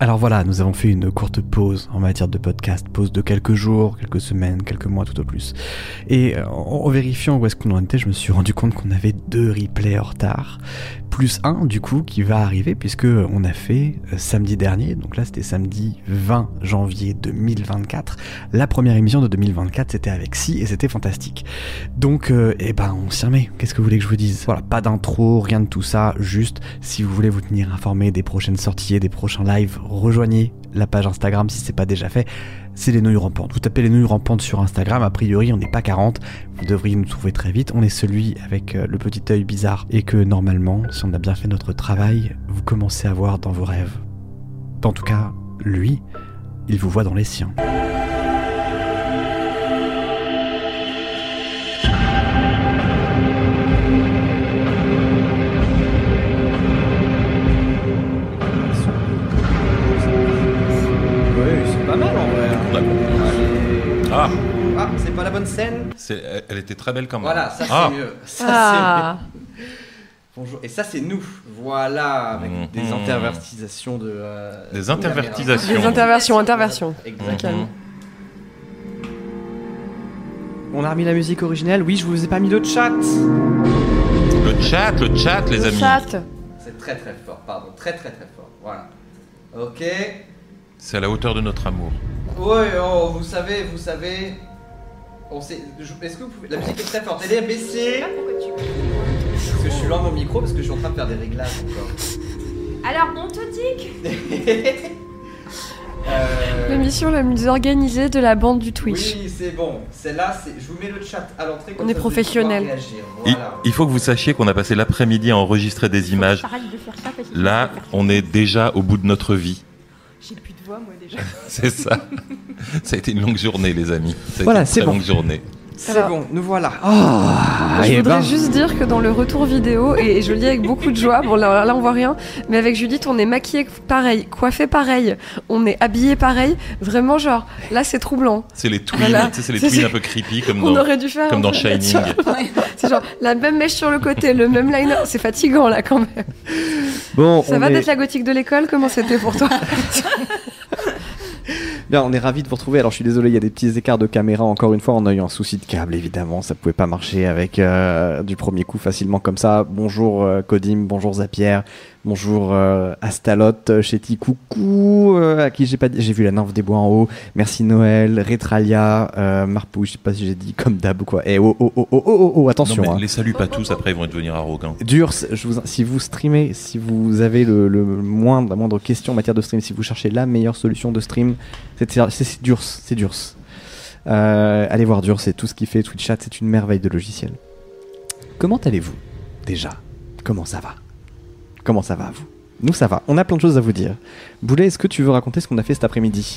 Alors voilà, nous avons fait une courte pause en matière de podcast, pause de quelques jours, quelques semaines, quelques mois tout au plus. Et euh, en, vérifiant où est-ce qu'on en était, je me suis rendu compte qu'on avait deux replays en retard, plus un du coup qui va arriver puisque on a fait euh, samedi dernier, donc là c'était samedi 20 janvier 2024, la première émission de 2024 c'était avec Si et c'était fantastique. Donc euh, eh ben on s'y remet, qu'est-ce que vous voulez que je vous dise? Voilà, pas d'intro, rien de tout ça, juste si vous voulez vous tenir informé des prochaines sorties et des prochains lives rejoignez la page Instagram si c'est pas déjà fait. C'est les nouilles rampantes. Vous tapez les nouilles rampantes sur Instagram, a priori on n'est pas 40, vous devriez nous trouver très vite. On est celui avec euh, le petit œil bizarre et que normalement, si on a bien fait notre travail, vous commencez à voir dans vos rêves. En tout cas, lui, il vous voit dans les siens. Elle était très belle quand même. Voilà, ça c'est ah. mieux. Ça, ah. Bonjour. Et ça c'est nous. Voilà, avec mhm. des intervertisations de. Euh, des intervertisations. Des interversions, interversions. Exactement. Mhm. On a remis la musique originelle. Oui, je vous ai pas mis le chat. Le chat, le chat, les le amis. Chat. C'est très très fort, pardon, très très très fort. Voilà. Ok. C'est à la hauteur de notre amour. Oui, oh, vous savez, vous savez, est-ce que vous pouvez. La musique est très forte. Elle est baissée. Parce que je suis loin de mon micro parce que je suis en train de faire des réglages encore. Alors, on te dit euh... L'émission la mieux organisée de la bande du Twitch. Oui, c'est bon. Celle-là, je vous mets le chat à l'entrée. On est professionnel. Il, faut que vous sachiez qu'on a passé l'après-midi à enregistrer des images. Là, on est déjà au bout de notre vie. J'ai plus moi déjà. c'est ça. ça a été une longue journée, les amis. Ça a voilà, c'est bon. longue journée. C'est bon, nous voilà. Oh, je voudrais ben. juste dire que dans le retour vidéo, et je le dis avec beaucoup de joie, bon là, là on voit rien, mais avec Judith on est maquillé pareil, coiffé pareil, on est habillé pareil, vraiment genre, là c'est troublant. C'est les twins, c'est les twins un peu creepy comme dans, aurait dû faire comme dans Shining. c'est genre la même mèche sur le côté, le même liner, c'est fatigant là quand même. Bon, ça va d'être la gothique de l'école, comment c'était pour toi? Bien, on est ravis de vous retrouver. Alors, je suis désolé, il y a des petits écarts de caméra. Encore une fois, on a eu un souci de câble, évidemment. Ça pouvait pas marcher avec euh, du premier coup facilement comme ça. Bonjour euh, Kodim, bonjour Zapier, Bonjour euh, Astalote, euh, Chetty, coucou, euh, à qui j'ai pas j'ai vu la nymphe des bois en haut. Merci Noël, Retralia, euh, Marpou, je sais pas si j'ai dit comme d'hab ou quoi. Eh oh oh oh oh oh, oh attention. Non, mais hein. Les salue pas tous, après ils vont devenir arrogants. Durs, je vous, si vous streamez, si vous avez le, le moindre, la moindre question en matière de stream, si vous cherchez la meilleure solution de stream, c'est Durs, c'est Durs. Euh, allez voir Durs, c'est tout ce qui fait Twitch Chat, c'est une merveille de logiciel. Comment allez-vous déjà? Comment ça va? Comment ça va, vous Nous, ça va. On a plein de choses à vous dire. Boulet, est-ce que tu veux raconter ce qu'on a fait cet après-midi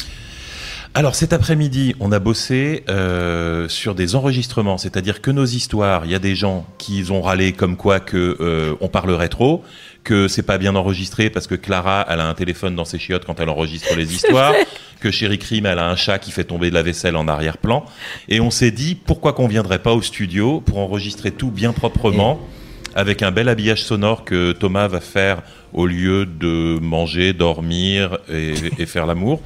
alors cet après-midi, on a bossé euh, sur des enregistrements, c'est-à-dire que nos histoires, il y a des gens qui ont râlé comme quoi que euh, on parlerait trop, que c'est pas bien enregistré parce que Clara, elle a un téléphone dans ses chiottes quand elle enregistre les histoires, que Chéri Crime, elle a un chat qui fait tomber de la vaisselle en arrière-plan, et on s'est dit pourquoi qu'on viendrait pas au studio pour enregistrer tout bien proprement avec un bel habillage sonore que Thomas va faire au lieu de manger, dormir et, faire l'amour.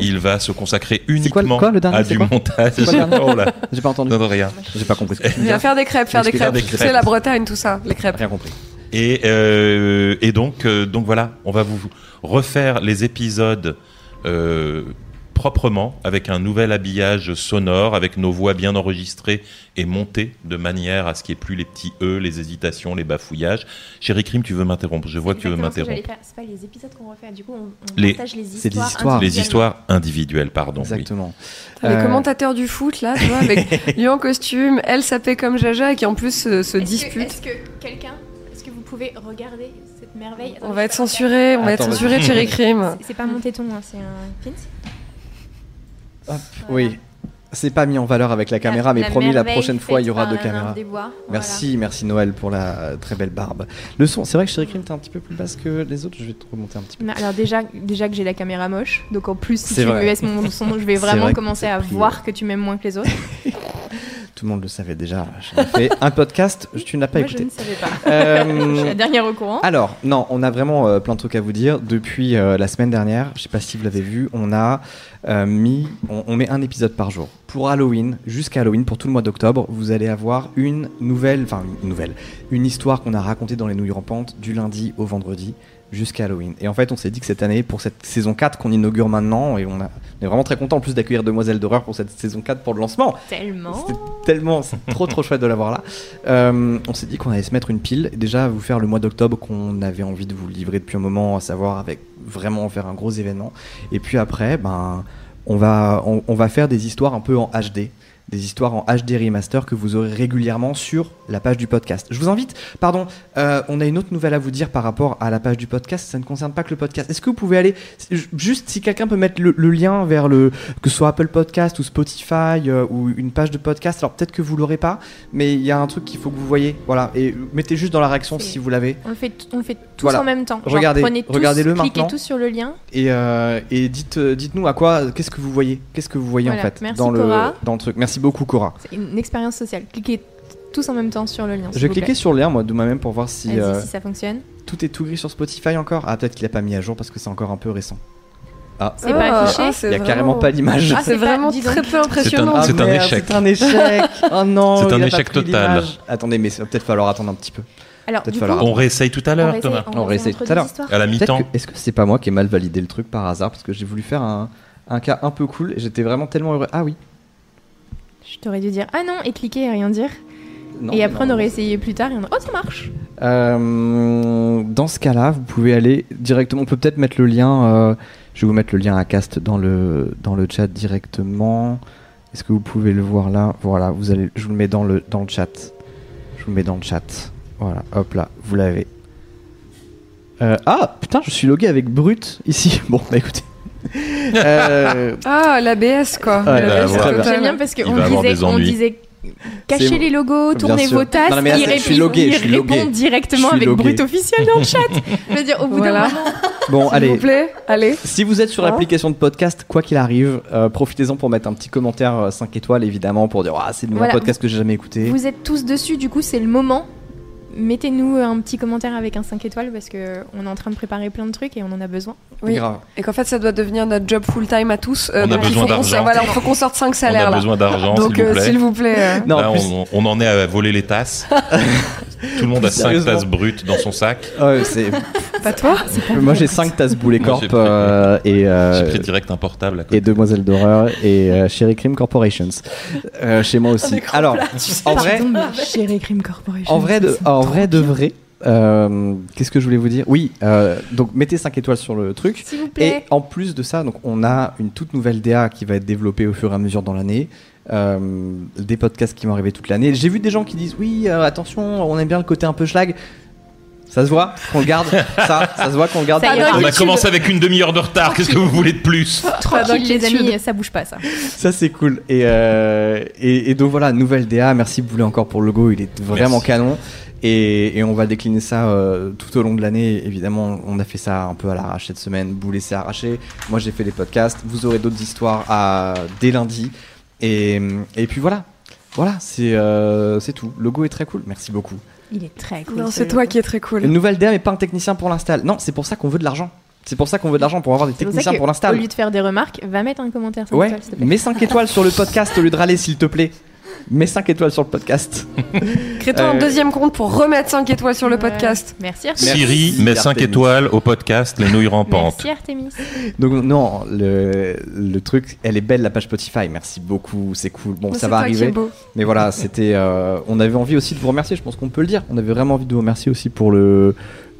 Il va se consacrer uniquement à du montage. Oh J'ai pas entendu. Non, rien. J'ai pas compris. Il va faire des crêpes, faire des crêpes. C'est la Bretagne, tout ça, les crêpes. Rien compris. Et, euh, et donc, euh, donc voilà, on va vous refaire les épisodes euh, proprement, avec un nouvel habillage sonore, avec nos voix bien enregistrées et montées de manière à ce qu'il n'y ait plus les petits E, les hésitations, les bafouillages. Chéri Crime, tu veux m'interrompre? Je vois que tu veux m'interrompre. C'est pas les épisodes qu'on refait, du coup, on, partage les histoires. Les histoires. les histoires individuelles, pardon. Exactement. Les euh, commentateurs du foot, là, tu vois, avec lui en costume, elle sapée comme Jaja, et qui en plus se, dispute. Est-ce que quelqu'un, est-ce que vous pouvez regarder cette merveille On va être censuré, on va être censuré, Chéri Crime. C'est pas mon téton, hein, c'est un pins. Oui. C'est pas mis en valeur avec la caméra, mais promis, la prochaine fois, il y aura deux caméras. Merci, merci Noël pour la très belle barbe. Le son, c'est vrai que chez Crime, t'es un petit peu plus basse que les autres. Je vais te remonter un petit peu. alors déjà, déjà que j'ai la caméra moche, donc en plus, si tu me laisses mon son, je vais vraiment commencer à voir que tu m'aimes moins que les autres. Tout le monde le savait déjà. Fait un podcast, tu n'as pas Moi, écouté. je ne savais pas. Euh, Je suis la dernière au courant. alors, non, on a vraiment euh, plein de trucs à vous dire. Depuis euh, la semaine dernière, je sais pas si vous l'avez vu, on a mis, on, on met un épisode par jour. Pour Halloween, jusqu'à Halloween, pour tout le mois d'octobre, vous allez avoir une nouvelle, enfin une nouvelle, une histoire qu'on a racontée dans les nouilles rampantes du lundi au vendredi jusqu'à Halloween. Et en fait, on s'est dit que cette année, pour cette saison 4 qu'on inaugure maintenant, et on, a- on est vraiment très content en plus d'accueillir Demoiselle d'horreur pour cette saison 4 pour le lancement. Tellement. C'était tellement, c'est trop trop chouette de l'avoir là. Euh, on s'est dit qu'on allait se mettre une pile et déjà vous faire le mois d'octobre qu'on avait envie de vous livrer depuis un moment, à savoir avec vraiment faire un gros événement. Et puis après, ben, on va, on, on va faire des histoires un peu en HD. Des histoires en HD remaster que vous aurez régulièrement sur la page du podcast. Je vous invite, pardon, euh, on a une autre nouvelle à vous dire par rapport à la page du podcast. Ça ne concerne pas que le podcast. Est-ce que vous pouvez aller, juste si quelqu'un peut mettre le, le lien vers le, que ce soit Apple Podcast ou Spotify euh, ou une page de podcast. Alors peut-être que vous l'aurez pas, mais il y a un truc qu'il faut que vous voyez. Voilà, et mettez juste dans la réaction si vous l'avez. On le fait, on le fait tous Voilà. en même temps. Genre, Regardez- prenez tous, regardez-le cliquez maintenant. tous sur le lien. Et, euh, et dites, dites-nous à quoi, qu'est-ce que vous voyez, qu'est-ce que vous voyez Voilà, en fait merci dans le dans le truc. Merci beaucoup Cora. C'est une expérience sociale. Cliquez tous en même temps sur le lien. Je vais cliquer sur le lien moi de moi-même pour voir si euh, si ça fonctionne. tout est tout gris sur Spotify encore. Ah peut-être qu'il a pas mis à jour parce que c'est encore un peu récent. Ah, C'est pas affiché il y a carrément pas d'image. Ah, C'est vraiment très peu impressionnant. un- c'est un échec. C'est un échec. oh non. C'est un échec total. l'image. Attendez, mais ça va peut-être falloir attendre un petit peu. Alors, du coup, On réessaye tout à l'heure, Thomas. On réessaye tout à l'heure. À la mi-temps. que- Est-ce que c'est pas moi qui ai mal validé le truc par hasard? Parce que j'ai voulu faire un, un cas un peu cool et j'étais vraiment tellement heureux. Ah oui. Je t'aurais dû dire ah non et cliquer et rien dire. Non, et après, on aurait essayé plus tard et on a... Oh, ça marche Euh, dans ce cas-là, vous pouvez aller directement. On peut peut-être mettre le lien. euh, je vais vous mettre le lien à Cast dans le dans le chat directement. Est-ce que vous pouvez le voir là? Voilà, vous allez. Je vous le mets dans le dans le chat. Je vous le mets dans le chat. Voilà, hop là, vous l'avez. Euh, ah putain, je suis logué avec Brut ici. Bon, bah écoutez. Euh, Ah, l'ABS quoi. Ouais, bah. J'aime bien parce qu'on disait, on disait cachez les logos, Bien tournez sûr. vos tasses. Non, mais là, il je suis logué, je suis logué. directement Je suis avec logué. brut officiel dans le chat. Je veux dire, au bout Voilà. d'un moment. bon, S'il allez. vous plaît, allez. Si vous êtes sur Hein l'application de podcast, quoi qu'il arrive, euh, profitez-en pour mettre un petit commentaire 5 étoiles, évidemment, pour dire ah, c'est le meilleur Voilà. podcast que j'ai jamais écouté. Vous êtes tous dessus, du coup, c'est le moment. Mettez-nous un petit commentaire avec un 5 étoiles parce que on est en train de préparer plein de trucs et on en a besoin. Oui. Grave. Et qu'en fait, ça doit devenir notre job full time à tous. Euh, On a donc il besoin faut qu'on d'argent. Voilà, il faut qu'on sorte 5 On salaires a là. besoin d'argent, Donc, s'il vous euh, plaît. s'il vous plaît. euh, Non, Là, en plus, on, on en est à voler les tasses. Tout le monde a Plus 5 sérieusement. tasses brutes dans son sac. ouais, Pas toi moi j'ai 5 tasses boulet corp j'ai pris- euh, et, euh, J'ai pris direct un portable à côté. et Demoiselle d'horreur et euh, Cherry Cream Corporations. Euh, chez moi aussi. Alors, en vrai, Crime Corporation. en vrai, de, en vrai, de vrai, euh, qu'est-ce que je voulais vous dire? Oui, euh, donc mettez 5 étoiles sur le truc. S'il vous Et plaît. en plus de ça, donc on a une toute nouvelle DA qui va être développée au fur et à mesure dans l'année. Euh, des podcasts qui vont arriver toute l'année. J'ai vu des gens qui disent oui, euh, attention, on aime bien le côté un peu schlag. Ça se voit qu'on le garde. ça, ça se voit qu'on le garde. Ça. On a commencé avec une demi-heure de retard. Qu'est-ce que vous voulez de plus? Tranquille, les amis, ça bouge pas ça. Ça c'est cool. Et, euh, et, et donc voilà, nouvelle DA. Merci Boulet encore pour le logo. Il est vraiment Merci. canon. Et, et on va décliner ça euh, tout au long de l'année. Évidemment, on a fait ça un peu à l'arrache cette semaine. Boulet s'est arraché. Moi j'ai fait les podcasts. Vous aurez d'autres histoires à, dès lundi. Et, et puis voilà. Voilà, c'est euh, c'est tout. Le logo est très cool. Merci beaucoup. Il est très cool. Non, ce c'est toi logo. qui es très cool. Une nouvelle DA mais pas un technicien pour l'install. Non, c'est pour ça qu'on veut de l'argent. C'est pour ça qu'on veut de l'argent pour avoir des pour techniciens pour Au l'install. lieu de faire des remarques, va mettre un commentaire 5 Ouais, étoiles, s'il te plaît. mets 5 étoiles sur le podcast au lieu de râler s'il te plaît. Mets 5 étoiles sur le podcast. Crée-toi un Euh, deuxième compte pour remettre 5 étoiles sur le Ouais. podcast. Merci Artemis. Merci, Siri met 5 Artemis. étoiles au podcast Les Nouilles Rampantes. Merci Artemis. Donc non, le, le truc, elle est belle la page Spotify. Merci beaucoup, c'est cool. Bon, Mais ça va arriver. beau. Mais voilà, c'était. euh, on avait envie aussi de vous remercier. Je pense qu'on peut le dire. On avait vraiment envie de vous remercier aussi pour le.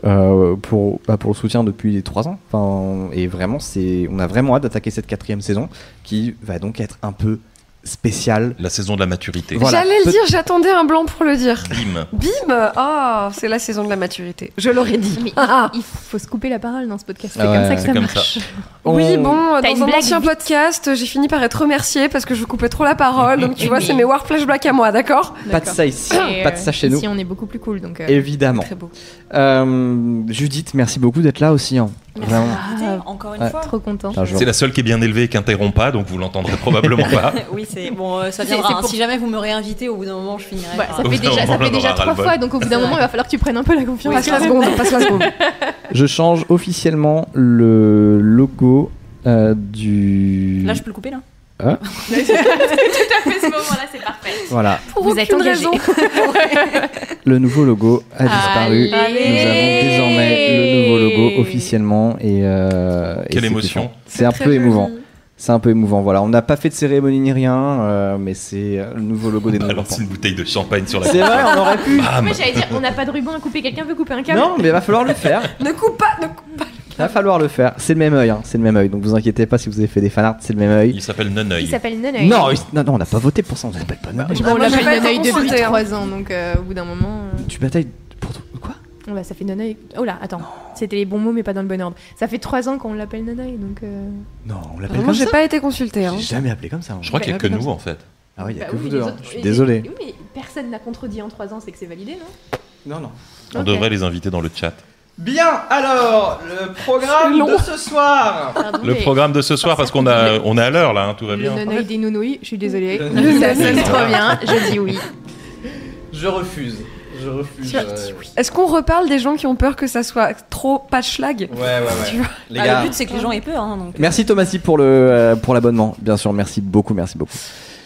euh, pour, bah, pour le soutien depuis les 3 ans. Enfin, et vraiment, c'est, on a vraiment hâte d'attaquer cette quatrième saison qui va donc être un peu spéciale. La saison de la maturité. Voilà. J'allais le dire, j'attendais un blanc pour le dire. Bim. Bim Ah, c'est la saison de la maturité. Je l'aurais dit. Mais Ah, ah. il faut se couper la parole dans ce podcast. C'est Ah comme ouais, ça que c'est ça comme marche. Oui, On- bon, une dans un ancien vite. podcast, j'ai fini par être remerciée parce que je coupais trop la parole. Donc tu vois, c'est mes war flashbacks à moi, d'accord Pas de ça ici, Et, pas de euh, ça chez nous. Ici, on est beaucoup plus cool, donc. euh, Évidemment. Très beau. Euh, Judith, merci beaucoup d'être là aussi. hein. Vraiment. Ah, Encore une Ouais. fois. Trop content. C'est la seule qui est bien élevée et qui interrompt pas, donc vous l'entendrez probablement pas. oui, c'est bon, euh, ça viendra. hein. pour- Si jamais vous me réinvitez, au bout d'un moment, je finirai. Ouais, ça fait déjà, ça fait déjà trois fois, donc au bout d'un moment, il va falloir que tu prennes un peu la confiance. Passe la seconde, passe la seconde. Je change officiellement le logo euh, du. Là, je peux le couper là? Tout à fait ce moment-là, c'est parfait. Voilà, Pour Vous aucune êtes raison. le nouveau logo a disparu. Allez. Nous avons désormais le nouveau logo officiellement et. euh, Quelle c'est émotion. C'est un peu joli. émouvant. C'est un peu émouvant. Voilà, on n'a pas fait de cérémonie ni rien, euh, mais c'est euh, le nouveau logo des nouveaux Balance une bouteille de champagne sur la C'est vrai, on aurait pu. Bam Moi, j'allais dire, on n'a pas de ruban à couper. Quelqu'un veut couper un câble Non, mais il va falloir le faire. Ne coupe pas, ne coupe pas. Il va falloir le faire. C'est le même œil, hein. c'est le même œil. Donc vous inquiétez pas si vous avez fait des fanarts, c'est le même œil. Il s'appelle Il Neneuil. s'appelle Neneuil. Non, il- non, non, on n'a pas voté pour ça. On s'appelle pas Neneuil. Bon, on moi, j'ai l'appelle pas été depuis consultée, hein. 3 ans, donc euh, au bout d'un moment. euh, Tu batailles pour quoi? Oh bah, ça fait Neneuil. Oh là, attends. C'était les bons mots, mais pas dans le bon ordre. Ça fait 3 ans qu'on l'appelle Neneuil, donc. euh, Non, on l'appelle Moi, comme j'ai ça. pas été consultée. Hein. J'ai jamais appelé comme ça. Je crois qu'il y a que nous en fait. Ah oui, il y a bah que oui, vous les deux. hein. autres- Je suis et- désolé. Oui, mais personne n'a contredit en 3 ans, c'est que c'est validé, non? Non, non. On Ok. devrait les inviter dans le chat. Bien, alors, le programme long. de ce soir. Pardon, Le mais programme de ce soir, parce qu'on a, on est à l'heure là, hein, tout va Le bien. Neneuil des nounouilles, je suis désolée. Le Ça sonne trop bien, je dis oui. Je refuse. Je refuse. Euh, Est-ce qu'on reparle des gens qui ont peur que ça soit trop pas schlag Ouais, ouais, ouais. Ah, le but, c'est que les gens aient peur. hein, donc. Merci Thomasy pour le euh, pour l'abonnement. Bien sûr, merci beaucoup, merci beaucoup.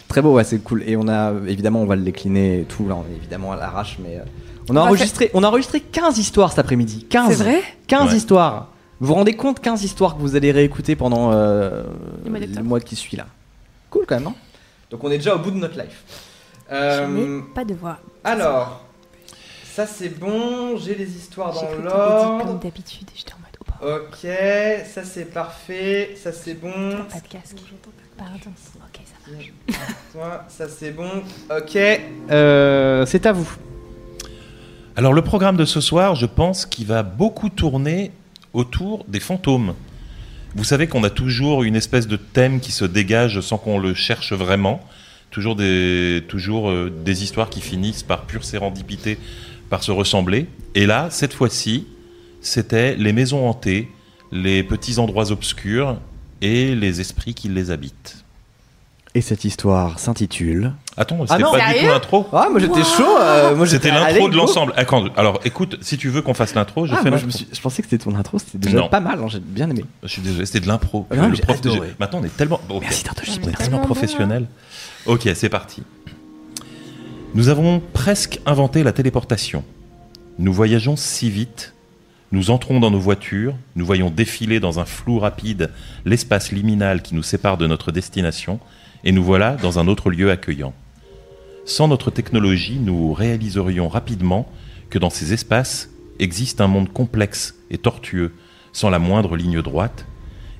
Très beau, ouais, c'est cool. Et on a évidemment, on va le décliner et tout. Là, on est évidemment à l'arrache, mais euh, on a On enregistré, on a enregistré 15 histoires cet après-midi. 15. C'est vrai 15 Ouais. histoires. Vous vous rendez compte 15 histoires que vous allez réécouter pendant euh, Le mois qui suit là. Cool quand même, non Donc on est déjà au bout de notre life. Euh, Je n'ai pas de voix. alors, ça c'est bon. J'ai les histoires dans l'ordre. comme d'habitude, j'étais en mode oh, pardon, Ok, ça c'est parfait. Ça c'est bon. pas de casque. Pardon. Ok, ça marche. Toi, ça c'est bon. Ok, euh, c'est à vous. Alors le programme de ce soir, je pense qu'il va beaucoup tourner autour des fantômes. Vous savez qu'on a toujours une espèce de thème qui se dégage sans qu'on le cherche vraiment. Toujours des, toujours, euh, des histoires qui finissent par pure sérendipité, par se ressembler. Et là, cette fois-ci, c'était les maisons hantées, les petits endroits obscurs et les esprits qui les habitent. Et cette histoire s'intitule. Attends, Ah c'était pas du tout l'intro Ah, moi j'étais chaud. euh, moi C'était j'étais l'intro de l'ensemble. Ah, Alors écoute, si tu veux qu'on fasse l'intro, je Ah, fais moi, je, l'intro. me suis- je pensais que c'était ton intro, c'était déjà Non. pas mal, hein, j'ai bien aimé. Je suis désolé, c'était de l'impro. Ah. Maintenant, on est tellement. bon, ok. Merci Tartoche. On On est tellement bon, professionnel. Ok, c'est parti. Nous avons presque inventé la téléportation. Nous voyageons si vite. Nous entrons dans nos voitures, nous voyons défiler dans un flou rapide l'espace liminal qui nous sépare de notre destination, et nous voilà dans un autre lieu accueillant. Sans notre technologie, nous réaliserions rapidement que dans ces espaces existe un monde complexe et tortueux, sans la moindre ligne droite,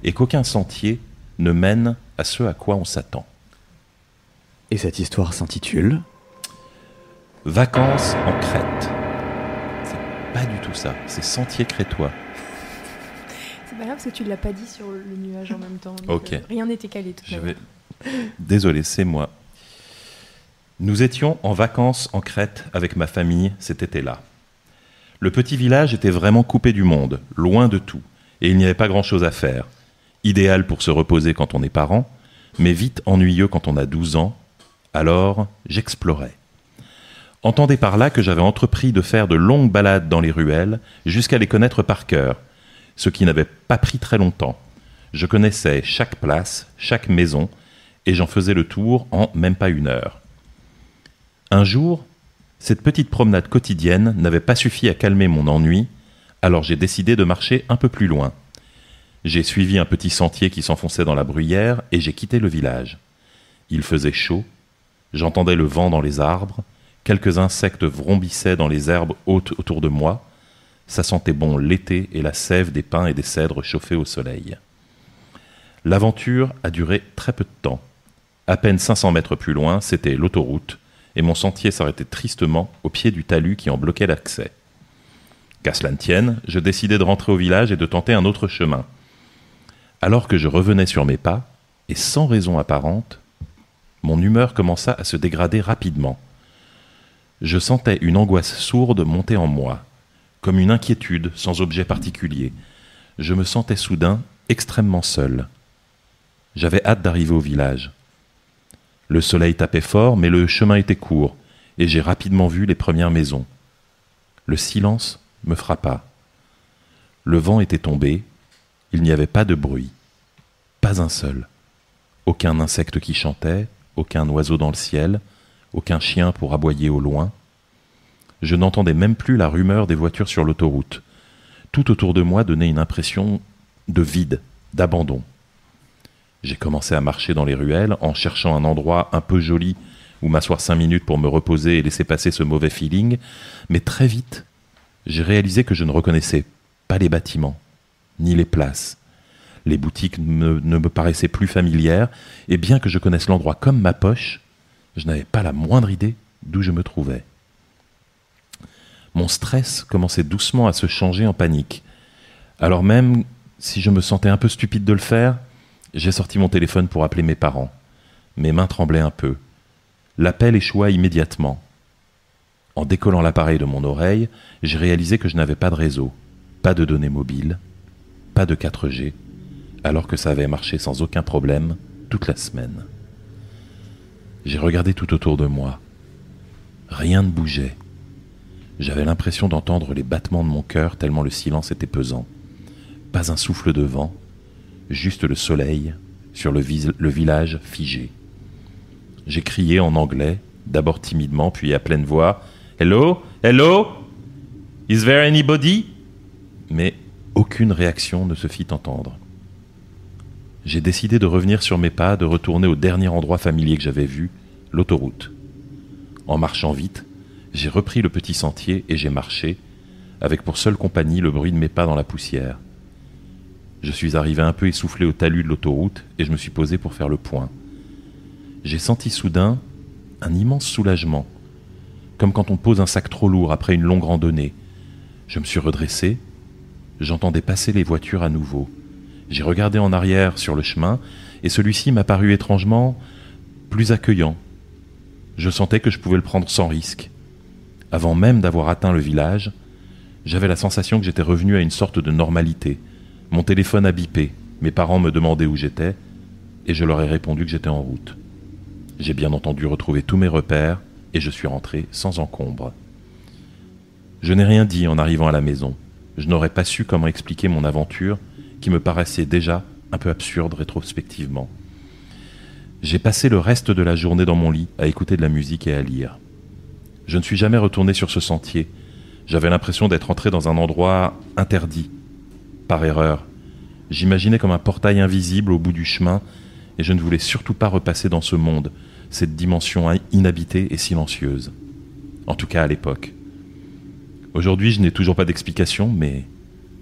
et qu'aucun sentier ne mène à ce à quoi on s'attend. Et cette histoire s'intitule. Vacances en Crète. C'est pas du tout ça, c'est sentier crétois. C'est pas grave parce que tu l'as pas dit sur le nuage en même temps. Ok. euh, rien n'était calé tout à vais... Désolé, c'est moi. Nous étions en vacances en Crète avec ma famille cet été-là. Le petit village était vraiment coupé du monde, loin de tout, et il n'y avait pas grand-chose à faire. Idéal pour se reposer quand on est parent, mais vite ennuyeux quand on a 12 ans. Alors, j'explorais. Entendez par là que j'avais entrepris de faire de longues balades dans les ruelles jusqu'à les connaître par cœur, ce qui n'avait pas pris très longtemps. Je connaissais chaque place, chaque maison, et j'en faisais le tour en même pas une heure. Un jour, cette petite promenade quotidienne n'avait pas suffi à calmer mon ennui, alors j'ai décidé de marcher un peu plus loin. J'ai suivi un petit sentier qui s'enfonçait dans la bruyère et j'ai quitté le village. Il faisait chaud, j'entendais le vent dans les arbres, quelques insectes vrombissaient dans les herbes hautes autour de moi, ça sentait bon l'été et la sève des pins et des cèdres chauffés au soleil. L'aventure a duré très peu de temps. À peine 500 mètres plus loin, c'était l'autoroute, et mon sentier s'arrêtait tristement au pied du talus qui en bloquait l'accès. Qu'à cela ne tienne, je décidai de rentrer au village et de tenter un autre chemin. Alors que je revenais sur mes pas, et sans raison apparente, mon humeur commença à se dégrader rapidement. Je sentais une angoisse sourde monter en moi, comme une inquiétude sans objet particulier. Je me sentais soudain extrêmement seul. J'avais hâte d'arriver au village. Le soleil tapait fort, mais le chemin était court, et j'ai rapidement vu les premières maisons. Le silence me frappa. Le vent était tombé, il n'y avait pas de bruit, pas un seul. Aucun insecte qui chantait, aucun oiseau dans le ciel, aucun chien pour aboyer au loin. Je n'entendais même plus la rumeur des voitures sur l'autoroute. Tout autour de moi donnait une impression de vide, d'abandon. J'ai commencé à marcher dans les ruelles en cherchant un endroit un peu joli où m'asseoir cinq minutes pour me reposer et laisser passer ce mauvais feeling, mais très vite, j'ai réalisé que je ne reconnaissais pas les bâtiments, ni les places. Les boutiques ne me paraissaient plus familières, et bien que je connaisse l'endroit comme ma poche, je n'avais pas la moindre idée d'où je me trouvais. Mon stress commençait doucement à se changer en panique. Alors même si je me sentais un peu stupide de le faire, j'ai sorti mon téléphone pour appeler mes parents. Mes mains tremblaient un peu. L'appel échoua immédiatement. En décollant l'appareil de mon oreille, j'ai réalisé que je n'avais pas de réseau, pas de données mobiles, pas de 4G, alors que ça avait marché sans aucun problème toute la semaine. J'ai regardé tout autour de moi. Rien ne bougeait. J'avais l'impression d'entendre les battements de mon cœur tellement le silence était pesant. Pas un souffle de vent, juste le soleil sur le, village figé. J'ai crié en anglais, d'abord timidement, puis à pleine voix Hello? Hello? Is there anybody Mais aucune réaction ne se fit entendre. J'ai décidé de revenir sur mes pas, de retourner au dernier endroit familier que j'avais vu, l'autoroute. En marchant vite, j'ai repris le petit sentier et j'ai marché, avec pour seule compagnie le bruit de mes pas dans la poussière. Je suis arrivé un peu essoufflé au talus de l'autoroute et je me suis posé pour faire le point. J'ai senti soudain un immense soulagement, comme quand on pose un sac trop lourd après une longue randonnée. Je me suis redressé, j'entendais passer les voitures à nouveau. J'ai regardé en arrière sur le chemin et celui-ci m'a paru étrangement plus accueillant. Je sentais que je pouvais le prendre sans risque. Avant même d'avoir atteint le village, j'avais la sensation que j'étais revenu à une sorte de normalité, mon téléphone a bipé, mes parents me demandaient où j'étais, et je leur ai répondu que j'étais en route. J'ai bien entendu retrouvé tous mes repères, et je suis rentré sans encombre. Je n'ai rien dit en arrivant à la maison. Je n'aurais pas su comment expliquer mon aventure, qui me paraissait déjà un peu absurde rétrospectivement. J'ai passé le reste de la journée dans mon lit à écouter de la musique et à lire. Je ne suis jamais retourné sur ce sentier. J'avais l'impression d'être entré dans un endroit interdit, par erreur. J'imaginais comme un portail invisible au bout du chemin, et je ne voulais surtout pas repasser dans ce monde, cette dimension inhabitée et silencieuse. En tout cas à l'époque. Aujourd'hui, je n'ai toujours pas d'explication, mais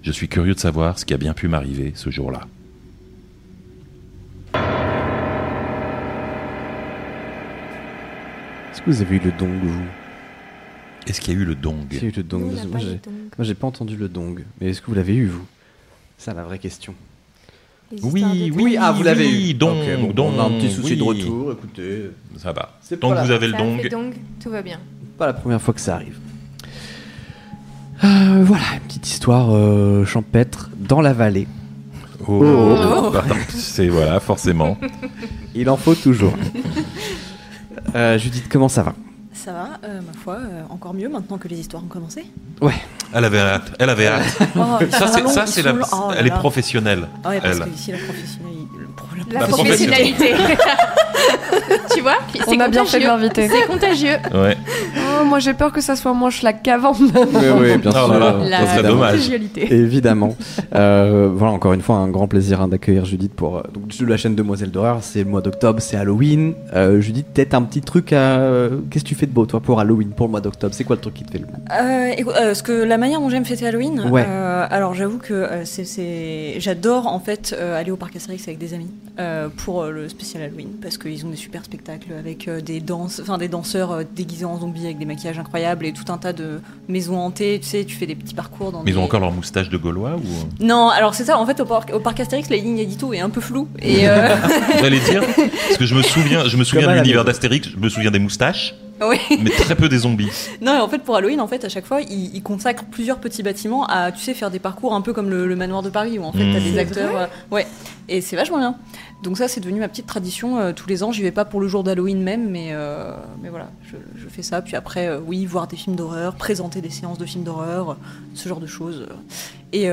je suis curieux de savoir ce qui a bien pu m'arriver ce jour-là. Est-ce que vous avez eu le dong, vous? Est-ce qu'il y a eu le dong? Est-ce qu'il y a eu le dong Moi, j'ai pas entendu le dong. Mais est-ce que vous l'avez eu, vous? C'est la vraie question. Oui, oui, ah, vous l'avez eu. Donc, on a un petit souci de retour, écoutez. Ça va. Donc vous avez le dong. donc, tout va bien. Pas la première fois que ça arrive. Euh, voilà, une petite histoire euh, champêtre dans la vallée. Oh, oh. c'est voilà, forcément. Il en faut toujours. euh, Judith, comment ça va? Ça va, euh, ma foi, encore mieux maintenant que les histoires ont commencé. Ouais. Elle avait hâte. Elle avait hâte. Oh, ça, c'est la. Oh elle est professionnelle. Ah ouais, parce elle. que ici, la professionnalité. La, professionnalité. tu vois On a bien fait de l'inviter. C'est contagieux. Ouais. Oh, moi j'ai peur que ça soit moins schlag qu'avant. Oui, oui, bien sûr. ça serait dommage. Évidemment. Euh, voilà, encore une fois, un grand plaisir hein, d'accueillir Judith pour euh, donc, la chaîne Demoiselle d'horreur. C'est le mois d'octobre, c'est Halloween. Euh, Judith, peut-être un petit truc à. Qu'est-ce que tu fais de beau, toi, pour Halloween, pour le mois d'octobre? C'est quoi le truc qui te fait le euh, écoute, ce que La manière dont j'aime fêter Halloween, ouais. alors j'avoue que c'est, j'adore en fait aller au parc Astérix avec des amis pour le spécial Halloween parce qu'ils ont des super spectacles avec des danses, enfin des danseurs déguisés en zombies avec des maquillages incroyables et tout un tas de maisons hantées. Tu sais, tu fais des petits parcours dans. Mais ils ont encore leur moustache de Gaulois ou Non, alors c'est ça. En fait, au parc, au parc Astérix, la ligne édito est un peu floue. Et euh, J'allais dire parce que je me souviens, je me souviens Comme de l'univers d'Astérix, je me souviens des moustaches, ouais. mais très peu des zombies. Non, et en fait, pour Halloween, en fait, à chaque fois, ils, ils consacrent plusieurs petits bâtiments à, tu sais, faire des parcours un peu comme le, le manoir de Paris, où en fait, Mmh. t'as des acteurs. euh, ouais. Et c'est vachement bien. Donc ça, c'est devenu ma petite tradition. euh, tous les ans, j'y vais pas pour le jour d'Halloween même, mais, euh, mais voilà, je, fais ça. Puis après, euh, oui, voir des films d'horreur, présenter des séances de films d'horreur, ce genre de choses. Et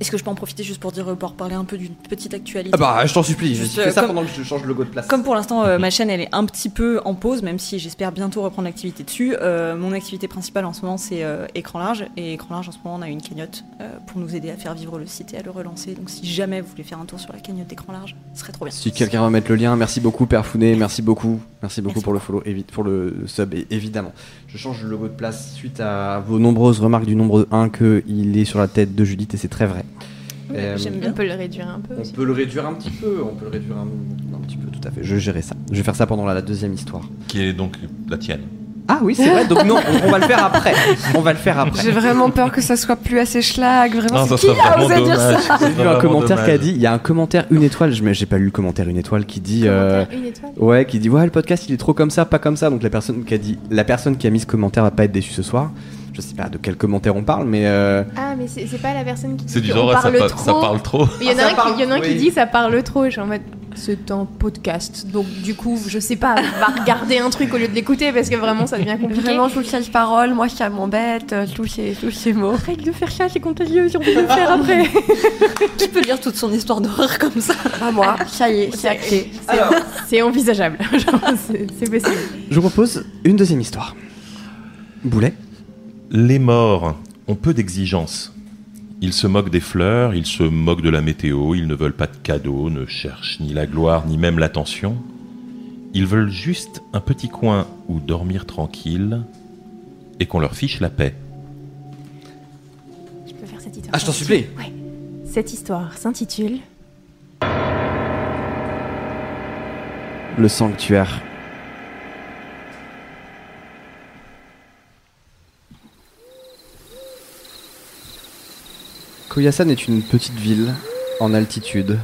est-ce que je peux en profiter juste pour dire, euh, pour parler un peu d'une petite actualité Ah bah, je t'en supplie, je Juste, fais ça comme- pendant que je change le logo de place. Comme pour l'instant, euh, ma chaîne elle est un petit peu en pause, même si j'espère bientôt reprendre l'activité dessus. Euh, mon activité principale en ce moment c'est euh, écran large et écran large en ce moment on a une cagnotte euh, pour nous aider à faire vivre le site et à le relancer. Donc si jamais vous voulez faire un tour sur la cagnotte d'écran large, ce serait trop bien. Si quelqu'un va mettre le lien, merci beaucoup Père Founet, merci beaucoup, merci beaucoup Merci pour le follow, pour le sub et- évidemment. Je change le logo de place suite à vos nombreuses remarques du nombre 1 que il est sur la tête de Judith et c'est très vrai. Euh, J'aime On bien. peut le réduire un peu On aussi. peut le réduire un petit peu, on peut le réduire un, un petit peu, tout à fait. Je gérerai ça. Je vais faire ça pendant la, la deuxième histoire. Qui est donc la tienne? Ah oui, c'est vrai. Donc non, on, on va le faire après. On va le faire après. J'ai vraiment peur que ça soit plus assez schlag. Vraiment, c'est qui vraiment osé dire dommage. ça Ça J'ai vu un commentaire qui a dit, il y a un commentaire une étoile. Je mais j'ai pas lu le commentaire une étoile qui dit. euh, Commentaire, Une étoile. Ouais, qui dit ouais le podcast il est trop comme ça, pas comme ça. Donc la personne qui a dit, la personne qui a mis ce commentaire va pas être déçue ce soir. Je sais pas de quel commentaire on parle, mais euh, Ah, mais c'est pas la personne qui dit C'est du genre, ça, parle pa- trop. ça parle trop. Il y en Ah, a ça un, qui, il y en a un qui dit ça parle trop. Je suis en mode c'est un podcast. Donc du coup, je sais pas, va regarder un truc au lieu de l'écouter parce que vraiment ça devient compliqué. Vraiment, toutes ces paroles, moi ça m'embête, euh, tous ces, tous ces mots. Arrête de faire ça, c'est contagieux, j'ai envie de le faire après. Qui peut lire toute son histoire d'horreur comme ça Pas moi, ça y est, c'est acté. C'est envisageable. C'est possible. je vous propose une deuxième histoire. Boulet. Les morts ont peu d'exigences. Ils se moquent des fleurs, ils se moquent de la météo, ils ne veulent pas de cadeaux, ne cherchent ni la gloire ni même l'attention. Ils veulent juste un petit coin où dormir tranquille et qu'on leur fiche la paix. Je peux faire cette histoire. Ah je t'en supplie. Ouais. Cette histoire s'intitule Le sanctuaire. Koyasan est une petite ville en altitude,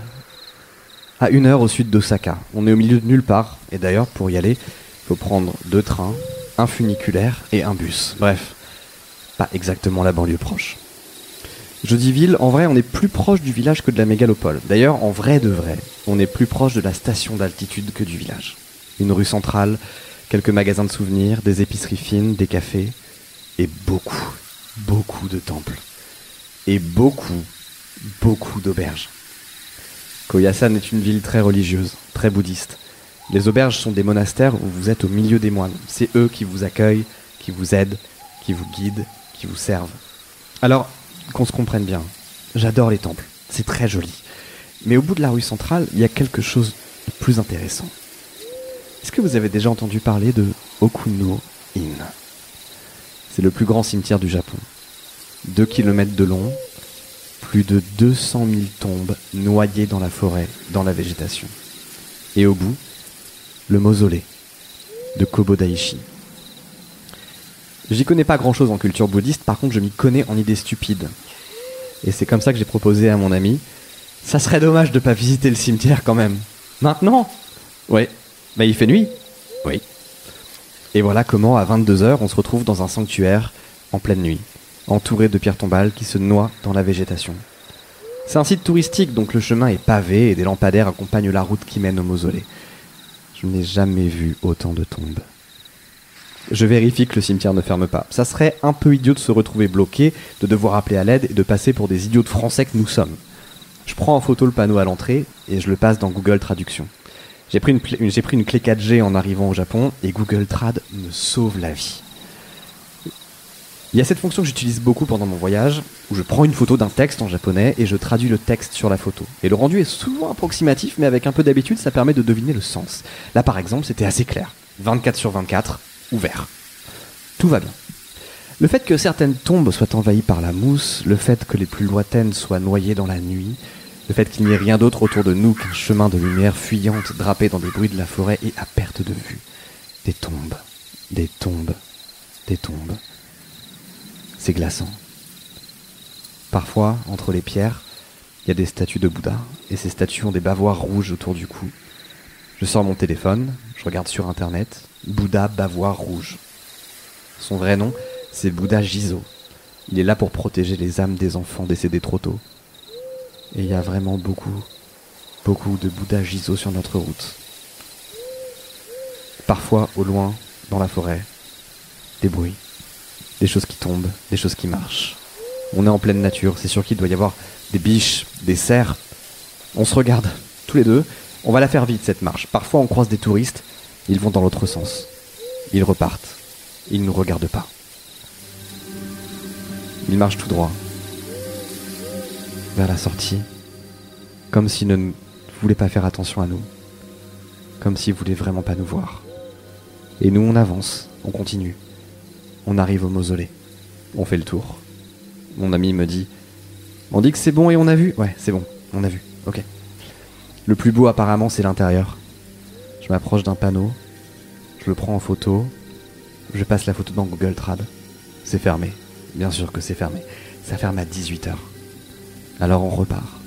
à une heure au sud d'Osaka. On est au milieu de nulle part, et d'ailleurs pour y aller, il faut prendre deux trains, un funiculaire et un bus. Bref, pas exactement la banlieue proche. Je dis ville, en vrai on est plus proche du village que de la mégalopole. D'ailleurs, en vrai de vrai, on est plus proche de la station d'altitude que du village. Une rue centrale, quelques magasins de souvenirs, des épiceries fines, des cafés, et beaucoup, beaucoup de temples. Et beaucoup, beaucoup d'auberges. Koyasan est une ville très religieuse, très bouddhiste. Les auberges sont des monastères où vous êtes au milieu des moines. C'est eux qui vous accueillent, qui vous aident, qui vous guident, qui vous servent. Alors, qu'on se comprenne bien, j'adore les temples, c'est très joli. Mais au bout de la rue centrale, il y a quelque chose de plus intéressant. Est-ce que vous avez déjà entendu parler de Okuno-in C'est le plus grand cimetière du Japon. 2 km de long, plus de 200 000 tombes noyées dans la forêt, dans la végétation. Et au bout, le mausolée de Kobodaishi. J'y connais pas grand chose en culture bouddhiste, par contre je m'y connais en idées stupides. Et c'est comme ça que j'ai proposé à mon ami, ça serait dommage de pas visiter le cimetière quand même. Maintenant Ouais. Bah il fait nuit Oui. Et voilà comment à 22h on se retrouve dans un sanctuaire en pleine nuit, entouré de pierres tombales qui se noient dans la végétation. C'est un site touristique donc le chemin est pavé et des lampadaires accompagnent la route qui mène au mausolée. Je n'ai jamais vu autant de tombes. Je vérifie que le cimetière ne ferme pas. Ça serait un peu idiot de se retrouver bloqué, de devoir appeler à l'aide et de passer pour des idiots de français que nous sommes. Je prends en photo le panneau à l'entrée et je le passe dans Google Traduction. J'ai pris une, une- pris une clé 4G en arrivant au Japon et Google Trad me sauve la vie. Il y a cette fonction que j'utilise beaucoup pendant mon voyage, où je prends une photo d'un texte en japonais et je traduis le texte sur la photo. Et le rendu est souvent approximatif, mais avec un peu d'habitude, ça permet de deviner le sens. Là, par exemple, c'était assez clair. 24 sur 24, ouvert. Tout va bien. Le fait que certaines tombes soient envahies par la mousse, le fait que les plus lointaines soient noyées dans la nuit, le fait qu'il n'y ait rien d'autre autour de nous qu'un chemin de lumière fuyante drapé dans des bruits de la forêt et à perte de vue. Des tombes. Des tombes, des tombes. C'est glaçant. Parfois, entre les pierres, il y a des statues de Bouddha, et ces statues ont des bavoirs rouges autour du cou. Je sors mon téléphone, je regarde sur internet, Bouddha bavoir rouge. Son vrai nom, c'est Bouddha Jizo. Il est là pour protéger les âmes des enfants décédés trop tôt. Et il y a vraiment beaucoup, beaucoup de Bouddha Jizo sur notre route. Parfois, au loin, dans la forêt, des bruits, des choses qui tombent, des choses qui marchent. On est en pleine nature, c'est sûr qu'il doit y avoir des biches, des cerfs. On se regarde, tous les deux. On va la faire vite cette marche. Parfois on croise des touristes, ils vont dans l'autre sens. Ils repartent. Ils ne nous regardent pas. Ils marchent tout droit. Vers la sortie. Comme s'ils ne voulaient pas faire attention à nous. Comme s'ils voulaient vraiment pas nous voir. Et nous on avance, on continue. On arrive au mausolée. On fait le tour. Mon ami me dit On dit que c'est bon et on a vu Ouais, c'est bon, on a vu. Ok. Le plus beau apparemment c'est l'intérieur. Je m'approche d'un panneau, je le prends en photo, je passe la photo dans Google Trad. C'est fermé. Bien sûr que c'est fermé. Ça ferme à 18h. Alors on repart.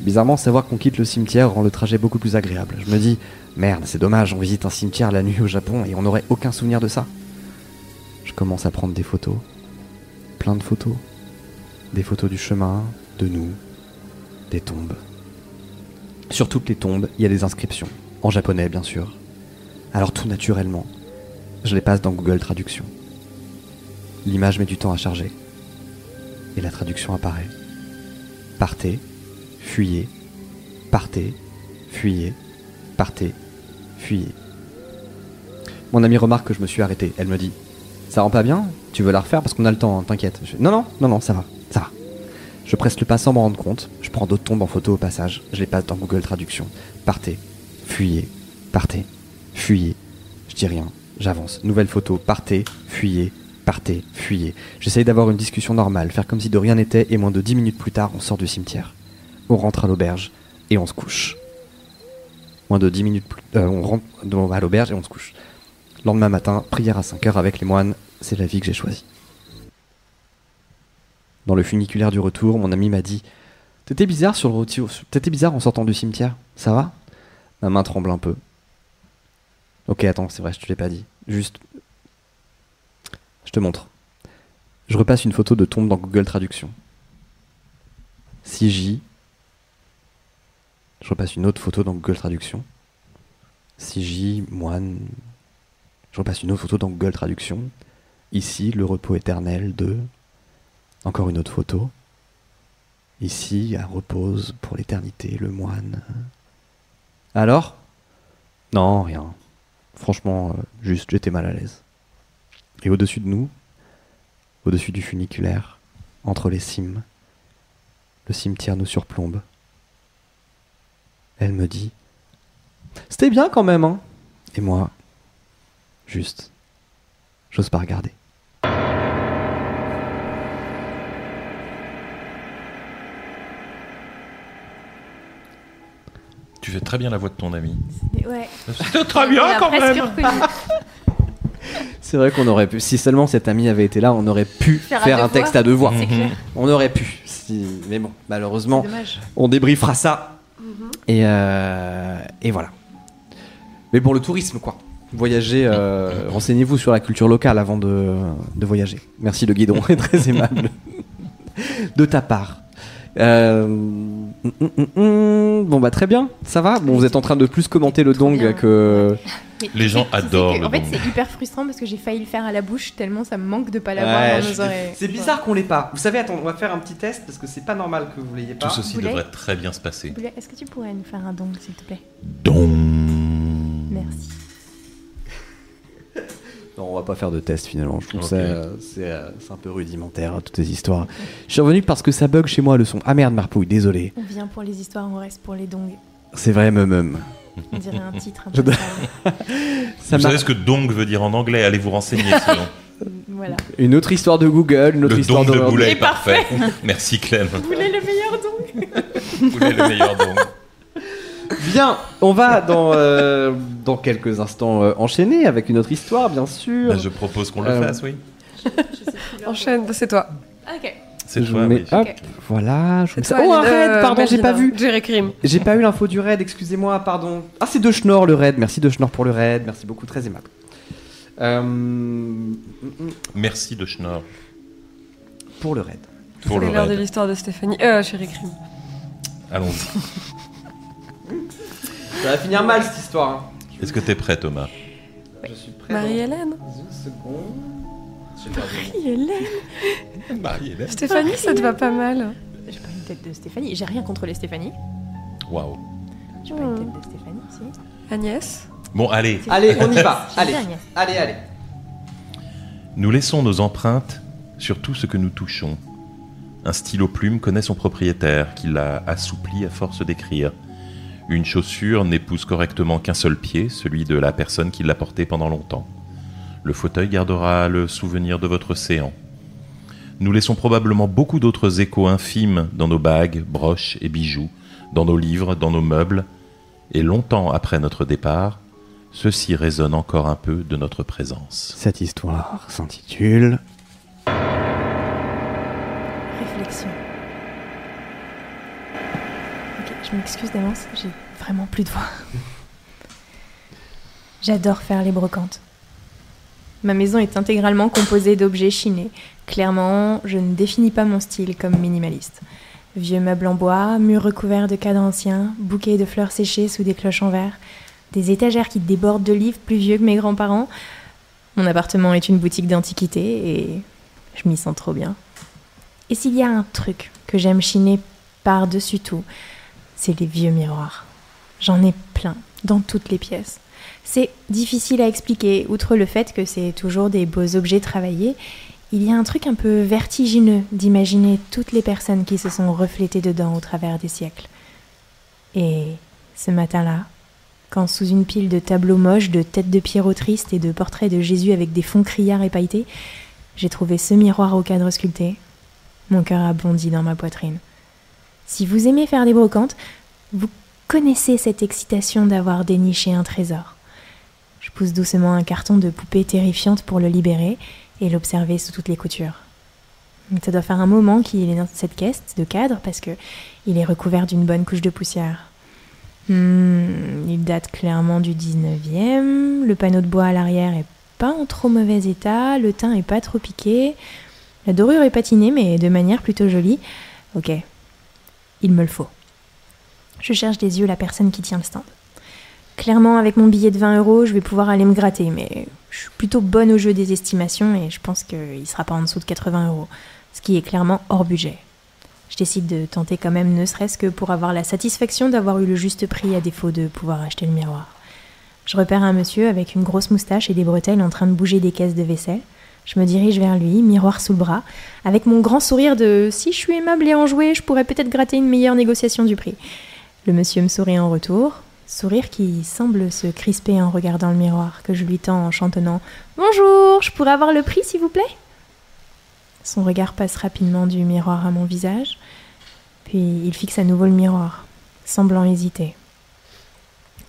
Bizarrement, savoir qu'on quitte le cimetière rend le trajet beaucoup plus agréable. Je me dis, merde, c'est dommage, on visite un cimetière la nuit au Japon et on n'aurait aucun souvenir de ça. Commence à prendre des photos. Plein de photos. Des photos du chemin, de nous, des tombes. Sur toutes les tombes, il y a des inscriptions. En japonais, bien sûr. Alors tout naturellement, je les passe dans Google Traduction. L'image met du temps à charger. Et la traduction apparaît. Partez, fuyez, partez, fuyez, partez, fuyez. Mon amie remarque que je me suis arrêté. Elle me dit Ça rend pas bien Tu veux la refaire parce qu'on a le temps, hein, t'inquiète. Non, non, non, non, ça va, ça va. Je presse le pas sans m'en rendre compte. Je prends d'autres tombes en photo au passage. Je les passe dans Google Traduction. Partez, fuyez, partez, fuyez. Je dis rien, j'avance. Nouvelle photo, partez, fuyez, partez, fuyez. J'essaye d'avoir une discussion normale, faire comme si de rien n'était, et moins de dix minutes plus tard, on sort du cimetière. On rentre à l'auberge et on se couche. Moins de dix minutes plus euh, on rentre à l'auberge et on se couche. Lendemain matin, prière à 5 heures avec les moines, c'est la vie que j'ai choisie. Dans le funiculaire du retour, mon ami m'a dit T'étais bizarre sur le retour, t'étais bizarre en sortant du cimetière, ça va? Ma main tremble un peu. Ok, attends, c'est vrai, je te l'ai pas dit. Juste. Je te montre. Je repasse une photo de tombe dans Google Traduction. 6J. Je repasse une autre photo dans Google Traduction. 6J, moine. Je repasse une autre photo dans Google Traduction. Ici, le repos éternel de. Encore une autre photo. Ici, à repose pour l'éternité, le moine. Alors? Non, rien. Franchement, euh, juste j'étais mal à l'aise. Et au-dessus de nous, au-dessus du funiculaire, entre les cimes, le cimetière nous surplombe. Elle me dit C'était bien quand même, hein Et moi, juste, j'ose pas regarder. Tu fais très bien la voix de ton ami. Ouais. C'était très bien quand même. C'est vrai qu'on aurait pu, si seulement cet ami avait été là, on aurait pu faire, un texte à deux voix. Clair. On aurait pu. Si- Mais bon, malheureusement, on débriefera ça. Et, euh, et voilà. Mais pour le tourisme, quoi. Voyagez, euh, renseignez-vous sur la culture locale avant de, de voyager. Merci, le guidon est très aimable de ta part. Euh, bon bah très bien, ça va? Bon, vous êtes en train de plus commenter le dong bien. que. Mais Les gens adorent que- le En fait, dong. c'est hyper frustrant parce que j'ai failli le faire à la bouche tellement ça me manque de pas l'avoir Ouais, dans nos oreilles. C'est bizarre qu'on l'ait pas. Vous savez, attends, on va faire un petit test parce que c'est pas normal que vous l'ayez pas. Tout ceci Boulet devrait très bien se passer. Est-ce que tu pourrais nous faire un don, s'il te plaît? Donc. Merci. Non, on va pas faire de test finalement. Je trouve Ok. ça euh, c'est euh, un peu rudimentaire toutes ces histoires. Je suis revenu parce que ça bug chez moi le son. Ah merde, Marpouille, désolé. On vient pour les histoires, on reste pour les dongs. C'est vrai, me meum. On dirait un titre un Je peu. Ça Vous savez ce que dong veut dire en anglais Allez vous renseigner sinon. Voilà. Une autre histoire de Google, une autre Le histoire dong de d'horreur. Boulet parfait. parfait. Merci Clem. Vous voulez le meilleur don Boulet le meilleur dong. Bien, on va dans, euh, dans quelques instants euh, enchaîner avec une autre histoire, bien sûr. Bah, je propose qu'on le Euh, fasse, oui. Enchaîne, c'est toi. Ok. C'est Je toi, mets- oui. hop, Ok. voilà. Je oh, un raid, euh, pardon, j'ai pas vu. Jerry Crime. J'ai pas eu l'info du raid, excusez-moi, pardon. Ah, c'est de Schnorr le raid. Merci de Schnorr pour le raid. Merci beaucoup, très aimable. Euh, Merci de Schnorr pour le raid. pour le C'est l'heure de raid. l'histoire de Stéphanie. Euh, Jerry Crime. Allons-y. Ça va finir mal cette histoire. hein. Est-ce que t'es prêt, Thomas? Je suis prêt. Marie-Hélène. dans une seconde. J'ai perdu mon- Marie-Hélène. Stéphanie, ça te va pas mal. J'ai pas une tête de Stéphanie. J'ai rien contre les Stéphanie. Waouh. J'ai pas une tête de Stéphanie, si. Agnès. Bon, allez. Allez, on y va. Allez, Agnès. allez, allez. Nous laissons nos empreintes sur tout ce que nous touchons. Un stylo plume connaît son propriétaire, qui l'a assoupli à force d'écrire. Une chaussure n'épouse correctement qu'un seul pied, celui de la personne qui l'a porté pendant longtemps. Le fauteuil gardera le souvenir de votre séant. Nous laissons probablement beaucoup d'autres échos infimes dans nos bagues, broches et bijoux, dans nos livres, dans nos meubles, et longtemps après notre départ, ceci résonne encore un peu de notre présence. Cette histoire s'intitule Réflexion. Ok, je m'excuse d'avance, j'ai vraiment plus de voix. J'adore faire les brocantes. Ma maison est intégralement composée d'objets chinés. Clairement, je ne définis pas mon style comme minimaliste. Vieux meubles en bois, murs recouverts de cadres anciens, bouquets de fleurs séchées sous des cloches en verre, des étagères qui débordent de livres plus vieux que mes grands-parents. Mon appartement est une boutique d'antiquités et je m'y sens trop bien. Et s'il y a un truc que j'aime chiner par-dessus tout, c'est les vieux miroirs. J'en ai plein, dans toutes les pièces. C'est difficile à expliquer, outre le fait que c'est toujours des beaux objets travaillés. Il y a un truc un peu vertigineux d'imaginer toutes les personnes qui se sont reflétées dedans au travers des siècles. Et ce matin-là, quand sous une pile de tableaux moches, de têtes de Pierrot tristes et de portraits de Jésus avec des fonds criards et pailletés, j'ai trouvé ce miroir au cadre sculpté. Mon cœur a bondi dans ma poitrine. Si vous aimez faire des brocantes, vous connaissez cette excitation d'avoir déniché un trésor. Je pousse doucement un carton de poupée terrifiante pour le libérer et l'observer sous toutes les coutures. Ça doit faire un moment qu'il est dans cette caisse de cadre parce que il est recouvert d'une bonne couche de poussière. Hmm, il date clairement du 19e. Le panneau de bois à l'arrière est pas en trop mauvais état. Le teint est pas trop piqué. La dorure est patinée, mais de manière plutôt jolie. Ok, il me le faut. Je cherche des yeux la personne qui tient le stand. Clairement, avec mon billet de 20 euros, je vais pouvoir aller me gratter, mais je suis plutôt bonne au jeu des estimations et je pense qu'il sera pas en dessous de 80 euros, ce qui est clairement hors budget. Je décide de tenter quand même, ne serait-ce que pour avoir la satisfaction d'avoir eu le juste prix à défaut de pouvoir acheter le miroir. Je repère un monsieur avec une grosse moustache et des bretelles en train de bouger des caisses de vaisselle. Je me dirige vers lui, miroir sous le bras, avec mon grand sourire de si je suis aimable et enjoué, je pourrais peut-être gratter une meilleure négociation du prix. Le monsieur me sourit en retour, sourire qui semble se crisper en regardant le miroir que je lui tends en chantonnant Bonjour, je pourrais avoir le prix s'il vous plaît? Son regard passe rapidement du miroir à mon visage, puis il fixe à nouveau le miroir, semblant hésiter.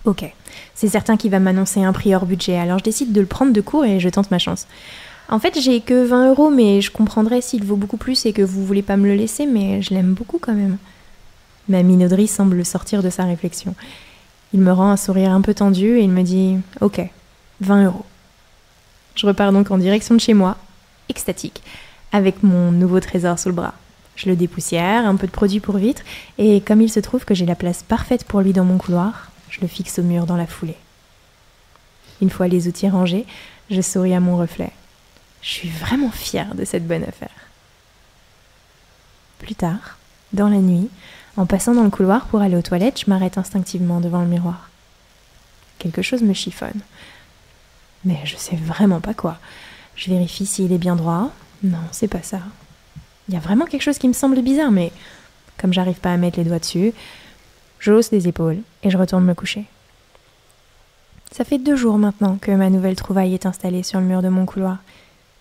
Ok, c'est certain qu'il va m'annoncer un prix hors budget, alors je décide de le prendre de court et je tente ma chance. En fait, j'ai que 20 euros, mais je comprendrais s'il vaut beaucoup plus et que vous voulez pas me le laisser, mais je l'aime beaucoup quand même. Ma minauderie semble sortir de sa réflexion. Il me rend un sourire un peu tendu et il me dit Ok, 20 euros. Je repars donc en direction de chez moi, extatique, avec mon nouveau trésor sous le bras. Je le dépoussière, un peu de produit pour vitre, et comme il se trouve que j'ai la place parfaite pour lui dans mon couloir, je le fixe au mur dans la foulée. Une fois les outils rangés, je souris à mon reflet. Je suis vraiment fière de cette bonne affaire. Plus tard, dans la nuit, en passant dans le couloir pour aller aux toilettes, je m'arrête instinctivement devant le miroir. Quelque chose me chiffonne. Mais je sais vraiment pas quoi. Je vérifie s'il est bien droit. Non, c'est pas ça. Il y a vraiment quelque chose qui me semble bizarre, mais comme j'arrive pas à mettre les doigts dessus, je hausse les épaules et je retourne me coucher. Ça fait deux jours maintenant que ma nouvelle trouvaille est installée sur le mur de mon couloir,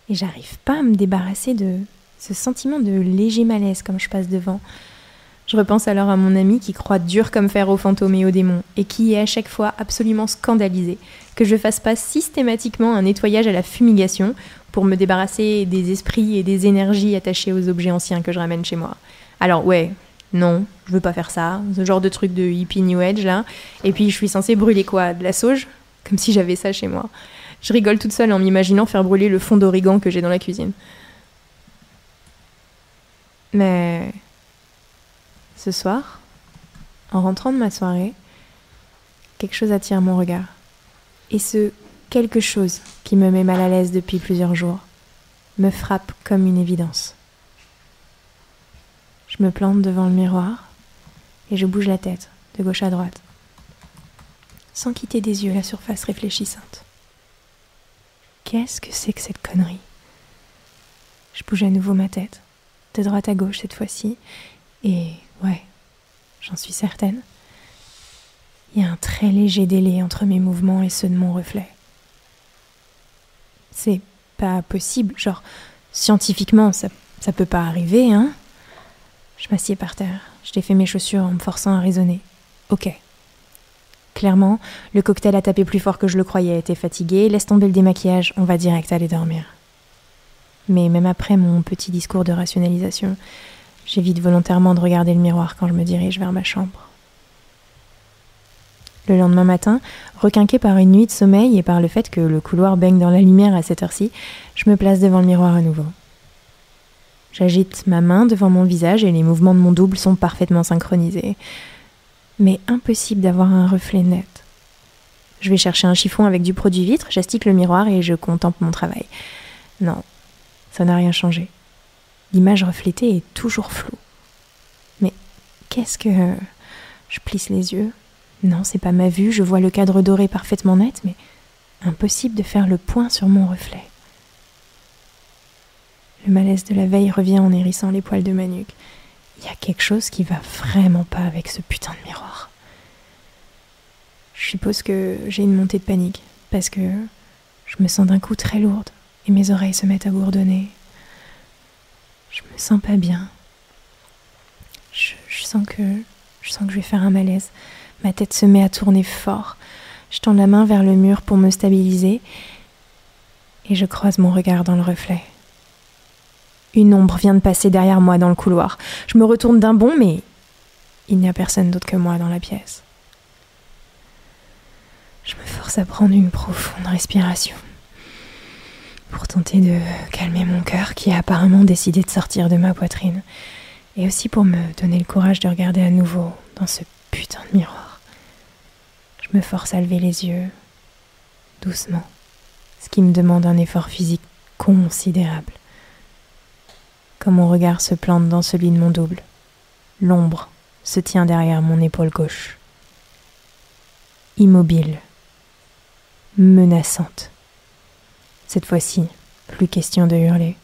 et j'arrive pas à me débarrasser de ce sentiment de léger malaise comme je passe devant. Je repense alors à mon ami qui croit dur comme fer aux fantômes et aux démons, et qui est à chaque fois absolument scandalisé que je fasse pas systématiquement un nettoyage à la fumigation pour me débarrasser des esprits et des énergies attachées aux objets anciens que je ramène chez moi. Alors ouais, non, je veux pas faire ça, ce genre de truc de hippie new age là. Et puis je suis censée brûler quoi? De la sauge? Comme si j'avais ça chez moi. Je rigole toute seule en m'imaginant faire brûler le fond d'origan que j'ai dans la cuisine. Mais ce soir, en rentrant de ma soirée, quelque chose attire mon regard. Et ce quelque chose qui me met mal à l'aise depuis plusieurs jours me frappe comme une évidence. Je me plante devant le miroir et je bouge la tête de gauche à droite, sans quitter des yeux la surface réfléchissante. Qu'est-ce que c'est que cette connerie? Je bouge à nouveau ma tête, de droite à gauche cette fois-ci, et ouais, j'en suis certaine. Il y a un très léger délai entre mes mouvements et ceux de mon reflet. C'est pas possible, genre, scientifiquement, ça, ça peut pas arriver, hein? Je m'assieds par terre, je défais mes chaussures en me forçant à raisonner. Ok. Clairement, le cocktail a tapé plus fort que je le croyais, était fatigué, laisse tomber le démaquillage, on va direct aller dormir. Mais même après mon petit discours de rationalisation, j'évite volontairement de regarder le miroir quand je me dirige vers ma chambre. Le lendemain matin, requinqué par une nuit de sommeil et par le fait que le couloir baigne dans la lumière à cette heure-ci, je me place devant le miroir à nouveau. J'agite ma main devant mon visage et les mouvements de mon double sont parfaitement synchronisés mais impossible d'avoir un reflet net. Je vais chercher un chiffon avec du produit vitre, j'astique le miroir et je contemple mon travail. Non, ça n'a rien changé. L'image reflétée est toujours floue. Mais qu'est-ce que. Je plisse les yeux? Non, c'est pas ma vue, je vois le cadre doré parfaitement net, mais impossible de faire le point sur mon reflet. Le malaise de la veille revient en hérissant les poils de ma nuque. Il y a quelque chose qui va vraiment pas avec ce putain de miroir. Je suppose que j'ai une montée de panique, parce que je me sens d'un coup très lourde et mes oreilles se mettent à bourdonner. Je me sens pas bien. Je, sens que je sens que je vais faire un malaise. Ma tête se met à tourner fort. Je tends la main vers le mur pour me stabiliser et je croise mon regard dans le reflet. Une ombre vient de passer derrière moi dans le couloir. Je me retourne d'un bond, mais il n'y a personne d'autre que moi dans la pièce. Je me force à prendre une profonde respiration pour tenter de calmer mon cœur qui a apparemment décidé de sortir de ma poitrine, et aussi pour me donner le courage de regarder à nouveau dans ce putain de miroir. Je me force à lever les yeux, doucement, ce qui me demande un effort physique considérable comme mon regard se plante dans celui de mon double. L'ombre se tient derrière mon épaule gauche. Immobile, menaçante. Cette fois-ci, plus question de hurler,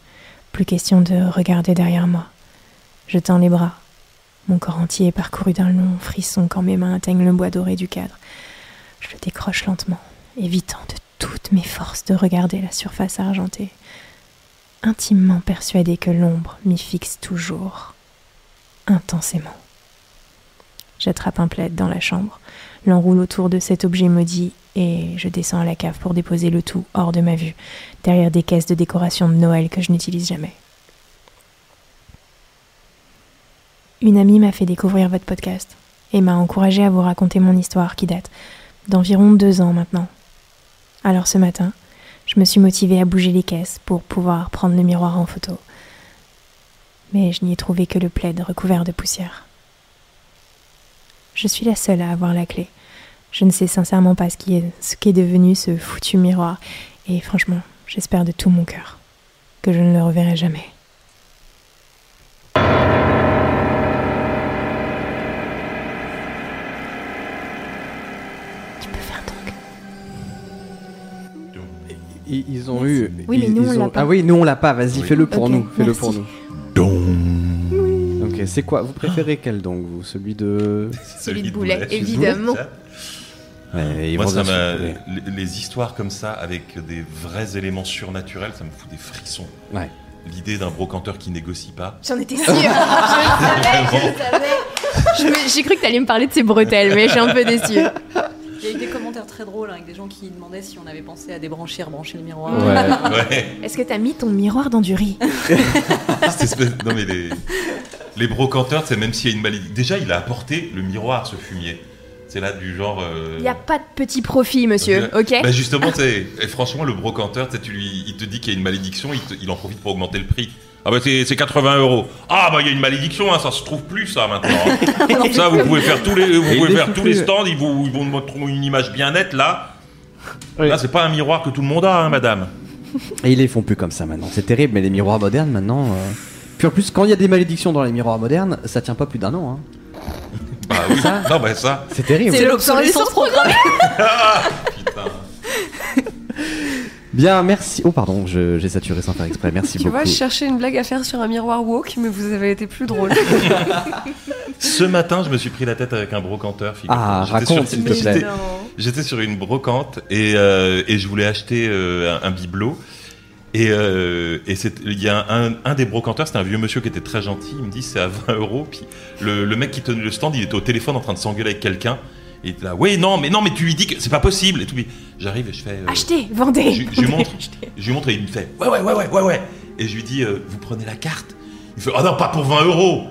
plus question de regarder derrière moi. Je tends les bras, mon corps entier est parcouru d'un long frisson quand mes mains atteignent le bois doré du cadre. Je le décroche lentement, évitant de toutes mes forces de regarder la surface argentée intimement persuadé que l'ombre m'y fixe toujours, intensément. J'attrape un plaid dans la chambre, l'enroule autour de cet objet maudit et je descends à la cave pour déposer le tout hors de ma vue, derrière des caisses de décoration de Noël que je n'utilise jamais. Une amie m'a fait découvrir votre podcast et m'a encouragé à vous raconter mon histoire qui date d'environ deux ans maintenant. Alors ce matin, je me suis motivée à bouger les caisses pour pouvoir prendre le miroir en photo. Mais je n'y ai trouvé que le plaid recouvert de poussière. Je suis la seule à avoir la clé. Je ne sais sincèrement pas ce qu'est devenu ce foutu miroir, et franchement, j'espère de tout mon cœur que je ne le reverrai jamais. Ils ont eu. Oui, mais nous, on l'a pas. Ah oui, nous, on l'a pas. Vas-y, fais-le pour nous. Fais-le pour nous. Ok, c'est quoi Vous préférez quel donc vous Celui de. Celui de Boulet, évidemment. Moi, ça m'a... Les, histoires comme ça, avec des vrais éléments surnaturels, ça me fout des frissons. Ouais. L'idée d'un brocanteur qui négocie pas. J'en étais sûre. je savais, je savais. J'ai cru que t'allais me parler de ses bretelles, mais je suis un peu déçue. Très drôles hein, avec des gens qui demandaient si on avait pensé à débrancher, rebrancher le miroir. Ouais. Est-ce que t'as mis ton miroir dans du riz? Cette espèce- Non mais les, les brocanteurs, c'est même s'il y a une maladie. Déjà, il a apporté le miroir, ce fumier. C'est là du genre. euh, Il n'y a pas de petit profit, monsieur, ok Bah justement, et franchement, le brocanteur, tu lui, il te dit qu'il y a une malédiction, il, te- il en profite pour augmenter le prix. Ah bah c'est c'est 80 euros. Ah bah il y a une malédiction, hein, ça se trouve plus ça maintenant. hein. ça vous pouvez faire tous les, vous pouvez faire tous les stands, ils vous, ils vont me montrer une image bien nette là. Oui. Là c'est pas un miroir que tout le monde a, hein, madame. Et ils les font plus comme ça maintenant. C'est terrible, mais les miroirs modernes maintenant. euh, Puis en plus, quand il y a des malédictions dans les miroirs modernes, ça tient pas plus d'un an. hein. Bah oui. non bah ça. C'est terrible. C'est l'obsolescence programmée. Bien, merci. Oh, pardon, j'ai saturé sans faire exprès. Merci Tu beaucoup. vois, je cherchais une blague à faire sur un miroir woke, mais vous avez été plus drôle. Ce matin, je me suis pris la tête avec un brocanteur. Ah, J'étais raconte, sur- s'il te plaît. j'étais- sur une brocante et, euh, et je voulais acheter euh, un, un bibelot. Et, euh, il y a un, un des brocanteurs, c'était un vieux monsieur qui était très gentil. Il me dit c'est à 20 euros. Puis le, le mec qui tenait le stand, il était au téléphone en train de s'engueuler avec quelqu'un. Et il là, oui, non, mais non, mais tu lui dis que c'est pas possible. Et tout. J'arrive et je fais. euh, Achetez, vendez. je, je lui montre, je lui montre et il me fait ouais ouais ouais ouais ouais ouais. Et je lui dis euh, vous prenez la carte. Il fait oh non pas pour 20 euros.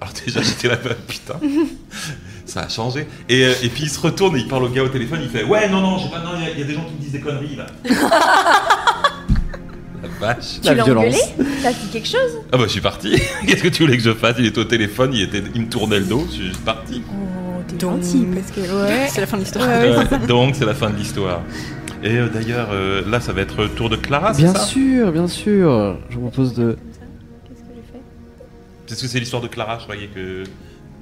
Alors déjà j'étais là putain. Ça a changé. Et, euh, et puis il se retourne et il parle au gars au téléphone. Il fait ouais non non j'ai pas non il y a- il y, a des gens qui me disent des conneries là vache Tu La l'as violence. engueulé? T'as dit quelque chose? Ah bah je suis parti qu'est-ce que tu voulais que je fasse? Il était au téléphone il était il me tournait le dos je suis juste parti Oh, t'es gentil, parce que ouais. C'est la fin de l'histoire. Ouais, ouais, Euh, donc c'est la fin de l'histoire et euh, d'ailleurs euh, là ça va être tour de Clara c'est Bien ça? sûr, bien sûr. Je vous propose de. Qu'est-ce que j'ai fait? Parce que c'est l'histoire de Clara, je croyais que.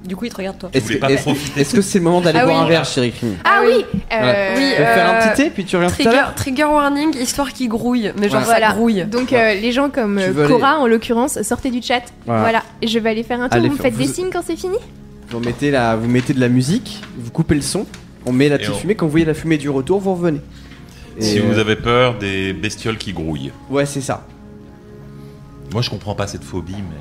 Du coup, il te regarde toi. Est-ce que c'est le moment d'aller Ah boire oui. un verre, chérie Ah oui euh, Tu veux faire un euh, petit thé, puis tu reviens tout à Trigger, trigger warning, histoire qui grouille. Mais genre, Ouais. ça Voilà. grouille. Donc euh, les gens comme euh, aller- Cora en l'occurrence, sortez du chat. Voilà. Voilà. Et je vais aller faire un tour. Allez, vous me faites des signes quand c'est fini? Vous mettez, la, vous mettez de la musique, vous coupez le son, on met la Et petite on- fumée. Quand vous voyez la fumée du retour, vous revenez. Et, Si euh, vous avez peur des bestioles qui grouillent. Ouais, c'est ça. Moi, je comprends pas cette phobie, mais.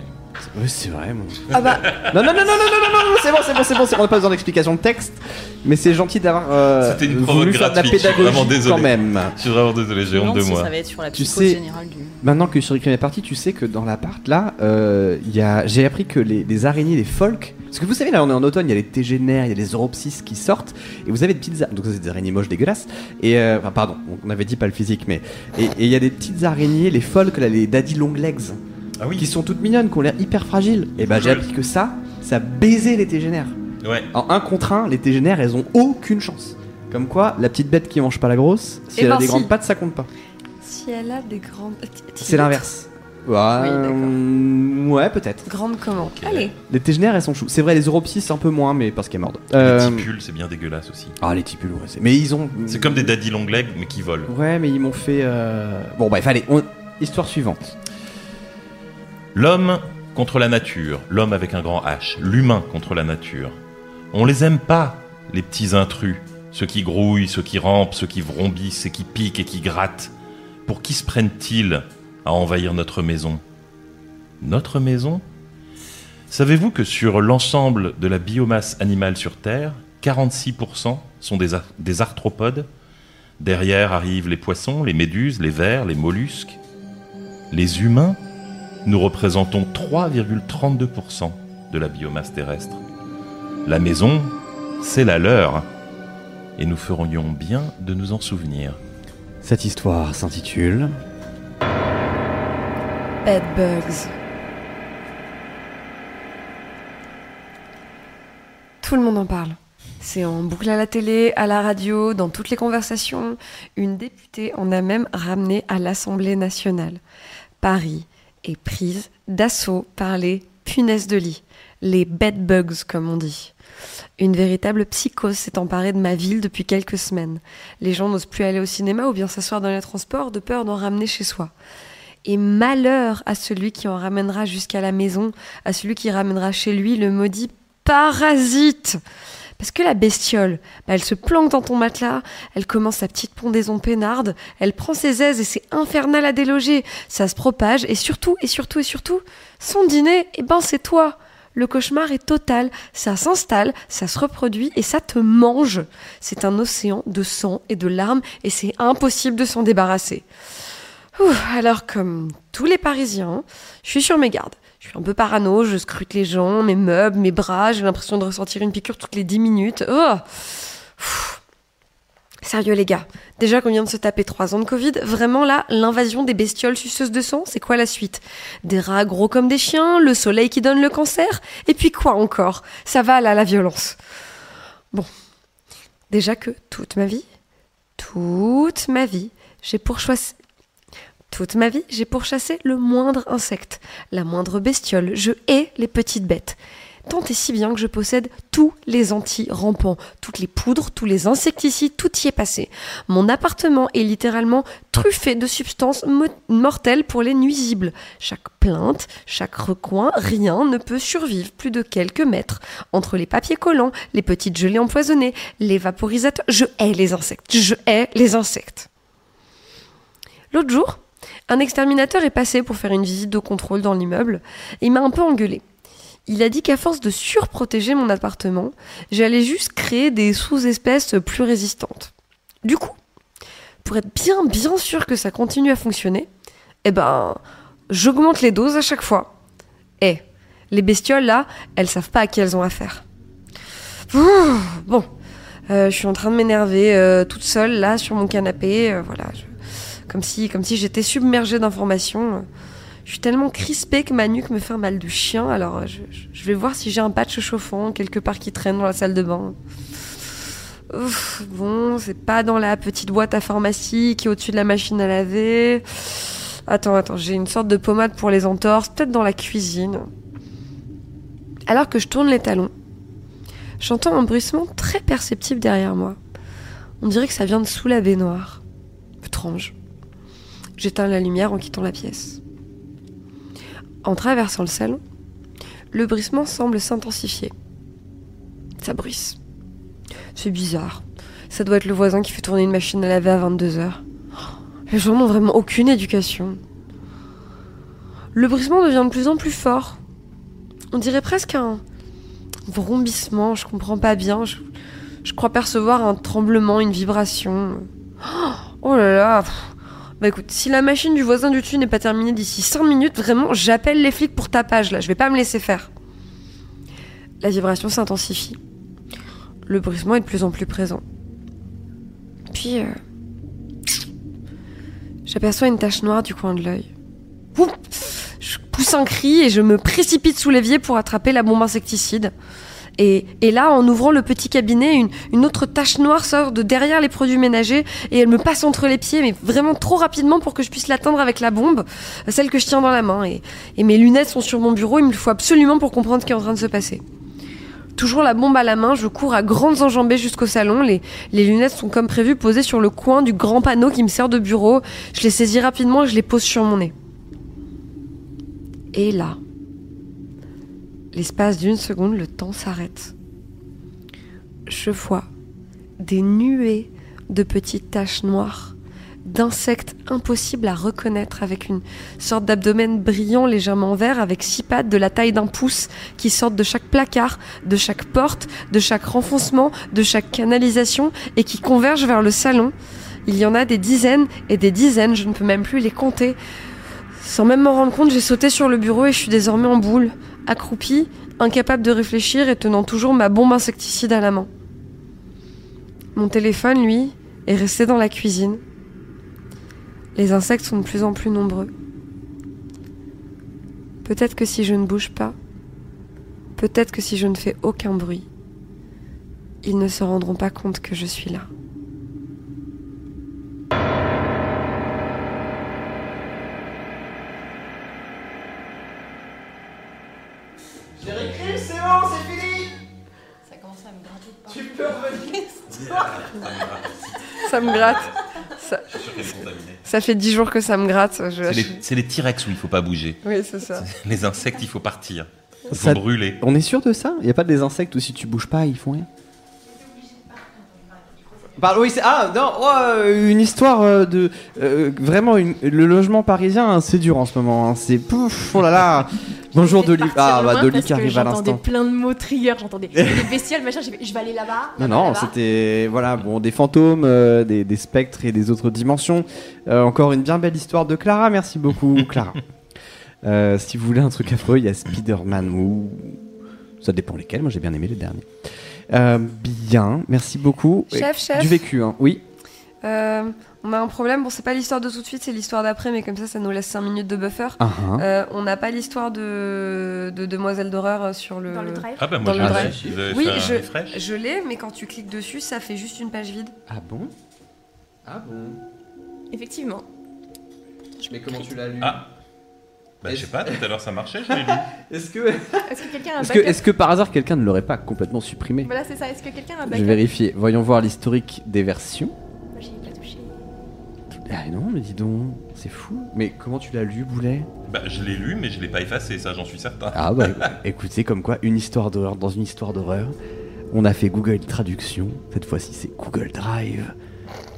Ouais, c'est vrai, moi. Ah bah, Non, non, non, non, non, non, non, non, c'est bon, c'est bon, c'est bon, c'est bon, on n'a pas besoin d'explication de texte. Mais c'est gentil d'avoir euh, C'était une voulu provoque faire de la gratuite, je suis pédagogie vraiment désolé. quand même. Je suis vraiment désolé, j'ai honte de moi. ça va être sur la Tu psychose sais- générale du. Maintenant que Shuriken est parti, tu sais que dans l'appart là, euh, il y a... j'ai appris que les, les araignées, les folk. Parce que vous savez, là on est en automne, il y a les tégénères, il y a les europsis qui sortent, et vous avez des petites. a- Donc ça, c'est des araignées moches dégueulasses. Et euh, enfin, pardon, on avait dit pas le physique, mais. Et et il y a des petites araignées, les folk, là, les daddy long legs, Ah oui qui sont toutes mignonnes, qui ont l'air hyper fragiles. Et bah j'ai appris que ça, ça baisait les tégénères. Ouais. En un contre un, les tégénères, elles ont aucune chance. Comme quoi, la petite bête qui mange pas la grosse, si Eh elle a ben des si. grandes pattes, ça compte pas. si elle a des grandes. C'est l'inverse. Ouais, d'accord. euh, ouais, peut-être. Grande comment. Allez. Les tégénères, elles sont chou. C'est vrai, les Europsis, un peu moins, mais parce qu'elles mordent. Les Euh, tipules, c'est bien dégueulasse aussi. Ah, les tipules, ouais. c'est- Mais ils ont. C'est comme des daddy long legs, mais qui volent. Ouais, mais ils m'ont fait. euh, Bon, bref, allez, on- histoire suivante. L'homme contre la nature, l'homme avec un grand H, l'humain contre la nature. On les aime pas, les petits intrus, ceux qui grouillent, ceux qui rampent, ceux qui vrombissent et qui piquent et qui grattent. Pour qui se prennent-ils à envahir notre maison? Notre maison? Savez-vous que sur l'ensemble de la biomasse animale sur Terre, 46% sont des arthropodes? Derrière arrivent les poissons, les méduses, les vers, les mollusques. Les humains nous représentons 3,32% de la biomasse terrestre. La maison, c'est la leur. Et nous ferions bien de nous en souvenir. Cette histoire s'intitule. Bed bugs. Tout le monde en parle. C'est en boucle à la télé, à la radio, dans toutes les conversations. Une députée en a même ramené à l'Assemblée nationale. Paris est prise d'assaut par les punaises de lit, les bed bugs comme on dit. Une véritable psychose s'est emparée de ma ville depuis quelques semaines. Les gens n'osent plus aller au cinéma ou bien s'asseoir dans les transports de peur d'en ramener chez soi. Et malheur à celui qui en ramènera jusqu'à la maison, à celui qui ramènera chez lui le maudit parasite. Parce que la bestiole, bah, elle se planque dans ton matelas, elle commence sa petite pondaison peinarde, elle prend ses aises et c'est infernal à déloger. Ça se propage et surtout, et surtout, et surtout, son dîner, eh ben c'est toi. Le cauchemar est total, ça s'installe, ça se reproduit et ça te mange. C'est un océan de sang et de larmes et c'est impossible de s'en débarrasser. alors comme tous les Parisiens, je suis sur mes gardes. Un peu parano, je scrute les gens, mes meubles, mes bras, j'ai l'impression de ressentir une piqûre toutes les 10 minutes. Oh Sérieux les gars, déjà qu'on vient de se taper trois ans de Covid, vraiment là, l'invasion des bestioles suceuses de sang, c'est quoi la suite? Des rats gros comme des chiens, le soleil qui donne le cancer, et puis quoi encore? Ça va là la violence. Bon, déjà que toute ma vie, toute ma vie, j'ai pourchassé... Toute ma vie, j'ai pourchassé le moindre insecte, la moindre bestiole, je hais les petites bêtes tant et si bien que je possède tous les anti-rampants, toutes les poudres, tous les insecticides, tout y est passé. Mon appartement est littéralement truffé de substances mortelles pour les nuisibles. Chaque plainte, chaque recoin, rien ne peut survivre plus de quelques mètres. Entre les papiers collants, les petites gelées empoisonnées, les vaporisateurs, je hais les insectes, je hais les insectes. L'autre jour, un exterminateur est passé pour faire une visite de contrôle dans l'immeuble et il m'a un peu engueulé. Il a dit qu'à force de surprotéger mon appartement, j'allais juste créer des sous-espèces plus résistantes. Du coup, pour être bien bien sûr que ça continue à fonctionner, eh ben, j'augmente les doses à chaque fois. Eh, les bestioles là, elles savent pas à qui elles ont affaire. bon, euh, je suis en train de m'énerver euh, toute seule là sur mon canapé, euh, voilà, comme si comme si j'étais submergée d'informations. Je suis tellement crispée que ma nuque me fait un mal de chien. Alors, euh, je, vais voir si j'ai un patch chauffant quelque part qui traîne dans la salle de bain. bon, c'est pas dans la petite boîte à pharmacie qui est au-dessus de la machine à laver. Attends, attends, j'ai une sorte de pommade pour les entorses, peut-être dans la cuisine. Alors que je tourne les talons, j'entends un bruissement très perceptible derrière moi. On dirait que ça vient de sous la baignoire. Étrange. J'éteins la lumière en quittant la pièce. En traversant le salon, le bruissement semble s'intensifier. Ça bruisse. C'est bizarre. Ça doit être le voisin qui fait tourner une machine à laver à 22h. Les gens n'ont vraiment aucune éducation. Le bruissement devient de plus en plus fort. On dirait presque un vrombissement, je comprends pas bien. Je, je crois percevoir un tremblement, une vibration. Oh là là, bah écoute, si la machine du voisin du dessus n'est pas terminée d'ici 5 minutes, vraiment, j'appelle les flics pour tapage là, je vais pas me laisser faire. La vibration s'intensifie. Le bruissement est de plus en plus présent. Puis, euh, j'aperçois une tache noire du coin de l'œil. Je pousse un cri et je me précipite sous l'évier pour attraper la bombe insecticide. Et, là, en ouvrant le petit cabinet, une, autre tache noire sort de derrière les produits ménagers et elle me passe entre les pieds, mais vraiment trop rapidement pour que je puisse l'atteindre avec la bombe, celle que je tiens dans la main. Et, mes lunettes sont sur mon bureau, il me faut absolument pour comprendre ce qui est en train de se passer. Toujours la bombe à la main, je cours à grandes enjambées jusqu'au salon. Les, les, lunettes sont comme prévu posées sur le coin du grand panneau qui me sert de bureau. Je les saisis rapidement et je les pose sur mon nez. Et là, L'espace d'une seconde, le temps s'arrête. Je vois des nuées de petites taches noires, d'insectes impossibles à reconnaître avec une sorte d'abdomen brillant légèrement vert avec six pattes de la taille d'un pouce qui sortent de chaque placard, de chaque porte, de chaque renfoncement, de chaque canalisation et qui convergent vers le salon. Il y en a des dizaines et des dizaines, je ne peux même plus les compter. Sans même m'en rendre compte, j'ai sauté sur le bureau et je suis désormais en boule accroupie, incapable de réfléchir et tenant toujours ma bombe insecticide à la main. Mon téléphone, lui, est resté dans la cuisine. Les insectes sont de plus en plus nombreux. Peut-être que si je ne bouge pas, peut-être que si je ne fais aucun bruit, ils ne se rendront pas compte que je suis là. Ça me gratte. Ça, fait dix jours que ça me gratte. C'est les, T-Rex où il faut pas bouger. Oui, c'est ça. Les insectes, il faut partir. Il faut brûler. On est sûr de ça? Il n'y a pas des insectes où si tu bouges pas, ils font rien? Bah, oui, ah non, oh, une histoire euh, de euh, vraiment le logement parisien, hein, c'est dur en ce moment. Hein. c'est pouf, oh là là. Bonjour Dolly. Ah bah Dolly qui arrive à J'entendais l'instant. plein de mots triggers, j'entendais des bestioles, machin, j'ai fait, je vais aller là-bas. Non, là-bas, non, là-bas. c'était voilà, bon, des fantômes, euh, des, des spectres et des autres dimensions. Euh, encore une bien belle histoire de Clara. Merci beaucoup, Clara. Euh, si vous voulez un truc affreux, il y a Spider-Man ou ça dépend lesquels. Moi, j'ai bien aimé les derniers. Euh, bien, merci beaucoup. Chef, chef. Du vécu, hein. Oui. Euh, on a un problème. Bon, c'est pas l'histoire de tout de suite, c'est l'histoire d'après, mais comme ça, ça nous laisse 5 minutes de buffer. Ah, ah. Euh, on n'a pas l'histoire de, de Demoiselle d'horreur sur le. Dans le drive. Ah bah moi Dans j'ai le drive. Oui, je, je l'ai, mais quand tu cliques dessus, ça fait juste une page vide. Ah bon? Ah bon? Effectivement. Mais comment tu l'as lu? Ah Bah je sais pas, tout à l'heure ça marchait, je l'ai lu. Est-ce que, Est-ce que quelqu'un a un est-ce que, backup est-ce que par hasard quelqu'un ne l'aurait pas complètement supprimé Voilà, c'est ça. Est-ce que quelqu'un a un Je backup vais vérifier. Voyons voir l'historique des versions. Moi, j'y ai pas touché. Ah non, mais dis donc, c'est fou. Mais comment tu l'as lu, Boulet? Bah je l'ai lu, mais je l'ai pas effacé, ça j'en suis certain. Ah bah écoutez, comme quoi, une histoire d'horreur dans une histoire d'horreur. On a fait Google Traduction. Cette fois-ci, c'est Google Drive,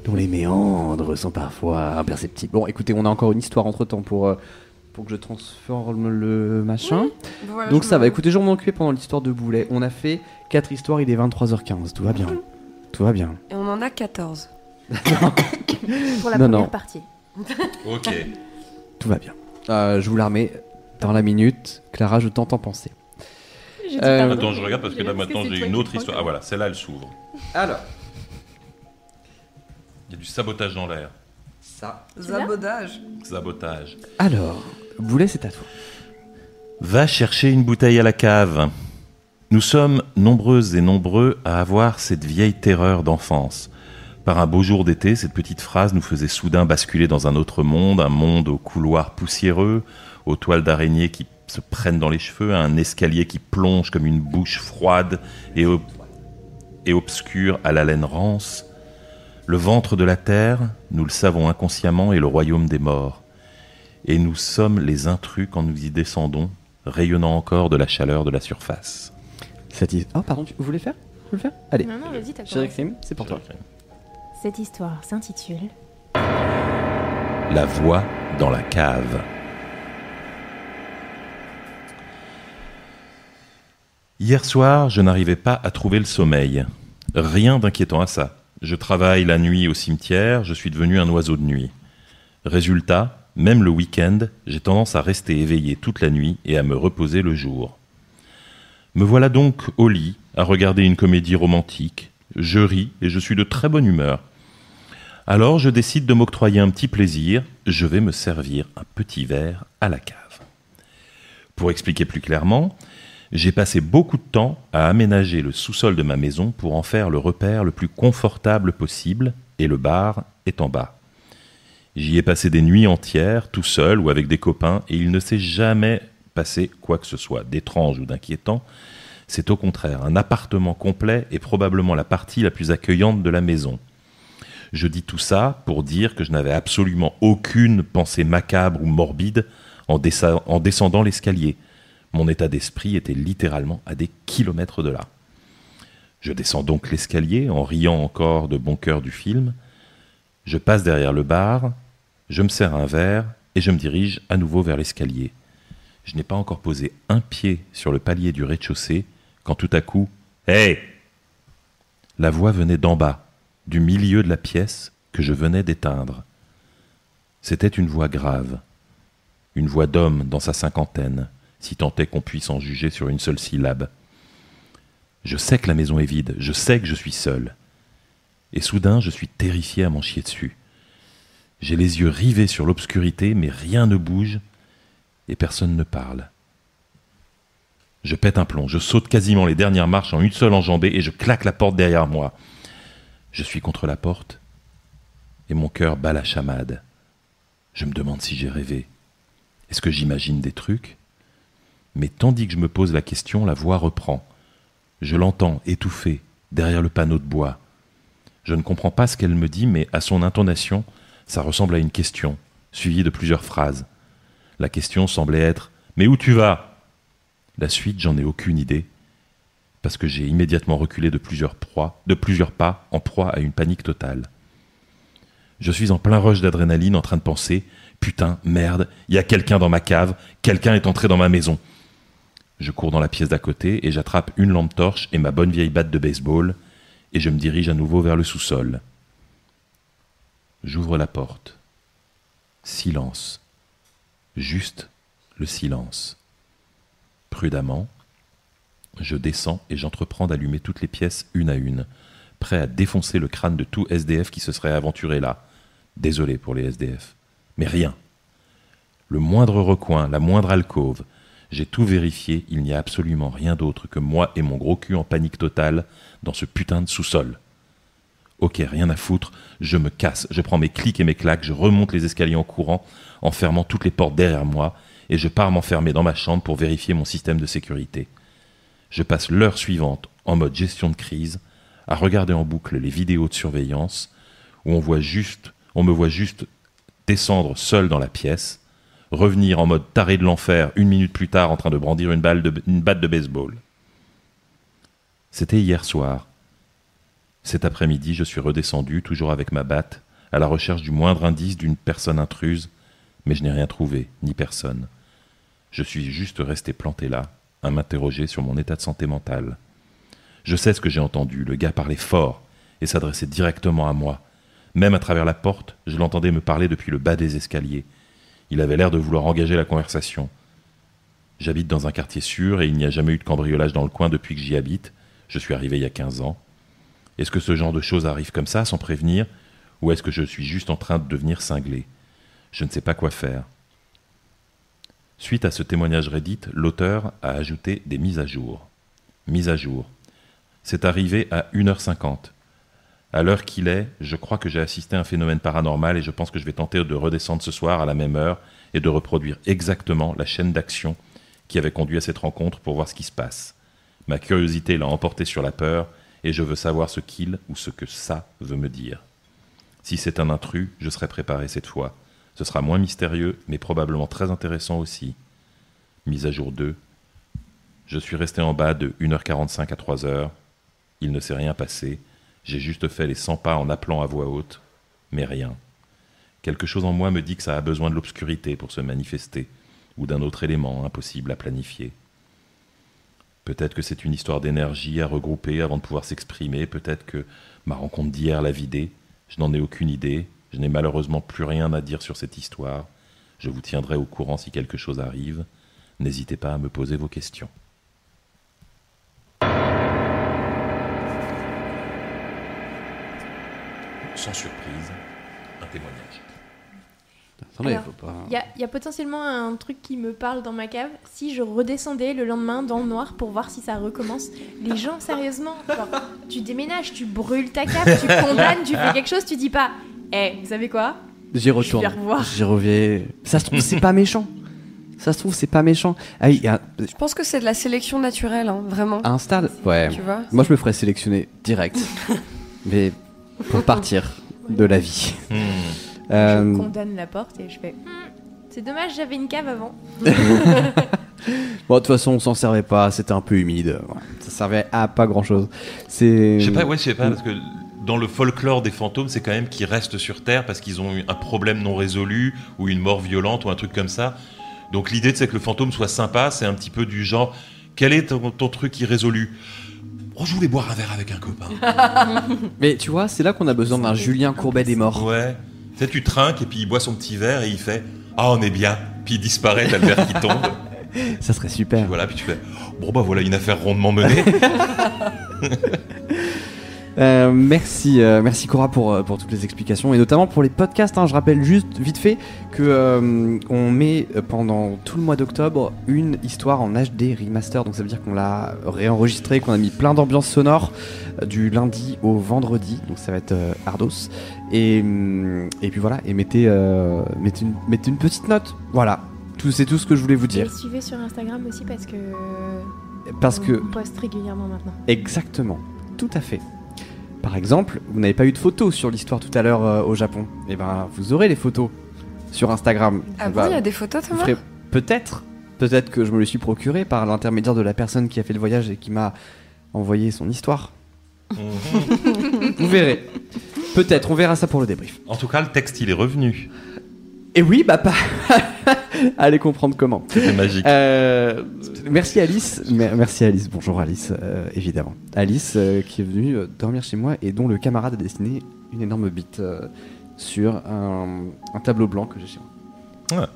dont les méandres sont parfois imperceptibles. Bon, écoutez, on a encore une histoire entre temps pour, euh, pour que je transforme le machin. Voilà, Donc ça va. Écoutez, je vais m'en occuper pendant l'histoire de Boulet. On a fait 4 histoires, il est 23h15. Tout va bien. Tout va bien. Et on en a 14. Pour la Non, première non. partie. Ok. Tout va bien. Euh, je vous la remets dans la minute. Clara, je t'entends penser. Euh. Attends, je regarde parce que là maintenant j'ai une autre histoire. Ah voilà, celle-là elle s'ouvre. Alors, Il y a du sabotage dans l'air. ça. Zabodage. Sabotage. Alors, Boulet, c'est à toi. Va chercher une bouteille à la cave. Nous sommes nombreuses et nombreux à avoir cette vieille terreur d'enfance. Par un beau jour d'été, cette petite phrase nous faisait soudain basculer dans un autre monde, un monde aux couloirs poussiéreux, aux toiles d'araignées qui se prennent dans les cheveux, un escalier qui plonge comme une bouche froide et, et obscure à la laine rance. Le ventre de la terre, nous le savons inconsciemment, est le royaume des morts. Et nous sommes les intrus quand nous y descendons, rayonnant encore de la chaleur de la surface. Cette his- Oh, pardon, tu- vous voulez le faire? Vous voulez le faire? Allez. Non, non, vas-y, t'as c'est pour toi. Cette histoire s'intitule La voix dans la cave. Hier soir, je n'arrivais pas à trouver le sommeil. Rien d'inquiétant à ça. Je travaille la nuit au cimetière, je suis devenu un oiseau de nuit. Résultat, même le week-end, j'ai tendance à rester éveillé toute la nuit et à me reposer le jour. Me voilà donc au lit, à regarder une comédie romantique. Je ris et je suis de très bonne humeur. Alors je décide de m'octroyer un petit plaisir, je vais me servir un petit verre à la cave. Pour expliquer plus clairement, j'ai passé beaucoup de temps à aménager le sous-sol de ma maison pour en faire le repère le plus confortable possible, et le bar est en bas. J'y ai passé des nuits entières, tout seul ou avec des copains, et il ne s'est jamais passé quoi que ce soit d'étrange ou d'inquiétant. C'est au contraire un appartement complet et probablement la partie la plus accueillante de la maison. Je dis tout ça pour dire que je n'avais absolument aucune pensée macabre ou morbide en, descendant l'escalier. Mon état d'esprit était littéralement à des kilomètres de là. Je descends donc l'escalier en riant encore de bon cœur du film. Je passe derrière le bar, je me sers un verre et je me dirige à nouveau vers l'escalier. Je n'ai pas encore posé un pied sur le palier du rez-de-chaussée quand tout à coup, Hé La voix venait d'en bas, du milieu de la pièce que je venais d'éteindre. C'était une voix grave, une voix d'homme dans sa cinquantaine, si tant est qu'on puisse en juger sur une seule syllabe. Je sais que la maison est vide, je sais que je suis seul. Et soudain, je suis terrifié à m'en chier dessus. J'ai les yeux rivés sur l'obscurité, mais rien ne bouge et personne ne parle. Je pète un plomb, je saute quasiment les dernières marches en une seule enjambée et je claque la porte derrière moi. Je suis contre la porte et mon cœur bat la chamade. Je me demande si j'ai rêvé. Est-ce que j'imagine des trucs? Mais tandis que je me pose la question, la voix reprend. Je l'entends étouffée derrière le panneau de bois. Je ne comprends pas ce qu'elle me dit, mais à son intonation, ça ressemble à une question, suivie de plusieurs phrases. La question semblait être Mais où tu vas? La suite, j'en ai aucune idée, parce que j'ai immédiatement reculé de plusieurs proies, de plusieurs pas, en proie à une panique totale. Je suis en plein rush d'adrénaline en train de penser Putain, merde, il y a quelqu'un dans ma cave, quelqu'un est entré dans ma maison. Je cours dans la pièce d'à côté et j'attrape une lampe torche et ma bonne vieille batte de baseball et je me dirige à nouveau vers le sous-sol. J'ouvre la porte. Silence. Juste le silence. Prudemment, je descends et j'entreprends d'allumer toutes les pièces une à une, prêt à défoncer le crâne de tout SDF qui se serait aventuré là. Désolé pour les SDF. Mais rien. Le moindre recoin, la moindre alcôve, j'ai tout vérifié, il n'y a absolument rien d'autre que moi et mon gros cul en panique totale dans ce putain de sous-sol. Ok, rien à foutre, je me casse, je prends mes clics et mes claques, je remonte les escaliers en courant, en fermant toutes les portes derrière moi, et je pars m'enfermer dans ma chambre pour vérifier mon système de sécurité. Je passe l'heure suivante, en mode gestion de crise, à regarder en boucle les vidéos de surveillance, où on me voit juste descendre seul dans la pièce, revenir en mode taré de l'enfer une minute plus tard en train de brandir une, balle une batte de baseball. C'était hier soir. Cet après-midi, je suis redescendu, toujours avec ma batte, à la recherche du moindre indice d'une personne intruse, mais je n'ai rien trouvé, ni personne. Je suis juste resté planté là, à m'interroger sur mon état de santé mentale. Je sais ce que j'ai entendu, le gars parlait fort et s'adressait directement à moi. Même à travers la porte, je l'entendais me parler depuis le bas des escaliers, il avait l'air de vouloir engager la conversation. J'habite dans un quartier sûr et il n'y a jamais eu de cambriolage dans le coin depuis que j'y habite. Je suis arrivé il y a 15 ans. Est-ce que ce genre de choses arrive comme ça, sans prévenir, ou est-ce que je suis juste en train de devenir cinglé? Je ne sais pas quoi faire. Suite à ce témoignage Reddit, l'auteur a ajouté des mises à jour. Mise à jour. C'est arrivé à 1h50. À l'heure qu'il est, je crois que j'ai assisté à un phénomène paranormal et je pense que je vais tenter de redescendre ce soir à la même heure et de reproduire exactement la chaîne d'action qui avait conduit à cette rencontre pour voir ce qui se passe. Ma curiosité l'a emporté sur la peur et je veux savoir ce qu'il ou ce que ça veut me dire. Si c'est un intrus, je serai préparé cette fois. Ce sera moins mystérieux, mais probablement très intéressant aussi. Mise à jour 2. Je suis resté en bas de 1h45 à 3h. Il ne s'est rien passé. J'ai juste fait les 100 pas en appelant à voix haute, mais rien. Quelque chose en moi me dit que ça a besoin de l'obscurité pour se manifester, ou d'un autre élément impossible à planifier. Peut-être que c'est une histoire d'énergie à regrouper avant de pouvoir s'exprimer, peut-être que ma rencontre d'hier l'a vidée, je n'en ai aucune idée, je n'ai malheureusement plus rien à dire sur cette histoire, je vous tiendrai au courant si quelque chose arrive, n'hésitez pas à me poser vos questions. sans surprise, un témoignage. Attendez, faut pas. Il y, a potentiellement un truc qui me parle dans ma cave. Si je redescendais le lendemain dans le noir pour voir si ça recommence, les gens, sérieusement, tu déménages, tu brûles ta cave, tu condamnes, tu fais quelque chose, tu dis pas, eh, vous savez quoi? J'y retourne. J'y reviens. Ça se trouve, c'est pas méchant. Ça se trouve, c'est pas méchant. Ah, Je pense que c'est de la sélection naturelle, hein, vraiment. À un stade Ouais. Tu vois Moi, je me ferais sélectionner direct. Mais pour partir de la vie. Hmm. Euh, je condamne la porte et je fais. Hmm, c'est dommage, j'avais une cave avant. bon, de toute façon, on s'en servait pas, c'était un peu humide. Ça servait à pas grand chose. C'est. Je sais pas, ouais, je sais pas, parce que dans le folklore des fantômes, c'est quand même qu'ils restent sur Terre parce qu'ils ont eu un problème non résolu ou une mort violente ou un truc comme ça. Donc l'idée, c'est que le fantôme soit sympa, c'est un petit peu du genre quel est ton, ton truc irrésolu? Oh, je voulais boire un verre avec un copain. Mais tu vois, c'est là qu'on a besoin d'un Julien Courbet des morts. Ouais. Tu sais, tu trinques et puis il boit son petit verre et il fait Ah, on est bien. Puis il disparaît, t'as le verre qui tombe. Ça serait super. voilà, puis tu fais Bon, bah voilà une affaire rondement menée. Euh, merci, euh, merci Cora pour, euh, pour toutes les explications et notamment pour les podcasts. Hein. je rappelle juste vite fait que on met pendant tout le mois d'octobre une histoire en HD remaster. Donc ça veut dire qu'on l'a réenregistré, qu'on a mis plein d'ambiances sonores du lundi au vendredi. Donc ça va être Ardos. Et, et puis voilà, et mettez, mettez, une, mettez une petite note. Voilà, c'est tout ce que je voulais vous dire. Et suivez sur Instagram aussi parce que parce que on poste régulièrement maintenant. Exactement, tout à fait. Par exemple, vous n'avez pas eu de photos sur l'histoire tout à l'heure euh, au Japon. Et eh ben, vous aurez les photos sur Instagram. Ah bon, il y a des photos, Thomas Peut-être. Peut-être que je me le suis procuré par l'intermédiaire de la personne qui a fait le voyage et qui m'a envoyé son histoire. Mhm. vous verrez. Peut-être, on verra ça pour le débrief. En tout cas, le texte, il est revenu. Et oui, bah pas. Allez comprendre comment. C'est magique. Euh, merci Alice. Merci Alice. Bonjour Alice, euh, évidemment. Alice euh, qui est venue dormir chez moi et dont le camarade a dessiné une énorme bite sur un, tableau blanc que j'ai chez moi.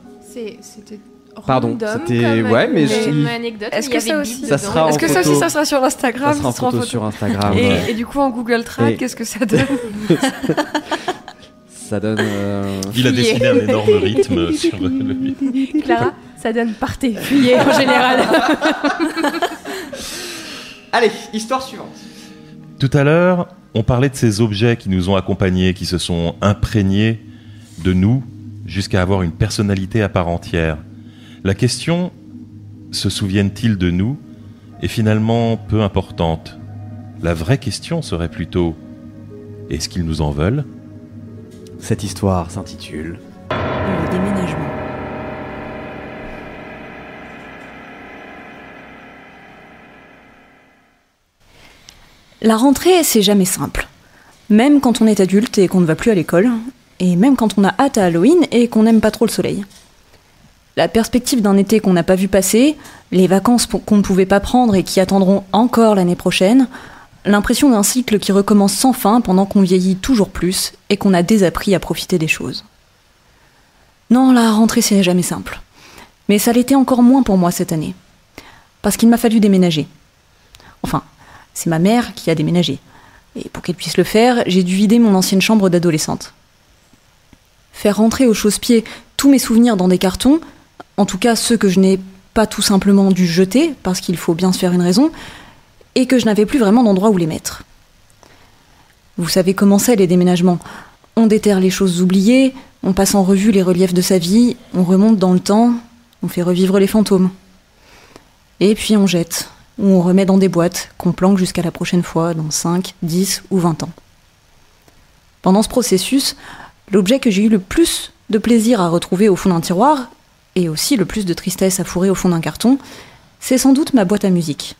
C'était Pardon, c'était ouais, mais je... anecdote. Est-ce que ça aussi ça sera Est-ce que ça aussi ça sera sur Instagram Ça sera en photo, sur Instagram. Et, du coup en Google Trad, qu'est-ce que ça donne Ça donne. Euh... Il a dessiné un énorme rythme sur le. Clara, ça donne partez, fuyez en général. Allez, histoire suivante. Tout à l'heure, on parlait de ces objets qui nous ont accompagnés, qui se sont imprégnés de nous jusqu'à avoir une personnalité à part entière. La question, se souviennent-ils de nous, est finalement peu importante. La vraie question serait plutôt, est-ce qu'ils nous en veulent? Cette histoire s'intitule Le déménagement. La rentrée, c'est jamais simple. Même quand on est adulte et qu'on ne va plus à l'école, et même quand on a hâte à Halloween et qu'on n'aime pas trop le soleil la perspective d'un été qu'on n'a pas vu passer, les vacances qu'on ne pouvait pas prendre et qui attendront encore l'année prochaine, l'impression d'un cycle qui recommence sans fin pendant qu'on vieillit toujours plus et qu'on a désappris à profiter des choses. Non, la rentrée c'est jamais simple. Mais ça l'était encore moins pour moi cette année. Parce qu'il m'a fallu déménager. Enfin, c'est ma mère qui a déménagé. Et pour qu'elle puisse le faire, j'ai dû vider mon ancienne chambre d'adolescente. Faire rentrer au chausse-pied tous mes souvenirs dans des cartons, en tout cas ceux que je n'ai pas tout simplement dû jeter, parce qu'il faut bien se faire une raison, et que je n'avais plus vraiment d'endroit où les mettre. Vous savez comment c'est les déménagements. On déterre les choses oubliées, on passe en revue les reliefs de sa vie, on remonte dans le temps, on fait revivre les fantômes. Et puis on jette, ou on remet dans des boîtes qu'on planque jusqu'à la prochaine fois, dans 5, 10 ou 20 ans. Pendant ce processus, l'objet que j'ai eu le plus de plaisir à retrouver au fond d'un tiroir, et aussi le plus de tristesse à fourrer au fond d'un carton, c'est sans doute ma boîte à musique.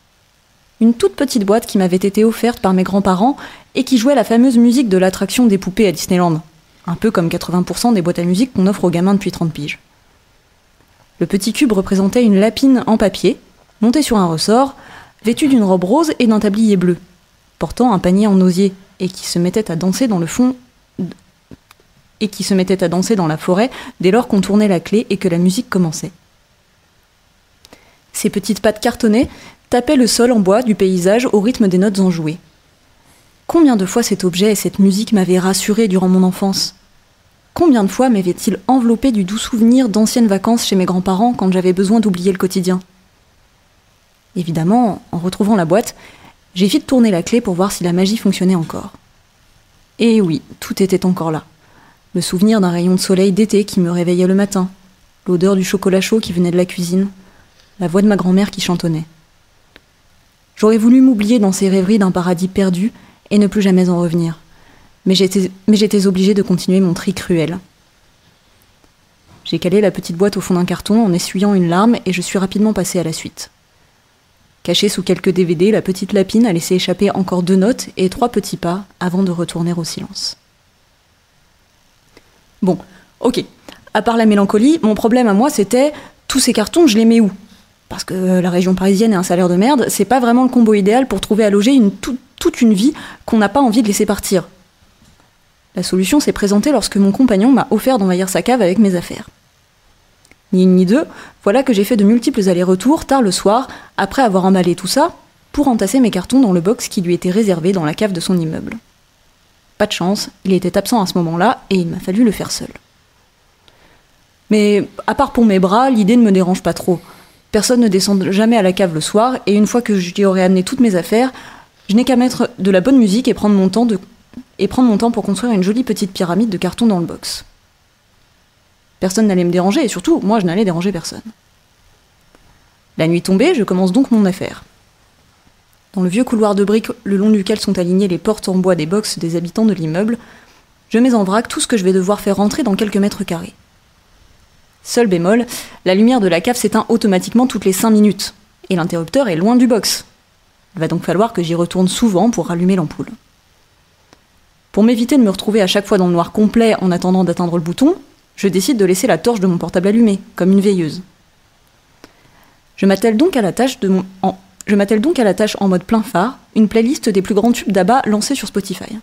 Une toute petite boîte qui m'avait été offerte par mes grands-parents et qui jouait la fameuse musique de l'attraction des poupées à Disneyland, un peu comme 80% des boîtes à musique qu'on offre aux gamins depuis 30 piges. Le petit cube représentait une lapine en papier, montée sur un ressort, vêtue d'une robe rose et d'un tablier bleu, portant un panier en osier et qui se mettait à danser dans le fond et qui se mettait à danser dans la forêt dès lors qu'on tournait la clé et que la musique commençait. Ses petites pattes cartonnées tapaient le sol en bois du paysage au rythme des notes enjouées. Combien de fois cet objet et cette musique m'avaient rassuré durant mon enfance? Combien de fois m'avait-il enveloppé du doux souvenir d'anciennes vacances chez mes grands-parents quand j'avais besoin d'oublier le quotidien? Évidemment, en retrouvant la boîte, j'ai vite tourné la clé pour voir si la magie fonctionnait encore. Et oui, tout était encore là le souvenir d'un rayon de soleil d'été qui me réveillait le matin, l'odeur du chocolat chaud qui venait de la cuisine, la voix de ma grand-mère qui chantonnait. J'aurais voulu m'oublier dans ces rêveries d'un paradis perdu et ne plus jamais en revenir. Mais j'étais obligée de continuer mon tri cruel. J'ai calé la petite boîte au fond d'un carton en essuyant une larme et je suis rapidement passée à la suite. Cachée sous quelques DVD, la petite lapine a laissé échapper encore deux notes et trois petits pas avant de retourner au silence. Bon, ok. À part la mélancolie, mon problème à moi, c'était tous ces cartons, je les mets où? Parce que la région parisienne et un salaire de merde, c'est pas vraiment le combo idéal pour trouver à loger toute une vie qu'on n'a pas envie de laisser partir. La solution s'est présentée lorsque mon compagnon m'a offert d'envahir sa cave avec mes affaires. Ni une ni deux, voilà que j'ai fait de multiples allers-retours tard le soir, après avoir emballé tout ça, pour entasser mes cartons dans le box qui lui était réservé dans la cave de son immeuble. Pas de chance, il était absent à ce moment-là et il m'a fallu le faire seul. Mais à part pour mes bras, l'idée ne me dérange pas trop. Personne ne descend jamais à la cave le soir et une fois que j'y aurai amené toutes mes affaires, je n'ai qu'à mettre de la bonne musique et prendre mon temps et prendre mon temps pour construire une jolie petite pyramide de carton dans le box. Personne n'allait me déranger et surtout, moi je n'allais déranger personne. La nuit tombée, je commence donc mon affaire. Dans le vieux couloir de briques le long duquel sont alignées les portes en bois des boxes des habitants de l'immeuble, je mets en vrac tout ce que je vais devoir faire rentrer dans quelques mètres carrés. Seul bémol, la lumière de la cave s'éteint automatiquement toutes les 5 minutes, et l'interrupteur est loin du box. Il va donc falloir que j'y retourne souvent pour rallumer l'ampoule. Pour m'éviter de me retrouver à chaque fois dans le noir complet en attendant d'atteindre le bouton, Je décide de laisser la torche de mon portable allumée, comme une veilleuse. Je m'attelle donc à la tâche de mon... en... Je m'attelle donc à la tâche en mode plein phare, une playlist des plus grands tubes d'ABBA lancés sur Spotify.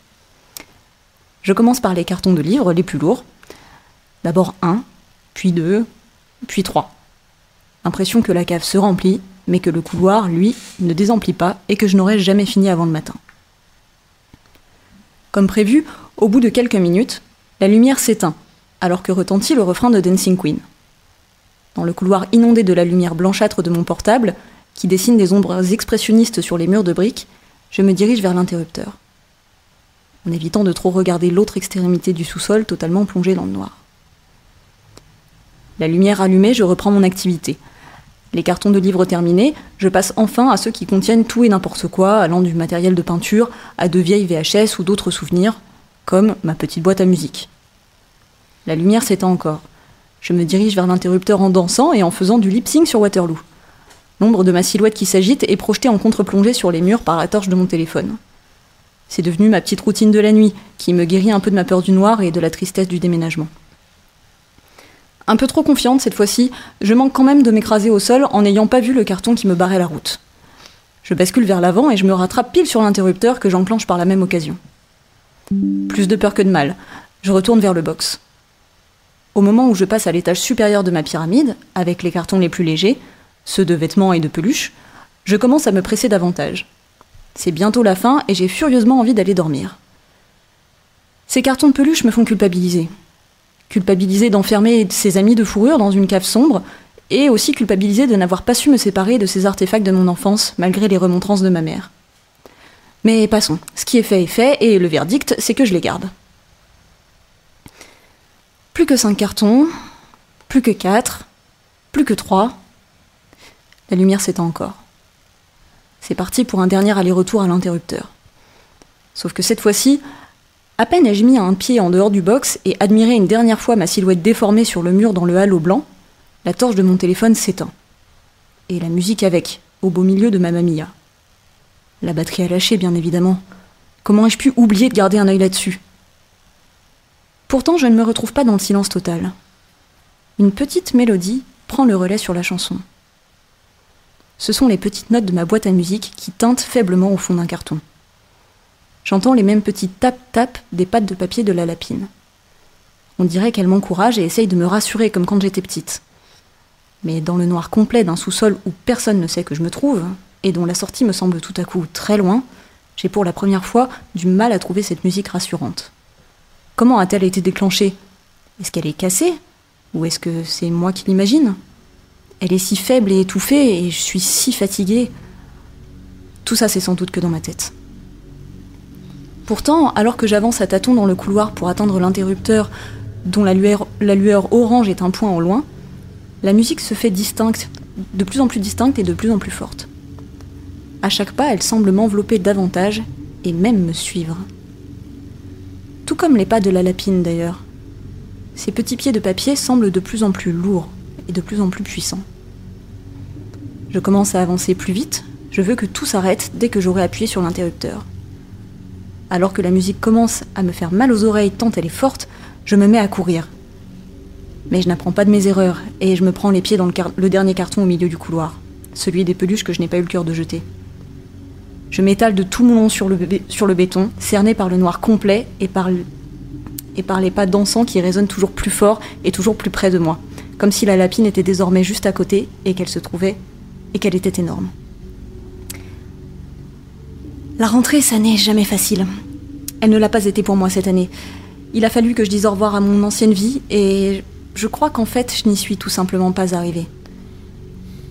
Je commence par les cartons de livres les plus lourds. D'abord un, puis deux, puis trois. Impression que la cave se remplit, mais que le couloir, lui, ne désemplit pas et que je n'aurai jamais fini avant le matin. Comme prévu, au bout de quelques minutes, la lumière s'éteint, alors que retentit le refrain de Dancing Queen. Dans le couloir inondé de la lumière blanchâtre de mon portable, qui dessine des ombres expressionnistes sur les murs de briques, je me dirige vers l'interrupteur, en évitant de trop regarder l'autre extrémité du sous-sol totalement plongé dans le noir. La lumière allumée, je reprends mon activité. Les cartons de livres terminés, je passe enfin à ceux qui contiennent tout et n'importe quoi, allant du matériel de peinture à de vieilles VHS ou d'autres souvenirs, comme ma petite boîte à musique. La lumière s'éteint encore. Je me dirige vers l'interrupteur en dansant et en faisant du lip-sync sur Waterloo. L'ombre de ma silhouette qui s'agite est projetée en contre-plongée sur les murs par la torche de mon téléphone. C'est devenu ma petite routine de la nuit, qui me guérit un peu de ma peur du noir et de la tristesse du déménagement. Un peu trop confiante cette fois-ci, je manque quand même de m'écraser au sol en n'ayant pas vu le carton qui me barrait la route. Je bascule vers l'avant et je me rattrape pile sur l'interrupteur que j'enclenche par la même occasion. Plus de peur que de mal, je retourne vers le box. Au moment où je passe à l'étage supérieur de ma pyramide, avec les cartons les plus légers, ceux de vêtements et de peluches, je commence à me presser davantage. C'est bientôt la fin et j'ai furieusement envie d'aller dormir. Ces cartons de peluche me font culpabiliser. Culpabiliser d'enfermer ses amis de fourrure dans une cave sombre, et aussi culpabiliser de n'avoir pas su me séparer de ces artefacts de mon enfance, malgré les remontrances de ma mère. Mais passons, ce qui est fait est fait, et le verdict, c'est que je les garde. Plus que cinq cartons, plus que quatre, plus que trois. La lumière s'éteint encore. C'est parti pour un dernier aller-retour à l'interrupteur. Sauf que cette fois-ci, à peine ai-je mis un pied en dehors du box et admiré une dernière fois ma silhouette déformée sur le mur dans le halo blanc, la torche de mon téléphone s'éteint. Et la musique avec, au beau milieu de ma mamilla. La batterie a lâché, bien évidemment. Comment ai-je pu oublier de garder un œil là-dessus? Pourtant, je ne me retrouve pas dans le silence total. Une petite mélodie prend le relais sur la chanson. Ce sont les petites notes de ma boîte à musique qui tintent faiblement au fond d'un carton. J'entends les mêmes petits tap-tap des pattes de papier de la lapine. On dirait qu'elle m'encourage et essaye de me rassurer comme quand j'étais petite. Mais dans le noir complet d'un sous-sol où personne ne sait que je me trouve, et dont la sortie me semble tout à coup très loin, j'ai pour la première fois du mal à trouver cette musique rassurante. Comment a-t-elle été déclenchée? Est-ce qu'elle est cassée? Ou est-ce que c'est moi qui l'imagine? Elle est si faible et étouffée et je suis si fatiguée. Tout ça, c'est sans doute que dans ma tête. Pourtant, alors que j'avance à tâtons dans le couloir pour atteindre l'interrupteur dont la lueur, orange est un point au loin, la musique se fait distincte, de plus en plus distincte et de plus en plus forte. À chaque pas, elle semble m'envelopper davantage et même me suivre tout comme les pas de la lapine d'ailleurs. Ces petits pieds de papier semblent de plus en plus lourds et de plus en plus puissants. Je commence à avancer plus vite, je veux que tout s'arrête dès que j'aurai appuyé sur l'interrupteur. Alors que la musique commence à me faire mal aux oreilles tant elle est forte, je me mets à courir. Mais je n'apprends pas de mes erreurs et je me prends les pieds dans le, dernier carton au milieu du couloir, celui des peluches que je n'ai pas eu le cœur de jeter. Je m'étale de tout mon long sur le, béton, cerné par le noir complet et par, et par les pas dansants qui résonnent toujours plus fort et toujours plus près de moi, comme si la lapine était désormais juste à côté et qu'elle se trouvait et qu'elle était énorme. La rentrée, ça n'est jamais facile. Elle ne l'a pas été pour moi cette année. Il a fallu que je dise au revoir à mon ancienne vie et je crois qu'en fait, je n'y suis tout simplement pas arrivée.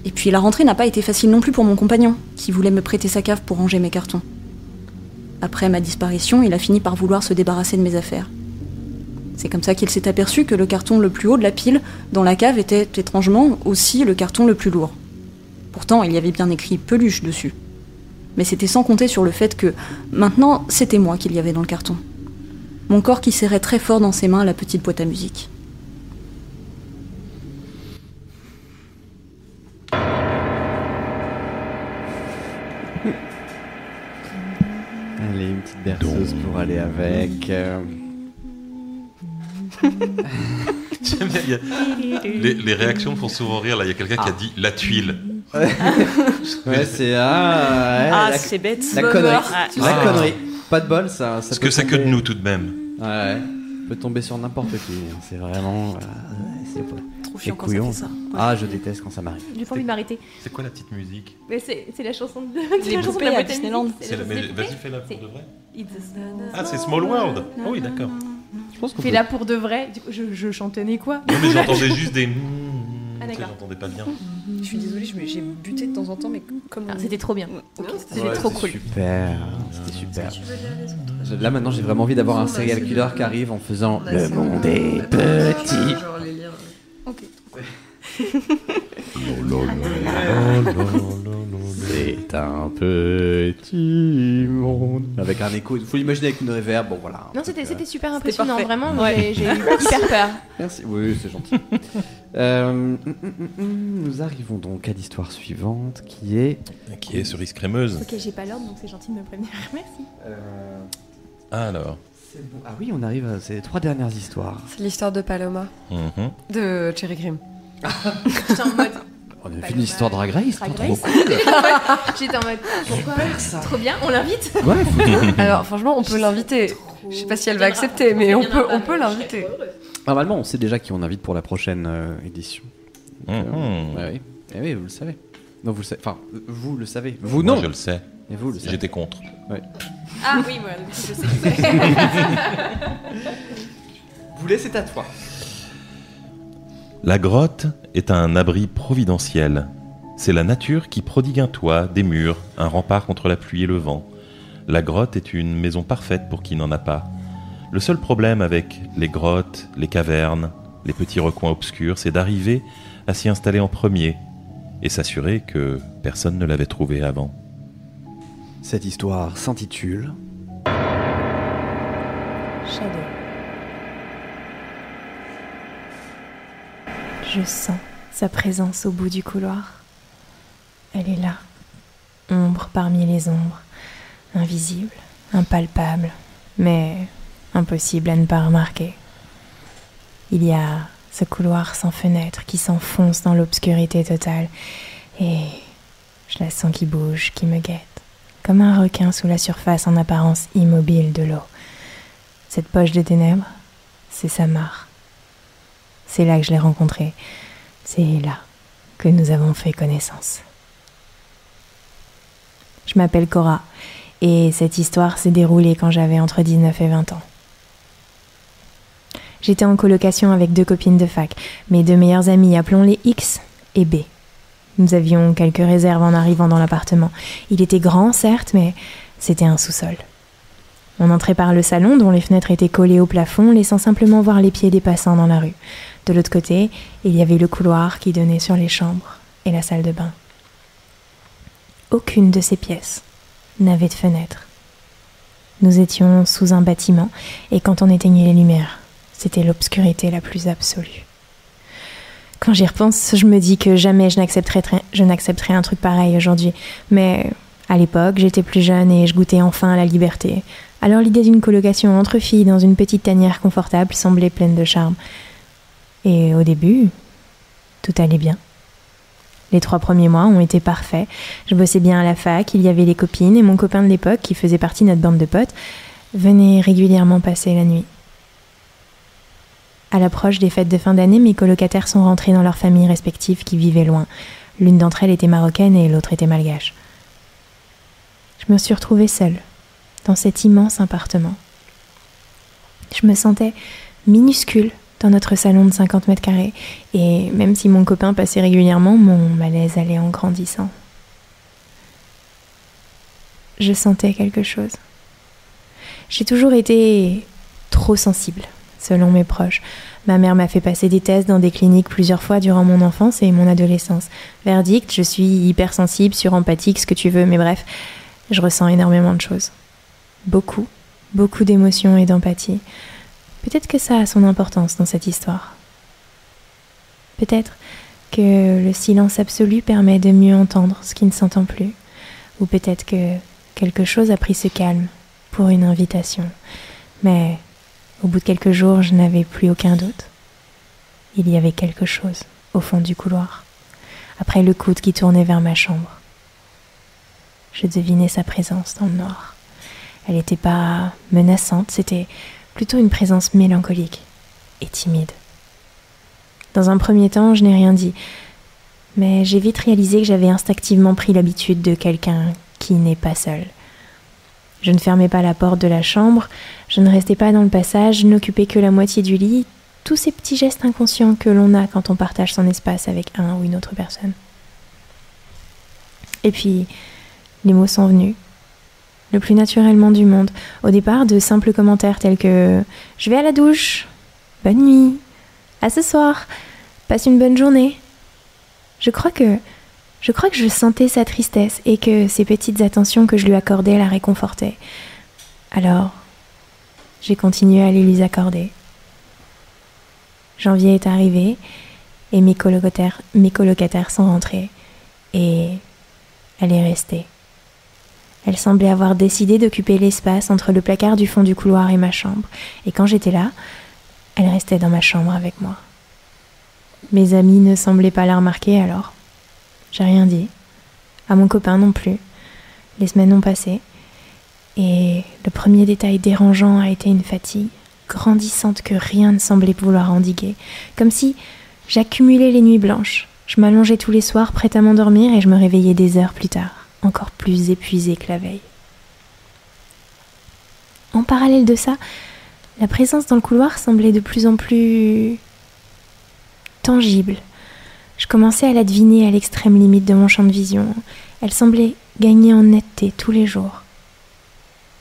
Et puis la rentrée n'a pas été facile non plus pour mon compagnon, qui voulait me prêter sa cave pour ranger mes cartons. Après ma disparition, il a fini par vouloir se débarrasser de mes affaires. C'est comme ça qu'il s'est aperçu que le carton le plus haut de la pile dans la cave était étrangement aussi le carton le plus lourd. Pourtant, il y avait bien écrit peluche dessus. Mais c'était sans compter sur le fait que maintenant, c'était moi qu'il y avait dans le carton. Mon corps qui serrait très fort dans ses mains la petite boîte à musique. Allez, une petite berceuse pour aller avec. les, les, réactions font souvent rire. Là, il y a quelqu'un qui a ah. dit la tuile. Ouais, c'est ah, ah c'est bête. La connerie. La connerie. Pas de bol, ça. ça Parce que c'est que de nous tout de même. Ouais. Peut tomber sur n'importe qui. C'est vraiment. Euh, c'est trop chiant quand ça fait ça. Ah, je déteste quand ça m'arrive. J'ai pas envie de m'arrêter. C'est quoi la petite musique C'est la chanson de, la chanson de la Disneyland. Vas-y, fais-la pour de vrai. Ah, c'est Small World. Oh, oui, d'accord. Fais-la pour de vrai. Je, je chantonnais quoi? Non, mais j'entendais juste des. Ah, J'entendais pas bien. Je suis désolée, j'ai buté de temps en temps, mais comme. Ah, c'était trop bien. c'était trop cool. Super. C'était super. Là maintenant, j'ai vraiment envie d'avoir un serial killer qui arrive en faisant Le monde est petit. Ok. C'est un petit monde. Avec un écho, il faut l'imaginer avec une réverb. Bon voilà. Non, c'était euh, super impressionnant, vraiment. J'ai eu hyper peur. Merci, oui, c'est gentil. Euh, mm, mm, mm, nous arrivons donc à l'histoire suivante qui est. Qui est cerise crémeuse. Ok, j'ai pas l'ordre donc c'est gentil de me prévenir. Merci. Euh... Alors. Ah oui, on arrive à ces trois dernières histoires. C'est l'histoire de Paloma. Mhm. De Cherry Cream. J'étais en mode. On a fait une histoire Drag Race, Drag trop cool. J'étais en mode pourquoi ça Trop bien, on l'invite Ouais, Alors franchement, on peut l'inviter. Je sais pas si elle va accepter, mais on peut, on peut l'inviter. Normalement, on sait déjà qui on invite pour la prochaine euh, édition. Mhm. Euh, oui. Eh oui, vous le savez. Non, vous le savez. Enfin, vous le savez. Vous non. je le sais. Et vous le savez. J'étais contre. Ouais. Ah oui, moi, je sais. vous laissez à toi. La grotte est un abri providentiel. C'est la nature qui prodigue un toit, des murs, un rempart contre la pluie et le vent. La grotte est une maison parfaite pour qui n'en a pas. Le seul problème avec les grottes, les cavernes, les petits recoins obscurs, c'est d'arriver à s'y installer en premier et s'assurer que personne ne l'avait trouvé avant. Cette histoire s'intitule Shadow. Je sens sa présence au bout du couloir. Elle est là, ombre parmi les ombres, invisible, impalpable, mais impossible à ne pas remarquer. Il y a ce couloir sans fenêtre qui s'enfonce dans l'obscurité totale, et je la sens qui bouge, qui me guette, comme un requin sous la surface en apparence immobile de l'eau. Cette poche de ténèbres, c'est sa mare. C'est là que je l'ai rencontré. C'est là que nous avons fait connaissance. Je m'appelle Cora et cette histoire s'est déroulée quand j'avais entre 19 et 20 ans. J'étais en colocation avec deux copines de fac, mes deux meilleures amies, appelons-les X et B. Nous avions quelques réserves en arrivant dans l'appartement. Il était grand, certes, mais c'était un sous-sol. On entrait par le salon dont les fenêtres étaient collées au plafond, laissant simplement voir les pieds des passants dans la rue. De l'autre côté, il y avait le couloir qui donnait sur les chambres et la salle de bain. Aucune de ces pièces n'avait de fenêtre. Nous étions sous un bâtiment et quand on éteignait les lumières, c'était l'obscurité la plus absolue. Quand j'y repense, je me dis que jamais je n'accepterais un truc pareil aujourd'hui. Mais à l'époque, j'étais plus jeune et je goûtais enfin à la liberté. Alors l'idée d'une colocation entre filles dans une petite tanière confortable semblait pleine de charme. Et au début, tout allait bien. Les trois premiers mois ont été parfaits. Je bossais bien à la fac, il y avait les copines et mon copain de l'époque, qui faisait partie de notre bande de potes, venait régulièrement passer la nuit. À l'approche des fêtes de fin d'année, mes colocataires sont rentrés dans leurs familles respectives qui vivaient loin. L'une d'entre elles était marocaine et l'autre était malgache. Je me suis retrouvée seule, dans cet immense appartement. Je me sentais minuscule dans notre salon de 50 mètres carrés, et même si mon copain passait régulièrement, mon malaise allait en grandissant. Je sentais quelque chose. J'ai toujours été trop sensible, selon mes proches. Ma mère m'a fait passer des tests dans des cliniques plusieurs fois durant mon enfance et mon adolescence. Verdict, je suis hypersensible, surempathique, ce que tu veux, mais bref, je ressens énormément de choses. Beaucoup, beaucoup d'émotions et d'empathie. Peut-être que ça a son importance dans cette histoire. Peut-être que le silence absolu permet de mieux entendre ce qui ne s'entend plus. Ou peut-être que quelque chose a pris ce calme pour une invitation. Mais au bout de quelques jours, je n'avais plus aucun doute. Il y avait quelque chose au fond du couloir, après le coude qui tournait vers ma chambre. Je devinais sa présence dans le noir. Elle n'était pas menaçante, c'était plutôt une présence mélancolique et timide. Dans un premier temps, je n'ai rien dit, mais j'ai vite réalisé que j'avais instinctivement pris l'habitude de quelqu'un qui n'est pas seul. Je ne fermais pas la porte de la chambre, je ne restais pas dans le passage, n'occupais que la moitié du lit, tous ces petits gestes inconscients que l'on a quand on partage son espace avec un ou une autre personne. Et puis, les mots sont venus, le plus naturellement du monde. Au départ, de simples commentaires tels que Je vais à la douche, bonne nuit, à ce soir, passe une bonne journée. Je crois que je crois que je sentais sa tristesse et que ces petites attentions que je lui accordais la réconfortaient. Alors, j'ai continué à les lui accorder. Janvier est arrivé et mes colocataires, mes colocataires sont rentrés et elle est restée. Elle semblait avoir décidé d'occuper l'espace entre le placard du fond du couloir et ma chambre, et quand j'étais là, elle restait dans ma chambre avec moi. Mes amis ne semblaient pas la remarquer alors. J'ai rien dit. À mon copain non plus. Les semaines ont passé. Et le premier détail dérangeant a été une fatigue grandissante que rien ne semblait vouloir endiguer. Comme si j'accumulais les nuits blanches. Je m'allongeais tous les soirs prête à m'endormir et je me réveillais des heures plus tard, encore plus épuisée que la veille. En parallèle de ça, la présence dans le couloir semblait de plus en plus tangible. Je commençais à la deviner à l'extrême limite de mon champ de vision. Elle semblait gagner en netteté tous les jours.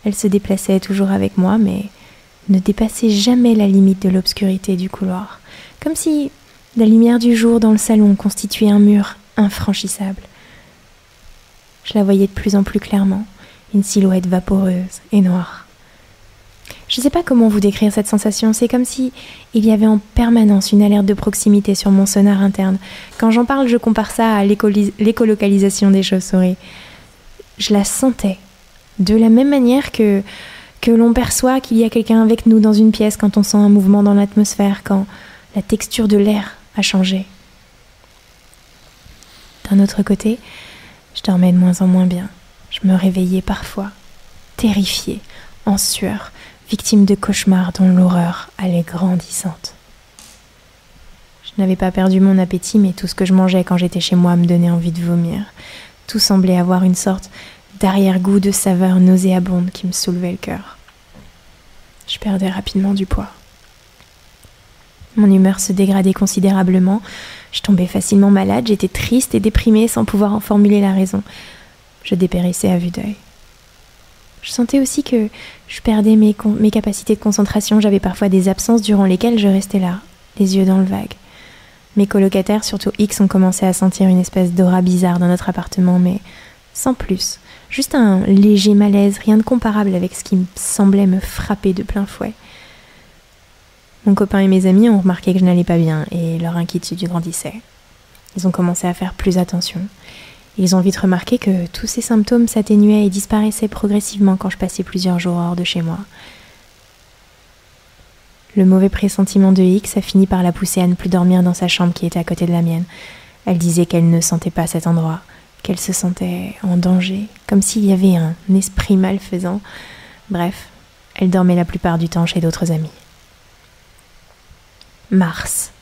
Elle se déplaçait toujours avec moi, mais ne dépassait jamais la limite de l'obscurité du couloir, comme si la lumière du jour dans le salon constituait un mur infranchissable. Je la voyais de plus en plus clairement, une silhouette vaporeuse et noire. Je ne sais pas comment vous décrire cette sensation, c'est comme si il y avait en permanence une alerte de proximité sur mon sonar interne. Quand j'en parle, je compare ça à l'écolocalisation des chauves-souris. Je la sentais, de la même manière que, que l'on perçoit qu'il y a quelqu'un avec nous dans une pièce quand on sent un mouvement dans l'atmosphère, quand la texture de l'air a changé. D'un autre côté, je dormais de moins en moins bien. Je me réveillais parfois, terrifiée, en sueur, victime de cauchemars dont l'horreur allait grandissante. Je n'avais pas perdu mon appétit, mais tout ce que je mangeais quand j'étais chez moi me donnait envie de vomir. Tout semblait avoir une sorte d'arrière-goût de saveur nauséabonde qui me soulevait le cœur. Je perdais rapidement du poids. Mon humeur se dégradait considérablement, je tombais facilement malade, j'étais triste et déprimée sans pouvoir en formuler la raison. Je dépérissais à vue d'œil. Je sentais aussi que je perdais mes, capacités de concentration. J'avais parfois des absences durant lesquelles je restais là, les yeux dans le vague. Mes colocataires, surtout X, ont commencé à sentir une espèce d'aura bizarre dans notre appartement, mais sans plus. Juste un léger malaise, rien de comparable avec ce qui semblait me frapper de plein fouet. Mon copain et mes amis ont remarqué que je n'allais pas bien et leur inquiétude grandissait. Ils ont commencé à faire plus attention. Ils ont vite remarqué que tous ces symptômes s'atténuaient et disparaissaient progressivement quand je passais plusieurs jours hors de chez moi. Le mauvais pressentiment de X a fini par la pousser à ne plus dormir dans sa chambre qui était à côté de la mienne. Elle disait qu'elle ne sentait pas cet endroit, qu'elle se sentait en danger, comme s'il y avait un esprit malfaisant. Bref, elle dormait la plupart du temps chez d'autres amis. Mars.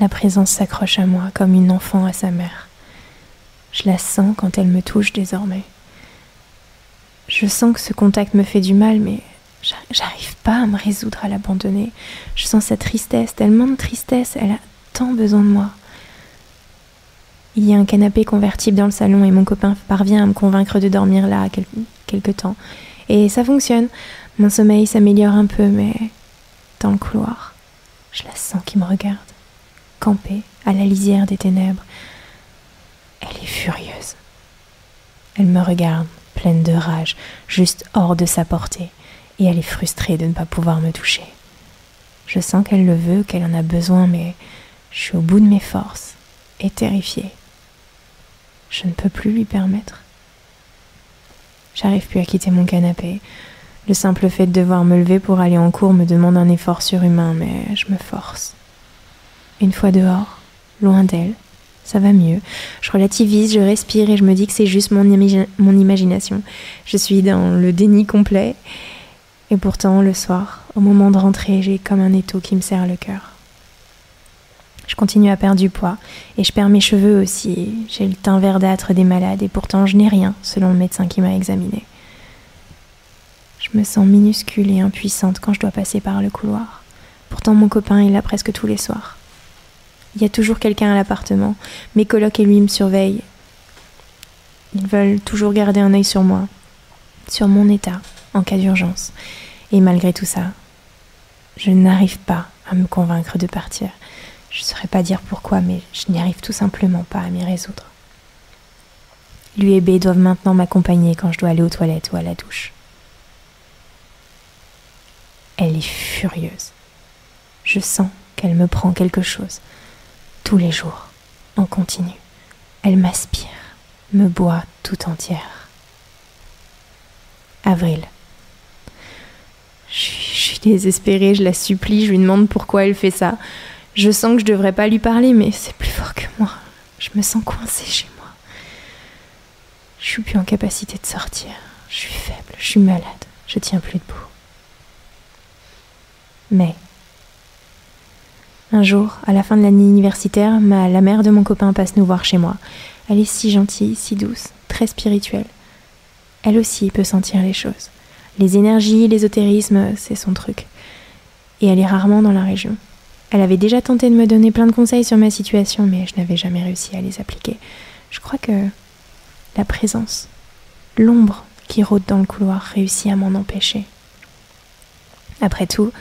La présence s'accroche à moi comme une enfant à sa mère. Je la sens quand elle me touche désormais. Je sens que ce contact me fait du mal, mais j'arrive pas à me résoudre à l'abandonner. Je sens sa tristesse, tellement de tristesse, elle a tant besoin de moi. Il y a un canapé convertible dans le salon et mon copain parvient à me convaincre de dormir là quelque temps. Et ça fonctionne. Mon sommeil s'améliore un peu, mais dans le couloir, je la sens qui me regarde campée à la lisière des ténèbres. Elle est furieuse. Elle me regarde, pleine de rage, juste hors de sa portée, et elle est frustrée de ne pas pouvoir me toucher. Je sens qu'elle le veut, qu'elle en a besoin, mais je suis au bout de mes forces et terrifiée. Je ne peux plus lui permettre. J'arrive plus à quitter mon canapé. Le simple fait de devoir me lever pour aller en cours me demande un effort surhumain, mais je me force. Une fois dehors, loin d'elle, ça va mieux. Je relativise, je respire et je me dis que c'est juste mon, mon, imagination. Je suis dans le déni complet. Et pourtant, le soir, au moment de rentrer, j'ai comme un étau qui me serre le cœur. Je continue à perdre du poids et je perds mes cheveux aussi. J'ai le teint verdâtre des malades et pourtant je n'ai rien, selon le médecin qui m'a examiné. Me sens minuscule et impuissante quand je dois passer par le couloir. Pourtant mon copain est là presque tous les soirs. Il y a toujours quelqu'un à l'appartement. Mes colocs et lui me surveillent. Ils veulent toujours garder un œil sur moi, sur mon état, en cas d'urgence. Et malgré tout ça, je n'arrive pas à me convaincre de partir. Je ne saurais pas dire pourquoi, mais je n'y arrive tout simplement pas à m'y résoudre. Lui et B doivent maintenant m'accompagner quand je dois aller aux toilettes ou à la douche. Elle est furieuse. Je sens qu'elle me prend quelque chose tous les jours, en continu. Elle m'aspire, me boit tout entière. Avril. Je suis désespérée, je la supplie, je lui demande pourquoi elle fait ça. Je sens que je devrais pas lui parler, mais c'est plus fort que moi. Je me sens coincée chez moi. Je suis plus en capacité de sortir. Je suis faible, je suis malade, je tiens plus debout. Mais un jour, à la fin de l'année universitaire, la mère de mon copain passe nous voir chez moi. Elle est si gentille, si douce, très spirituelle. Elle aussi peut sentir les choses. Les énergies, l'ésotérisme, c'est son truc. Et elle est rarement dans la région. Elle avait déjà tenté de me donner plein de conseils sur ma situation, mais je n'avais jamais réussi à les appliquer. Je crois que la présence, l'ombre qui rôde dans le couloir réussit à m'en empêcher. Après tout,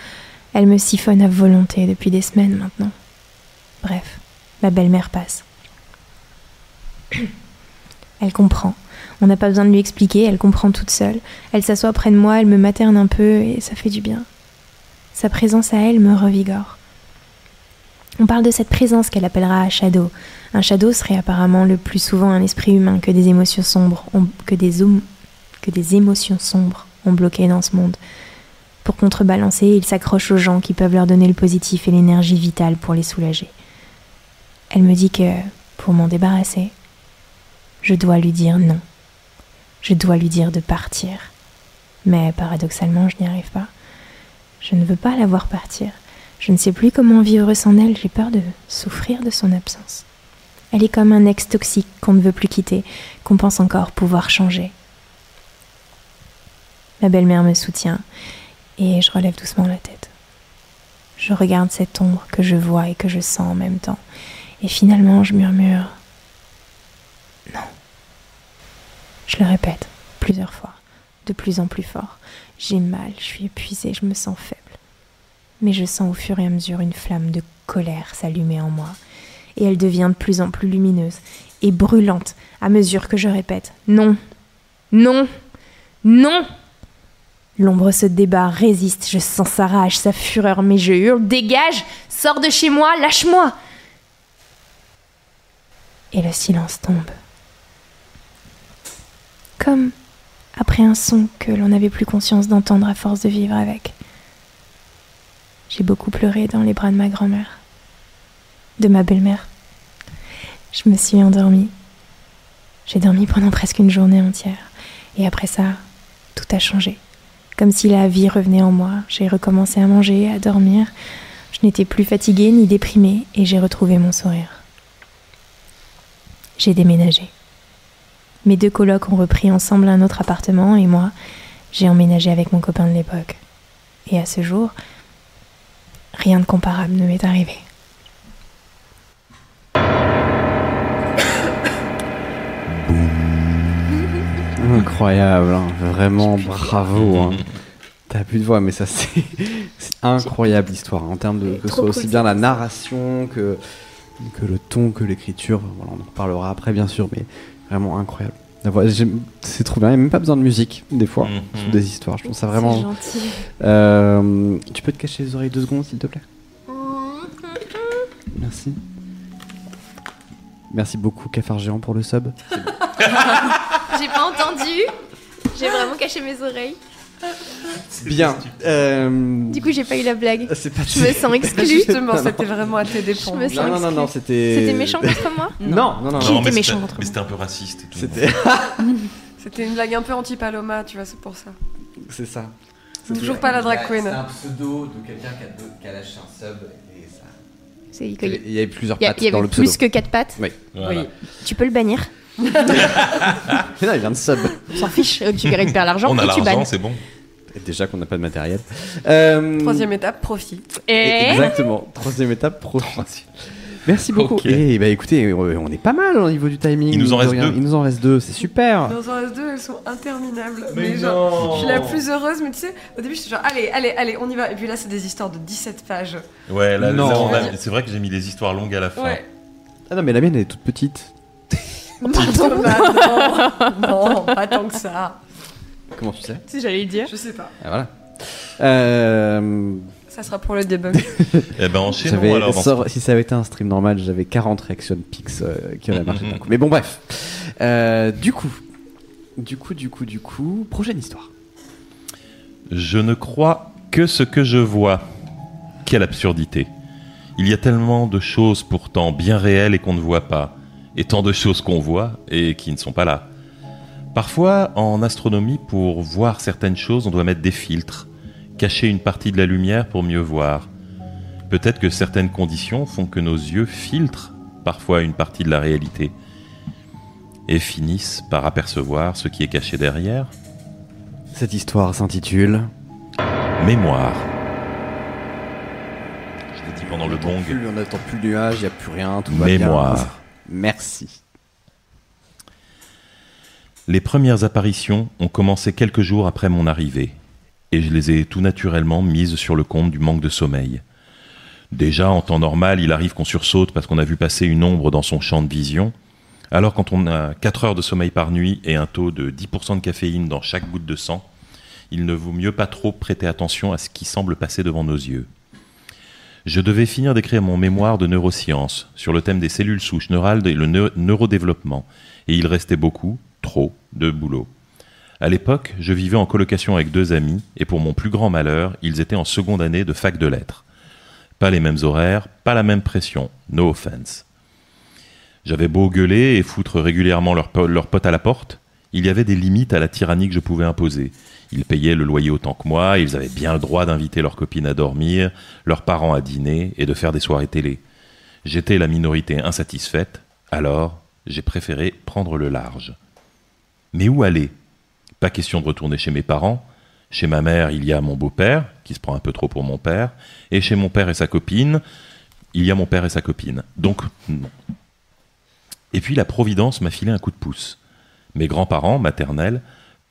elle me siphonne à volonté depuis des semaines maintenant. Bref, ma belle-mère passe. Elle comprend. On n'a pas besoin de lui expliquer, elle comprend toute seule. Elle s'assoit près de moi, elle me materne un peu et ça fait du bien. Sa présence à elle me revigore. On parle de cette présence qu'elle appellera un shadow. Un shadow serait apparemment le plus souvent un esprit humain que des émotions sombres, que des, que des émotions sombres ont bloqué dans ce monde. Pour contrebalancer, ils s'accrochent aux gens qui peuvent leur donner le positif et l'énergie vitale pour les soulager. Elle me dit que, pour m'en débarrasser, je dois lui dire non. Je dois lui dire de partir. Mais paradoxalement, je n'y arrive pas. Je ne veux pas la voir partir. Je ne sais plus comment vivre sans elle, j'ai peur de souffrir de son absence. Elle est comme un ex toxique qu'on ne veut plus quitter, qu'on pense encore pouvoir changer. Ma belle-mère me soutient et je relève doucement la tête. Je regarde cette ombre que je vois et que je sens en même temps. Et finalement, je murmure Non. Je le répète plusieurs fois, de plus en plus fort. J'ai mal, je suis épuisée, je me sens faible. Mais je sens au fur et à mesure une flamme de colère s'allumer en moi. Et elle devient de plus en plus lumineuse et brûlante à mesure que je répète Non, non, non. L'ombre se débat, résiste, je sens sa rage, sa fureur, mais je hurle Dégage Sors de chez moi Lâche-moi Et le silence tombe. Comme après un son que l'on n'avait plus conscience d'entendre à force de vivre avec. J'ai beaucoup pleuré dans les bras de ma grand-mère, de ma belle-mère. Je me suis endormie. J'ai dormi pendant presque une journée entière. Et après ça, tout a changé comme si la vie revenait en moi. J'ai recommencé à manger, à dormir. Je n'étais plus fatiguée ni déprimée et j'ai retrouvé mon sourire. J'ai déménagé. Mes deux colocs ont repris ensemble un autre appartement et moi, j'ai emménagé avec mon copain de l'époque. Et à ce jour, rien de comparable ne m'est arrivé. Incroyable, hein. vraiment bravo. Hein. T'as plus de voix, mais ça c'est incroyable l'histoire en termes de que ce soit aussi bien la narration que que le ton, que l'écriture. Voilà, on en reparlera après bien sûr, mais vraiment incroyable. C'est trop bien, il n'y a même pas besoin de musique, des fois, mm-hmm. sur des histoires. Je trouve ça vraiment. gentil. Euh, tu peux te cacher les oreilles deux secondes, s'il te plaît? Merci. Merci beaucoup, Cafard Géant, pour le sub. J'ai pas entendu. J'ai vraiment caché mes oreilles. Bien. Euh, Du coup, j'ai pas eu la blague. C'est pas Je me sens exclue. Justement, c'était vraiment à tes dépens. Je me sens Non, non, non, c'était. C'était méchant contre moi Non, non, non, Qui non. était mais méchant c'était- contre mais moi c'était un peu raciste et tout. C'était. C'était une blague un peu anti-paloma, tu vois, c'est pour ça. C'est ça. Toujours pas la drag queen. C'est un pseudo de quelqu'un qui a, deux- qui a lâché un sub et ça. C'est- Il Il y avait plusieurs y, a- pattes il y dans avait le pseudo. plus que 4 pattes. Voilà. Oui. Tu peux le bannir. Mais non, il vient de sub. On s'en fiche. euh, Tu récupères l'argent On a et tu l'argent, c'est bon. Déjà qu'on n'a pas de matériel. Euh, Troisième étape, profite. Et Exactement. Troisième étape, profite. Merci beaucoup. Ok. Et bah écoutez, on est pas mal au niveau du timing. Il nous en reste deux. Il nous en reste deux, c'est super. Dans un S2, elles sont interminables. Mais genre, non. Je suis la plus heureuse, mais tu sais, au début, j'étais genre, allez, allez, allez, on y va. Et puis là, c'est des histoires de 17 pages. Ouais, là, c'est vrai que j'ai mis des histoires longues à la fin. Ouais. Ah non, mais la mienne elle est toute petite. Pardon. Bah, non, non, pas tant que ça. Comment tu sais? Si j'allais le dire. Je sais pas. Ah, Voilà. Euh, Ça sera pour le debug. Eh ben, enchaînons alors. sort- si ça avait été un stream normal, j'avais 40 reaction pics euh, qui auraient marché d'un coup. Mais bon, bref. Euh, du coup, du coup, du coup, du coup, prochaine histoire. Je ne crois que ce que je vois. Quelle absurdité. Il y a tellement de choses pourtant bien réelles et qu'on ne voit pas, et tant de choses qu'on voit et qui ne sont pas là. Parfois, en astronomie, pour voir certaines choses, on doit mettre des filtres, cacher une partie de la lumière pour mieux voir. Peut-être que certaines conditions font que nos yeux filtrent parfois une partie de la réalité et finissent par apercevoir ce qui est caché derrière. Cette histoire s'intitule. Mémoire. Je l'ai dit pendant le bong. Plus, on n'attend plus le nuage, il n'y a plus rien, tout va bien. Merci. Les premières apparitions ont commencé quelques jours après mon arrivée, et je les ai tout naturellement mises sur le compte du manque de sommeil. Déjà, en temps normal, il arrive qu'on sursaute parce qu'on a vu passer une ombre dans son champ de vision. Alors quand on a 4 heures de sommeil par nuit et un taux de 10% de caféine dans chaque goutte de sang, il ne vaut mieux pas trop prêter attention à ce qui semble passer devant nos yeux. Je devais finir d'écrire mon mémoire de neurosciences sur le thème des cellules souches neurales et le neu- neurodéveloppement, et il restait beaucoup, trop, de boulot. À l'époque, je vivais en colocation avec deux amis, et pour mon plus grand malheur, ils étaient en seconde année de fac de lettres. Pas les mêmes horaires, pas la même pression, no offense. J'avais beau gueuler et foutre régulièrement leurs leurs potes à la porte, il y avait des limites à la tyrannie que je pouvais imposer. Ils payaient le loyer autant que moi, ils avaient bien le droit d'inviter leurs copines à dormir, leurs parents à dîner et de faire des soirées télé. J'étais la minorité insatisfaite, alors j'ai préféré prendre le large. Mais où aller? Pas question de retourner chez mes parents. Chez ma mère, il y a mon beau-père, qui se prend un peu trop pour mon père, et chez mon père et sa copine, il y a mon père et sa copine. Donc, non. Et puis la Providence m'a filé un coup de pouce. Mes grands-parents, maternels,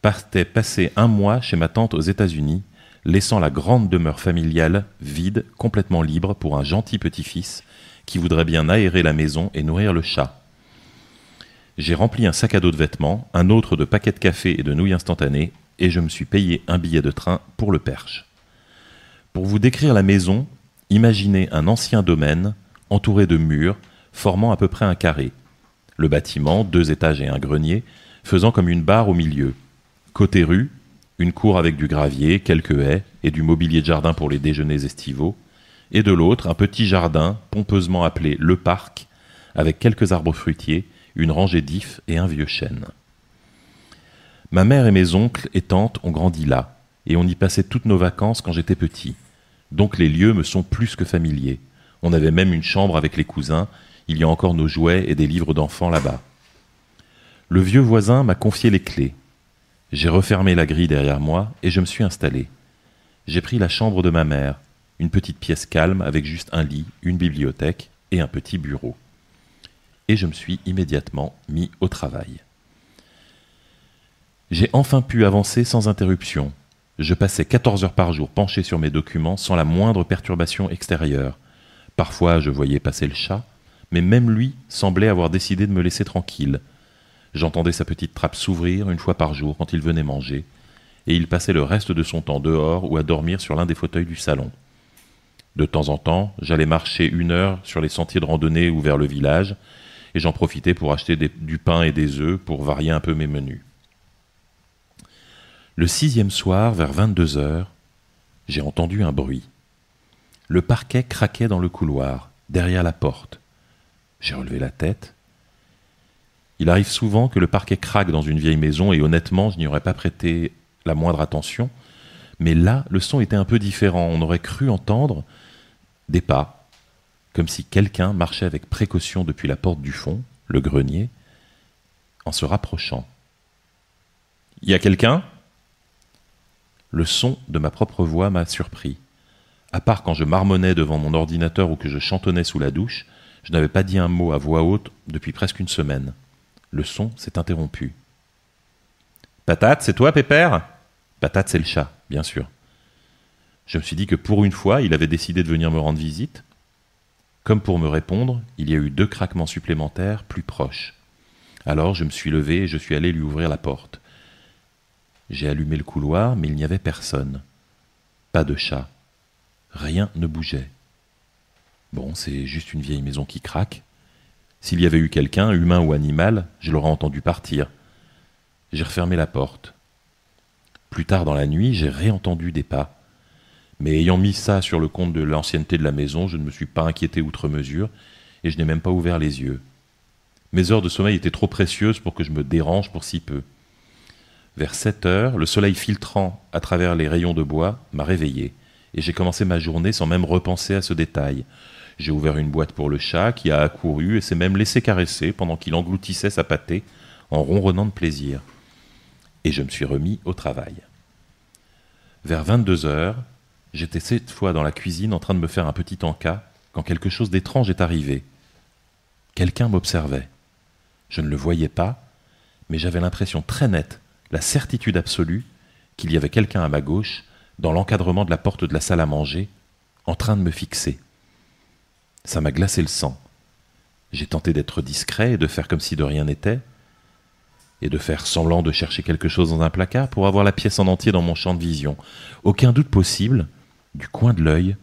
partaient passer un mois chez ma tante aux États-Unis, laissant la grande demeure familiale vide, complètement libre pour un gentil petit-fils qui voudrait bien aérer la maison et nourrir le chat. J'ai rempli un sac à dos de vêtements, un autre de paquets de café et de nouilles instantanées, et je me suis payé un billet de train pour le Perche. Pour vous décrire la maison, imaginez un ancien domaine entouré de murs, formant à peu près un carré. Le bâtiment, deux étages et un grenier, faisant comme une barre au milieu. Côté rue, une cour avec du gravier, quelques haies et du mobilier de jardin pour les déjeuners estivaux, et de l'autre un petit jardin pompeusement appelé le parc, avec quelques arbres fruitiers, une rangée d'ifs et un vieux chêne. Ma mère et mes oncles et tantes ont grandi là, et on y passait toutes nos vacances quand j'étais petit. Donc les lieux me sont plus que familiers. On avait même une chambre avec les cousins, il y a encore nos jouets et des livres d'enfants là-bas. Le vieux voisin m'a confié les clés. J'ai refermé la grille derrière moi et je me suis installé. J'ai pris la chambre de ma mère, une petite pièce calme avec juste un lit, une bibliothèque et un petit bureau. Et je me suis immédiatement mis au travail. J'ai enfin pu avancer sans interruption. Je passais 14 heures par jour penché sur mes documents sans la moindre perturbation extérieure. Parfois je voyais passer le chat, mais même lui semblait avoir décidé de me laisser tranquille. J'entendais sa petite trappe s'ouvrir une fois par jour quand il venait manger, et il passait le reste de son temps dehors ou à dormir sur l'un des fauteuils du salon. De temps en temps, j'allais marcher une heure sur les sentiers de randonnée ou vers le village, et j'en profitais pour acheter du pain et des œufs pour varier un peu mes menus. Le sixième soir, vers 22 heures, j'ai entendu un bruit. Le parquet craquait dans le couloir, derrière la porte. J'ai relevé la tête. Il arrive souvent que le parquet craque dans une vieille maison et honnêtement, je n'y aurais pas prêté la moindre attention. Mais là, le son était un peu différent. On aurait cru entendre des pas, comme si quelqu'un marchait avec précaution depuis la porte du fond, le grenier, en se rapprochant. Y a quelqu'un? Le son de ma propre voix m'a surpris. À part quand je marmonnais devant mon ordinateur ou que je chantonnais sous la douche, je n'avais pas dit un mot à voix haute depuis presque une semaine. Le son s'est interrompu. Patate, c'est toi, Pépère? Patate, c'est le chat, bien sûr. Je me suis dit que pour une fois, il avait décidé de venir me rendre visite. Comme pour me répondre, il y a eu deux craquements supplémentaires plus proches. Alors je me suis levé et je suis allé lui ouvrir la porte. J'ai allumé le couloir, mais il n'y avait personne. Pas de chat. Rien ne bougeait. Bon, c'est juste une vieille maison qui craque. S'il y avait eu quelqu'un, humain ou animal, je l'aurais entendu partir. J'ai refermé la porte. Plus tard dans la nuit, j'ai réentendu des pas. Mais ayant mis ça sur le compte de l'ancienneté de la maison, je ne me suis pas inquiété outre mesure, et je n'ai même pas ouvert les yeux. Mes heures de sommeil étaient trop précieuses pour que je me dérange pour si peu. Vers sept heures, le soleil filtrant à travers les rayons de bois m'a réveillé, et j'ai commencé ma journée sans même repenser à ce détail. J'ai ouvert une boîte pour le chat qui a accouru et s'est même laissé caresser pendant qu'il engloutissait sa pâtée en ronronnant de plaisir. Et je me suis remis au travail. Vers 22 heures, j'étais cette fois dans la cuisine en train de me faire un petit encas quand quelque chose d'étrange est arrivé. Quelqu'un m'observait. Je ne le voyais pas, mais j'avais l'impression très nette, la certitude absolue, qu'il y avait quelqu'un à ma gauche, dans l'encadrement de la porte de la salle à manger, en train de me fixer. Ça m'a glacé le sang. J'ai tenté d'être discret et de faire comme si de rien n'était, et de faire semblant de chercher quelque chose dans un placard pour avoir la pièce en entier dans mon champ de vision. Aucun doute possible, du coin de l'œil,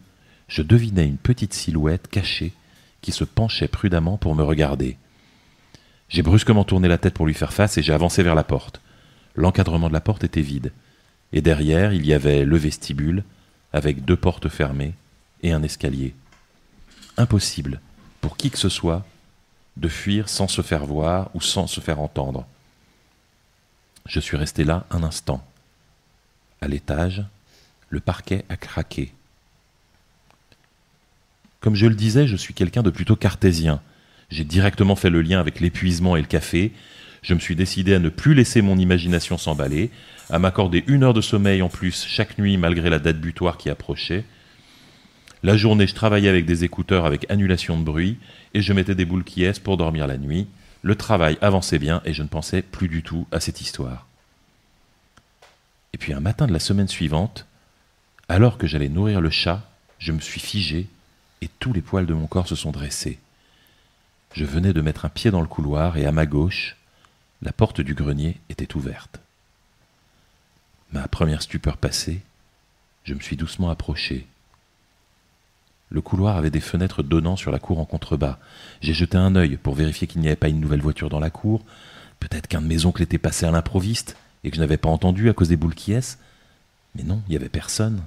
je devinais une petite silhouette cachée qui se penchait prudemment pour me regarder. J'ai brusquement tourné la tête pour lui faire face et j'ai avancé vers la porte. L'encadrement de la porte était vide, et derrière il y avait le vestibule, avec deux portes fermées et un escalier impossible pour qui que ce soit de fuir sans se faire voir ou sans se faire entendre. Je suis resté là un instant. À l'étage, le parquet a craqué. Comme je le disais, je suis quelqu'un de plutôt cartésien. J'ai directement fait le lien avec l'épuisement et le café. Je me suis décidé à ne plus laisser mon imagination s'emballer, à m'accorder une heure de sommeil en plus chaque nuit malgré la date butoir qui approchait, la journée, je travaillais avec des écouteurs avec annulation de bruit et je mettais des boules qui pour dormir la nuit. Le travail avançait bien et je ne pensais plus du tout à cette histoire. Et puis un matin de la semaine suivante, alors que j'allais nourrir le chat, je me suis figé et tous les poils de mon corps se sont dressés. Je venais de mettre un pied dans le couloir et à ma gauche, la porte du grenier était ouverte. Ma première stupeur passée, je me suis doucement approché le couloir avait des fenêtres donnant sur la cour en contrebas. J'ai jeté un œil pour vérifier qu'il n'y avait pas une nouvelle voiture dans la cour. Peut-être qu'un de mes oncles était passé à l'improviste et que je n'avais pas entendu à cause des boules qui est. Mais non, il n'y avait personne.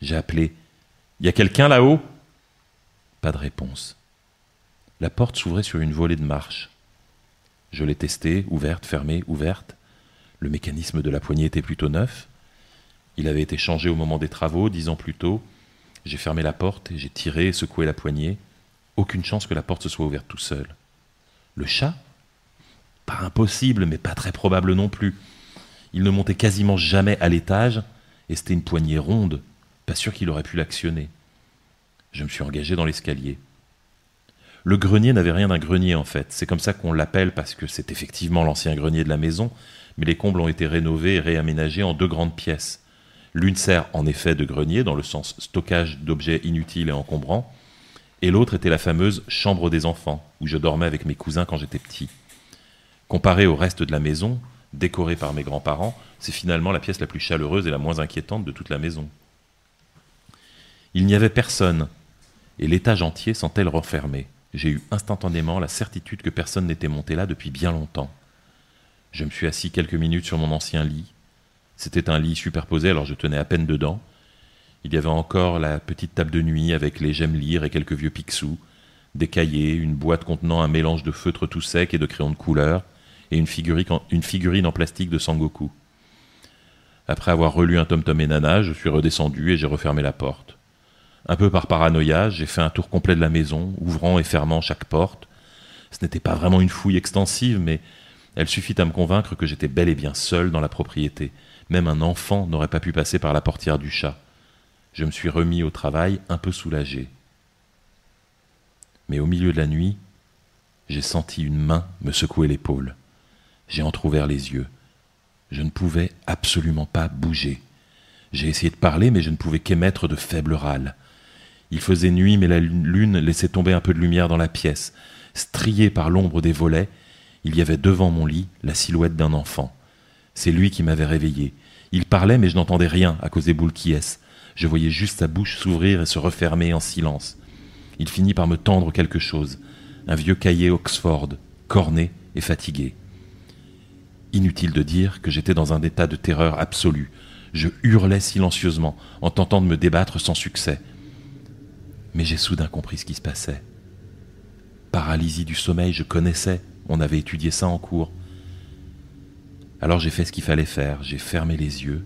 J'ai appelé. Y a quelqu'un là-haut? Pas de réponse. La porte s'ouvrait sur une volée de marche. Je l'ai testée, ouverte, fermée, ouverte. Le mécanisme de la poignée était plutôt neuf. Il avait été changé au moment des travaux, dix ans plus tôt. J'ai fermé la porte et j'ai tiré et secoué la poignée. Aucune chance que la porte se soit ouverte tout seul. Le chat? Pas impossible, mais pas très probable non plus. Il ne montait quasiment jamais à l'étage, et c'était une poignée ronde. Pas sûr qu'il aurait pu l'actionner. Je me suis engagé dans l'escalier. Le grenier n'avait rien d'un grenier en fait. C'est comme ça qu'on l'appelle parce que c'est effectivement l'ancien grenier de la maison, mais les combles ont été rénovés et réaménagés en deux grandes pièces. L'une sert en effet de grenier, dans le sens stockage d'objets inutiles et encombrants, et l'autre était la fameuse chambre des enfants, où je dormais avec mes cousins quand j'étais petit. Comparé au reste de la maison, décorée par mes grands-parents, c'est finalement la pièce la plus chaleureuse et la moins inquiétante de toute la maison. Il n'y avait personne, et l'étage entier sentait le refermer. J'ai eu instantanément la certitude que personne n'était monté là depuis bien longtemps. Je me suis assis quelques minutes sur mon ancien lit, C'était un lit superposé, alors je tenais à peine dedans. Il y avait encore la petite table de nuit avec les j'aime et quelques vieux pixous, des cahiers, une boîte contenant un mélange de feutre tout sec et de crayons de couleur, et une figurine, en plastique de Sangoku. Après avoir relu un tom-tom et nana, je suis redescendu et j'ai refermé la porte. Un peu par paranoïa, j'ai fait un tour complet de la maison, ouvrant et fermant chaque porte. Ce n'était pas vraiment une fouille extensive, mais elle suffit à me convaincre que j'étais bel et bien seul dans la propriété. Même un enfant n'aurait pas pu passer par la portière du chat. Je me suis remis au travail un peu soulagé. Mais au milieu de la nuit, j'ai senti une main me secouer l'épaule. J'ai entr'ouvert les yeux. Je ne pouvais absolument pas bouger. J'ai essayé de parler, mais je ne pouvais qu'émettre de faibles râles. Il faisait nuit, mais la lune laissait tomber un peu de lumière dans la pièce. Strié par l'ombre des volets, il y avait devant mon lit la silhouette d'un enfant. C'est lui qui m'avait réveillé. Il parlait, mais je n'entendais rien à cause des boules qui Je voyais juste sa bouche s'ouvrir et se refermer en silence. Il finit par me tendre quelque chose, un vieux cahier Oxford, corné et fatigué. Inutile de dire que j'étais dans un état de terreur absolue. Je hurlais silencieusement, en tentant de me débattre sans succès. Mais j'ai soudain compris ce qui se passait. Paralysie du sommeil, je connaissais, on avait étudié ça en cours. Alors j'ai fait ce qu'il fallait faire, j'ai fermé les yeux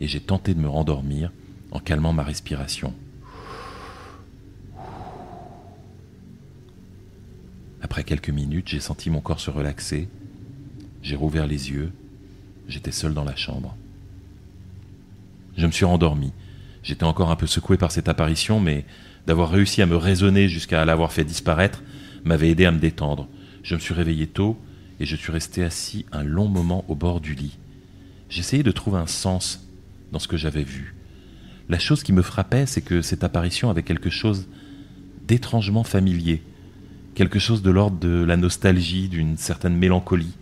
et j'ai tenté de me rendormir en calmant ma respiration. Après quelques minutes, j'ai senti mon corps se relaxer, j'ai rouvert les yeux, j'étais seul dans la chambre. Je me suis rendormi. J'étais encore un peu secoué par cette apparition, mais d'avoir réussi à me raisonner jusqu'à l'avoir fait disparaître m'avait aidé à me détendre. Je me suis réveillé tôt et je suis resté assis un long moment au bord du lit. J'essayais de trouver un sens dans ce que j'avais vu. La chose qui me frappait, c'est que cette apparition avait quelque chose d'étrangement familier, quelque chose de l'ordre de la nostalgie, d'une certaine mélancolie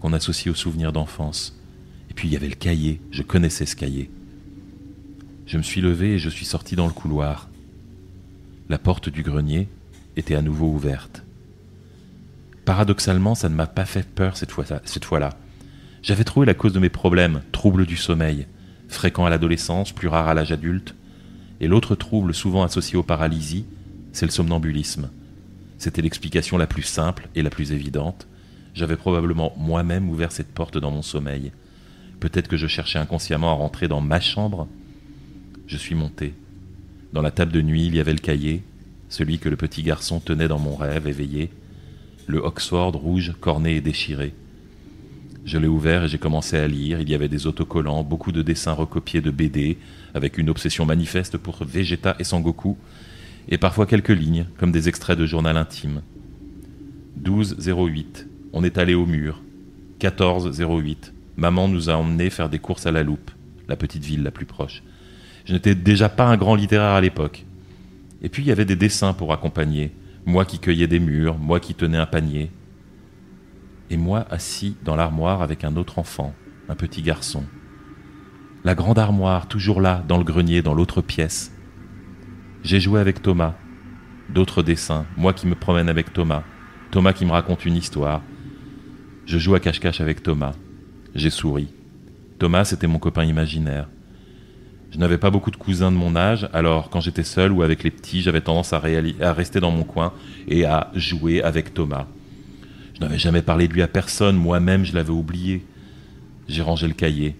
qu'on associe aux souvenirs d'enfance. Et puis il y avait le cahier, je connaissais ce cahier. Je me suis levé et je suis sorti dans le couloir. La porte du grenier était à nouveau ouverte. Paradoxalement, ça ne m'a pas fait peur cette fois-là. J'avais trouvé la cause de mes problèmes, troubles du sommeil, fréquents à l'adolescence, plus rares à l'âge adulte. Et l'autre trouble souvent associé aux paralysies, c'est le somnambulisme. C'était l'explication la plus simple et la plus évidente. J'avais probablement moi-même ouvert cette porte dans mon sommeil. Peut-être que je cherchais inconsciemment à rentrer dans ma chambre. Je suis monté. Dans la table de nuit, il y avait le cahier, celui que le petit garçon tenait dans mon rêve éveillé, le Oxford rouge, corné et déchiré. Je l'ai ouvert et j'ai commencé à lire. Il y avait des autocollants, beaucoup de dessins recopiés de BD, avec une obsession manifeste pour Vegeta et Sangoku, et parfois quelques lignes, comme des extraits de journal intime. 12.08. On est allé au mur. 14.08. Maman nous a emmenés faire des courses à la loupe, la petite ville la plus proche. Je n'étais déjà pas un grand littéraire à l'époque. Et puis il y avait des dessins pour accompagner, moi qui cueillais des murs, moi qui tenais un panier, et moi assis dans l'armoire avec un autre enfant, un petit garçon. La grande armoire, toujours là, dans le grenier, dans l'autre pièce. J'ai joué avec Thomas, d'autres dessins, moi qui me promène avec Thomas, Thomas qui me raconte une histoire. Je joue à cache-cache avec Thomas. J'ai souri. Thomas, c'était mon copain imaginaire. Je n'avais pas beaucoup de cousins de mon âge, alors quand j'étais seul ou avec les petits, j'avais tendance à, rester dans mon coin et à jouer avec Thomas. Je n'avais jamais parlé de lui à personne, moi-même je l'avais oublié. J'ai rangé le cahier.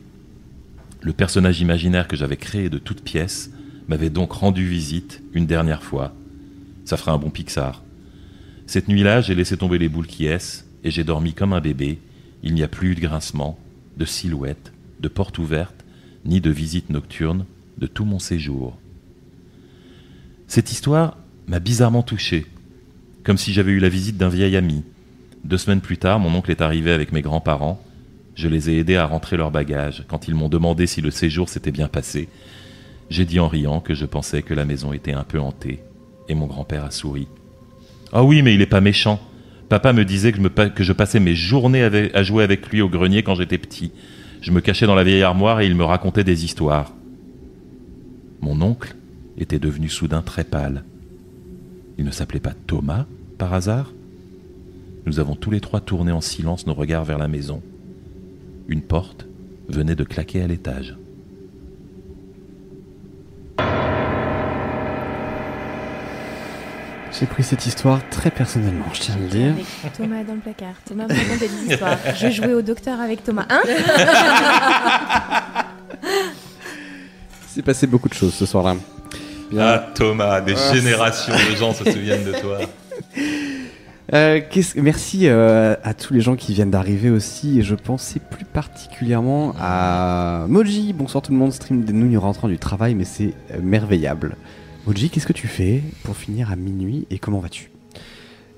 Le personnage imaginaire que j'avais créé de toutes pièces m'avait donc rendu visite une dernière fois. Ça ferait un bon Pixar. Cette nuit-là, j'ai laissé tomber les boules qui et j'ai dormi comme un bébé. Il n'y a plus eu de grincement, de silhouette, de porte ouverte ni de visite nocturne de tout mon séjour. Cette histoire m'a bizarrement touché, comme si j'avais eu la visite d'un vieil ami. Deux semaines plus tard, mon oncle est arrivé avec mes grands-parents. Je les ai aidés à rentrer leurs bagages. Quand ils m'ont demandé si le séjour s'était bien passé, j'ai dit en riant que je pensais que la maison était un peu hantée. Et mon grand-père a souri. Ah oh oui, mais il n'est pas méchant. Papa me disait que je passais mes journées à jouer avec lui au grenier quand j'étais petit. Je me cachais dans la vieille armoire et il me racontait des histoires. Mon oncle était devenu soudain très pâle. Il ne s'appelait pas Thomas, par hasard? Nous avons tous les trois tourné en silence nos regards vers la maison. Une porte venait de claquer à l'étage. J'ai pris cette histoire très personnellement, je tiens à le dire. Avec Thomas dans le placard. Thomas me racontait des histoires. Je jouais au docteur avec Thomas. Hein C'est passé beaucoup de choses ce soir-là. Ah Thomas, des générations de gens se souviennent de toi. Euh, Merci euh, à tous les gens qui viennent d'arriver aussi. Et je pensais plus particulièrement à Moji. Bonsoir tout le monde, stream des nouilles rentrant du travail, mais c'est euh, merveillable. Moji, qu'est-ce que tu fais pour finir à minuit et comment vas-tu?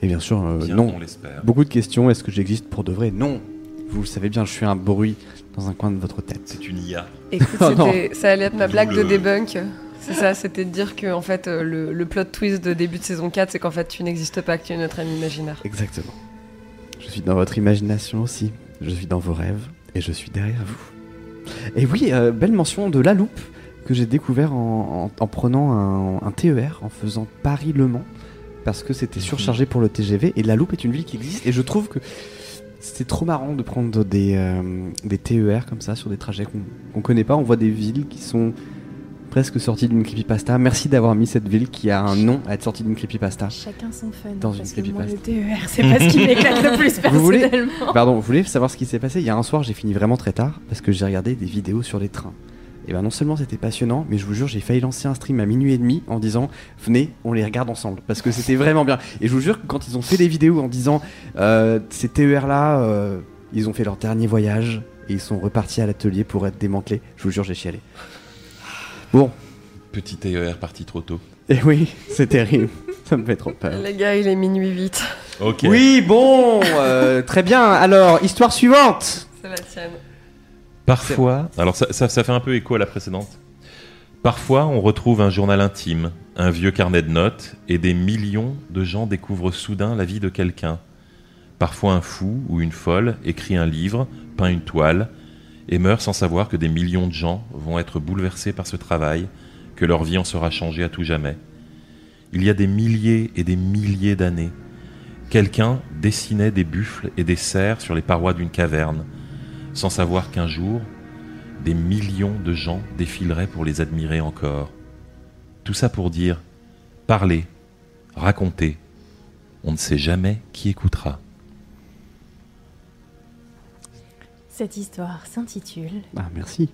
Et bien sûr, euh, Bien, non. on l'espère. Beaucoup de questions. Est-ce que j'existe pour de vrai? Non. Vous le savez bien, je suis un bruit dans un coin de votre tête. C'est une IA. Écoute, Oh ça allait être ma blague de debunk. C'est ça, c'était de dire que en fait, euh, le, le plot twist de début de saison 4, c'est qu'en fait, tu n'existes pas, que tu es notre ami imaginaire. Exactement. Je suis dans votre imagination aussi. Je suis dans vos rêves et je suis derrière vous. Et oui, euh, belle mention de La Loupe que j'ai découvert en, en- en prenant un, un TER, en faisant Paris-Le Mans, parce que c'était surchargé pour le TGV. Et La Loupe est une ville qui existe et je trouve que c'est trop marrant de prendre des, euh, des TER comme ça sur des trajets qu'on qu'on connaît pas. On voit des villes qui sont presque sorties d'une creepypasta. Merci d'avoir mis cette ville qui a un nom à être sortie d'une creepypasta. Chacun son fun. Dans une parce que moi, creepypasta. le TER, c'est pas ce qui m'éclate le plus Vous voulez personnellement. Pardon, vous voulez savoir ce qui s'est passé? Il y a un soir, j'ai fini vraiment très tard parce que j'ai regardé des vidéos sur les trains. Et ben non seulement c'était passionnant, mais je vous jure, j'ai failli lancer un stream à minuit et demi en disant venez, on les regarde ensemble parce que c'était vraiment bien. Et je vous jure que quand ils ont fait des vidéos en disant euh, ces TER là, euh, ils ont fait leur dernier voyage et ils sont repartis à l'atelier pour être démantelés. Je vous jure, j'ai chialé. Bon, Petit TER parti trop tôt. et oui, c'est terrible. Ça me fait trop peur. Les gars, il est minuit vite. Ok. Oui, bon, euh, très bien. Alors, histoire suivante. C'est la tienne. Parfois, alors ça, ça, fait un peu écho à la précédente. Parfois, on retrouve un journal intime, un vieux carnet de notes, et des millions de gens découvrent soudain la vie de quelqu'un. Parfois, un fou ou une folle écrit un livre, peint une toile, et meurt sans savoir que des millions de gens vont être bouleversés par ce travail, que leur vie en sera changée à tout jamais. Il y a des milliers et des milliers d'années, quelqu'un dessinait des buffles et des cerfs sur les parois d'une caverne, sans savoir qu'un jour, des millions de gens défileraient pour les admirer encore. Tout ça pour dire, parler, raconter, on ne sait jamais qui écoutera. Cette histoire s'intitule Ah, merci.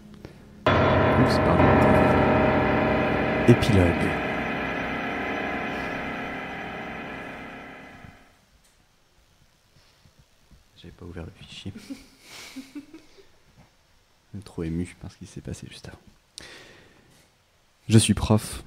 Oups. Épilogue. J'avais pas ouvert le fichier. Trop ému par ce qui s'est passé juste avant. Je suis prof.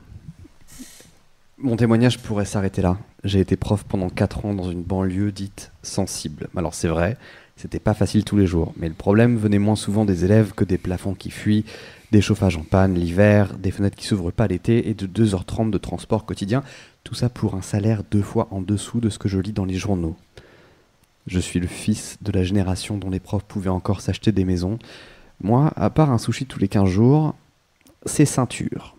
Mon témoignage pourrait s'arrêter là. J'ai été prof pendant 4 ans dans une banlieue dite sensible. Alors c'est vrai, c'était pas facile tous les jours, mais le problème venait moins souvent des élèves que des plafonds qui fuient, des chauffages en panne l'hiver, des fenêtres qui s'ouvrent pas l'été et de 2h30 de transport quotidien, tout ça pour un salaire deux fois en dessous de ce que je lis dans les journaux. Je suis le fils de la génération dont les profs pouvaient encore s'acheter des maisons. Moi, à part un sushi tous les 15 jours, c'est ceinture.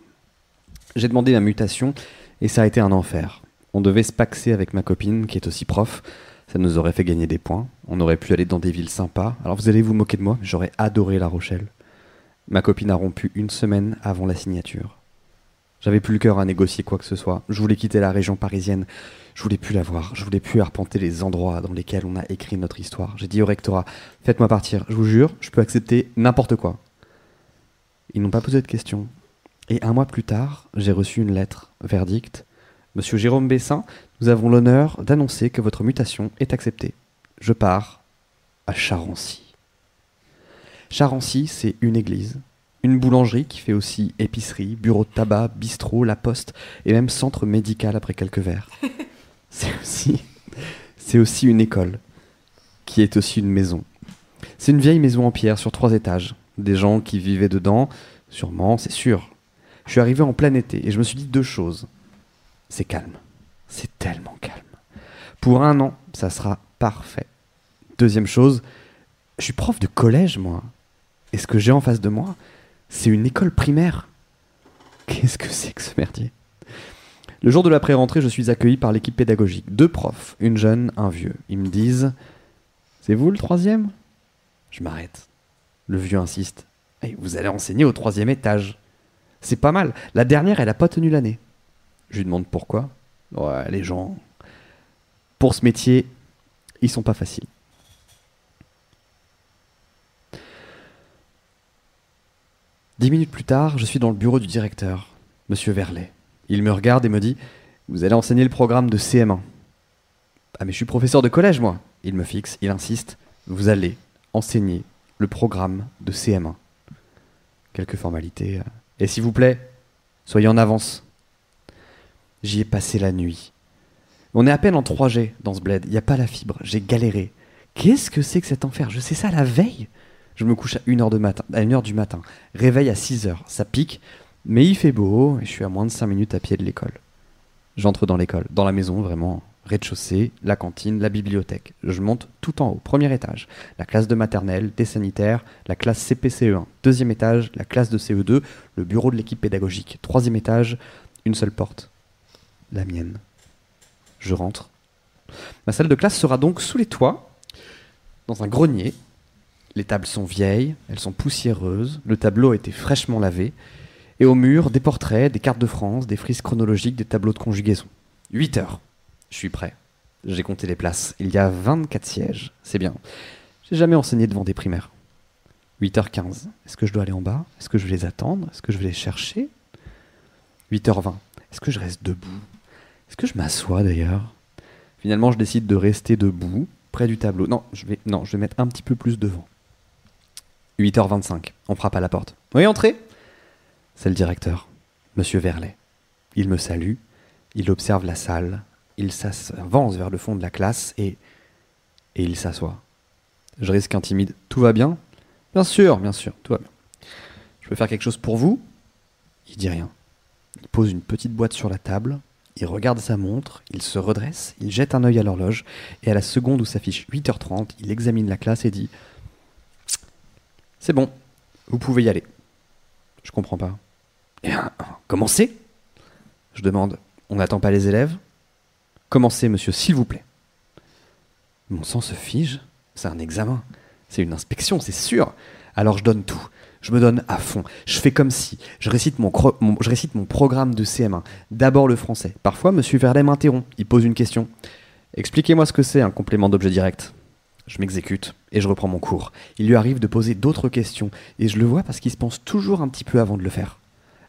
J'ai demandé ma mutation et ça a été un enfer. On devait se paxer avec ma copine qui est aussi prof. Ça nous aurait fait gagner des points. On aurait pu aller dans des villes sympas. Alors vous allez vous moquer de moi, j'aurais adoré La Rochelle. Ma copine a rompu une semaine avant la signature. J'avais plus le cœur à négocier quoi que ce soit. Je voulais quitter la région parisienne. Je voulais plus la voir. Je voulais plus arpenter les endroits dans lesquels on a écrit notre histoire. J'ai dit au rectorat Faites-moi partir. Je vous jure, je peux accepter n'importe quoi. Ils n'ont pas posé de questions. Et un mois plus tard, j'ai reçu une lettre, verdict. Monsieur Jérôme Bessin, nous avons l'honneur d'annoncer que votre mutation est acceptée. Je pars à Charancy. Charancy, c'est une église, une boulangerie qui fait aussi épicerie, bureau de tabac, bistrot, la poste et même centre médical après quelques verres. c'est aussi, une école qui est aussi une maison. C'est une vieille maison en pierre sur trois étages. Des gens qui vivaient dedans, sûrement, c'est sûr. Je suis arrivé en plein été et je me suis dit deux choses. C'est calme. C'est tellement calme. Pour un an, ça sera parfait. Deuxième chose, je suis prof de collège, moi. Et ce que j'ai en face de moi, c'est une école primaire. Qu'est-ce que c'est que ce merdier? Le jour de la pré-rentrée, je suis accueilli par l'équipe pédagogique. Deux profs, une jeune, un vieux. Ils me disent C'est vous le troisième? Je m'arrête. Le vieux insiste. Eh, vous allez enseigner au troisième étage. C'est pas mal. La dernière, elle a pas tenu l'année. Je lui demande pourquoi. Ouais, les gens. Pour ce métier, ils sont pas faciles. Dix minutes plus tard, je suis dans le bureau du directeur, Monsieur Verlet. Il me regarde et me dit Vous allez enseigner le programme de CM1. Ah, mais je suis professeur de collège, moi. Il me fixe, il insiste Vous allez enseigner le programme de CM1. Quelques formalités. Euh. Et s'il vous plaît, soyez en avance. J'y ai passé la nuit. On est à peine en 3G dans ce bled, il n'y a pas la fibre, j'ai galéré. Qu'est-ce que c'est que cet enfer? Je sais ça la veille Je me couche à 1h, de matin, à 1 du matin, réveil à 6h, ça pique, mais il fait beau et je suis à moins de 5 minutes à pied de l'école. J'entre dans l'école, dans la maison vraiment, rez-de-chaussée, la cantine, la bibliothèque. Je monte tout en haut, premier étage. La classe de maternelle, des sanitaires, la classe CPCE1. Deuxième étage, la classe de CE2, le bureau de l'équipe pédagogique. Troisième étage, une seule porte. La mienne. Je rentre. Ma salle de classe sera donc sous les toits, dans un grenier. Les tables sont vieilles, elles sont poussiéreuses, le tableau a été fraîchement lavé, et au mur, des portraits, des cartes de France, des frises chronologiques, des tableaux de conjugaison. 8 heures. Je suis prêt. J'ai compté les places. Il y a 24 sièges. C'est bien. J'ai jamais enseigné devant des primaires. 8h15. Est-ce que je dois aller en bas? Est-ce que je vais les attendre? Est-ce que je vais les chercher? 8h20. Est-ce que je reste debout? Est-ce que je m'assois d'ailleurs? Finalement, je décide de rester debout, près du tableau. Non, je vais, non, je vais mettre un petit peu plus devant. 8h25. On frappe à la porte. Oui, entrez C'est le directeur, Monsieur Verlet. Il me salue, il observe la salle, il s'avance vers le fond de la classe et, et il s'assoit. Je risque un timide. Tout va bien? Bien sûr, bien sûr, tout va bien. Je peux faire quelque chose pour vous? Il dit rien. Il pose une petite boîte sur la table, il regarde sa montre, il se redresse, il jette un œil à l'horloge, et à la seconde où s'affiche 8h30, il examine la classe et dit C'est bon, vous pouvez y aller. Je comprends pas. Eh bien, commencez Je demande On n'attend pas les élèves? Commencez, monsieur, s'il vous plaît? Mon sang se fige. C'est un examen. C'est une inspection, c'est sûr. Alors je donne tout. Je me donne à fond. Je fais comme si. Je récite mon, programme de CM1. D'abord le français. Parfois, monsieur Verlet m'interrompt. Il pose une question. Expliquez-moi ce que c'est un complément d'objet direct. Je m'exécute et je reprends mon cours. Il lui arrive de poser d'autres questions et je le vois parce qu'il se pense toujours un petit peu avant de le faire.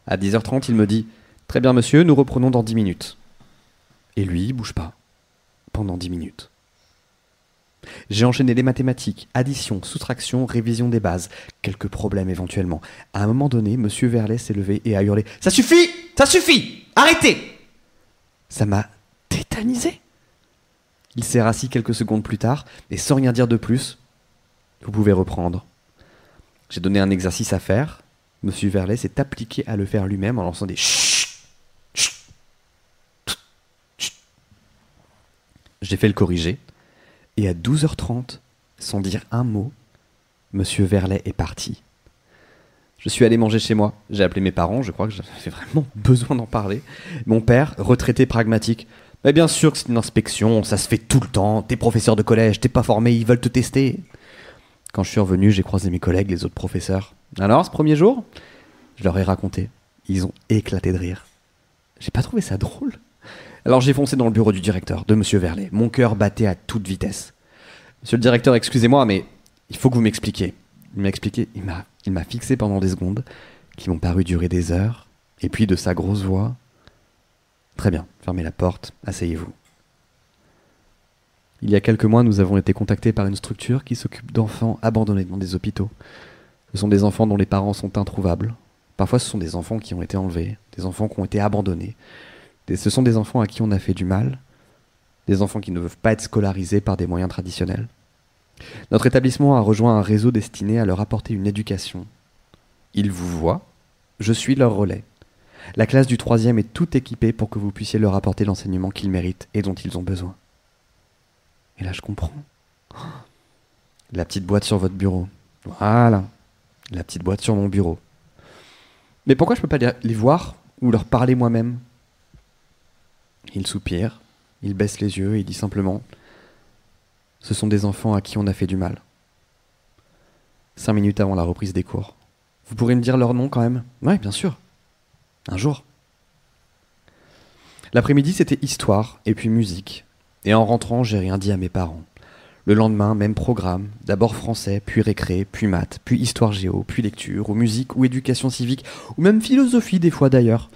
À 10h30, il me dit Très bien, monsieur, nous reprenons dans 10 minutes. Et lui, il bouge pas. Pendant dix minutes. J'ai enchaîné les mathématiques, addition, soustraction, révision des bases, quelques problèmes éventuellement. À un moment donné, Monsieur Verlet s'est levé et a hurlé Ça suffit Ça suffit Arrêtez Ça m'a tétanisé. Il s'est rassis quelques secondes plus tard, et sans rien dire de plus, vous pouvez reprendre. J'ai donné un exercice à faire. Monsieur Verlet s'est appliqué à le faire lui-même en lançant des J'ai fait le corriger. Et à 12h30, sans dire un mot, Monsieur Verlet est parti. Je suis allé manger chez moi. J'ai appelé mes parents, je crois que j'avais vraiment besoin d'en parler. Mon père, retraité pragmatique. Mais bien sûr que c'est une inspection, ça se fait tout le temps. T'es professeur de collège, t'es pas formé, ils veulent te tester. Quand je suis revenu, j'ai croisé mes collègues, les autres professeurs. Alors, ce premier jour, je leur ai raconté. Ils ont éclaté de rire. J'ai pas trouvé ça drôle. Alors j'ai foncé dans le bureau du directeur, de Monsieur Verlet. Mon cœur battait à toute vitesse. Monsieur le directeur, excusez-moi, mais il faut que vous m'expliquiez. Il m'a expliqué, il m'a, il m'a fixé pendant des secondes, qui m'ont paru durer des heures, et puis de sa grosse voix. Très bien, fermez la porte, asseyez-vous. Il y a quelques mois, nous avons été contactés par une structure qui s'occupe d'enfants abandonnés dans des hôpitaux. Ce sont des enfants dont les parents sont introuvables. Parfois, ce sont des enfants qui ont été enlevés, des enfants qui ont été abandonnés, ce sont des enfants à qui on a fait du mal, des enfants qui ne peuvent pas être scolarisés par des moyens traditionnels. Notre établissement a rejoint un réseau destiné à leur apporter une éducation. Ils vous voient, je suis leur relais. La classe du troisième est toute équipée pour que vous puissiez leur apporter l'enseignement qu'ils méritent et dont ils ont besoin. Et là, je comprends. La petite boîte sur votre bureau. Voilà. La petite boîte sur mon bureau. Mais pourquoi je ne peux pas les voir ou leur parler moi-même? Il soupire, il baisse les yeux et il dit simplement Ce sont des enfants à qui on a fait du mal. cinq minutes avant la reprise des cours. Vous pourrez me dire leur nom quand même? Oui, bien sûr. Un jour. L'après-midi, c'était histoire et puis musique. Et en rentrant, j'ai rien dit à mes parents. Le lendemain, même programme. D'abord français, puis récré, puis maths, puis histoire géo, puis lecture, ou musique, ou éducation civique, ou même philosophie des fois d'ailleurs.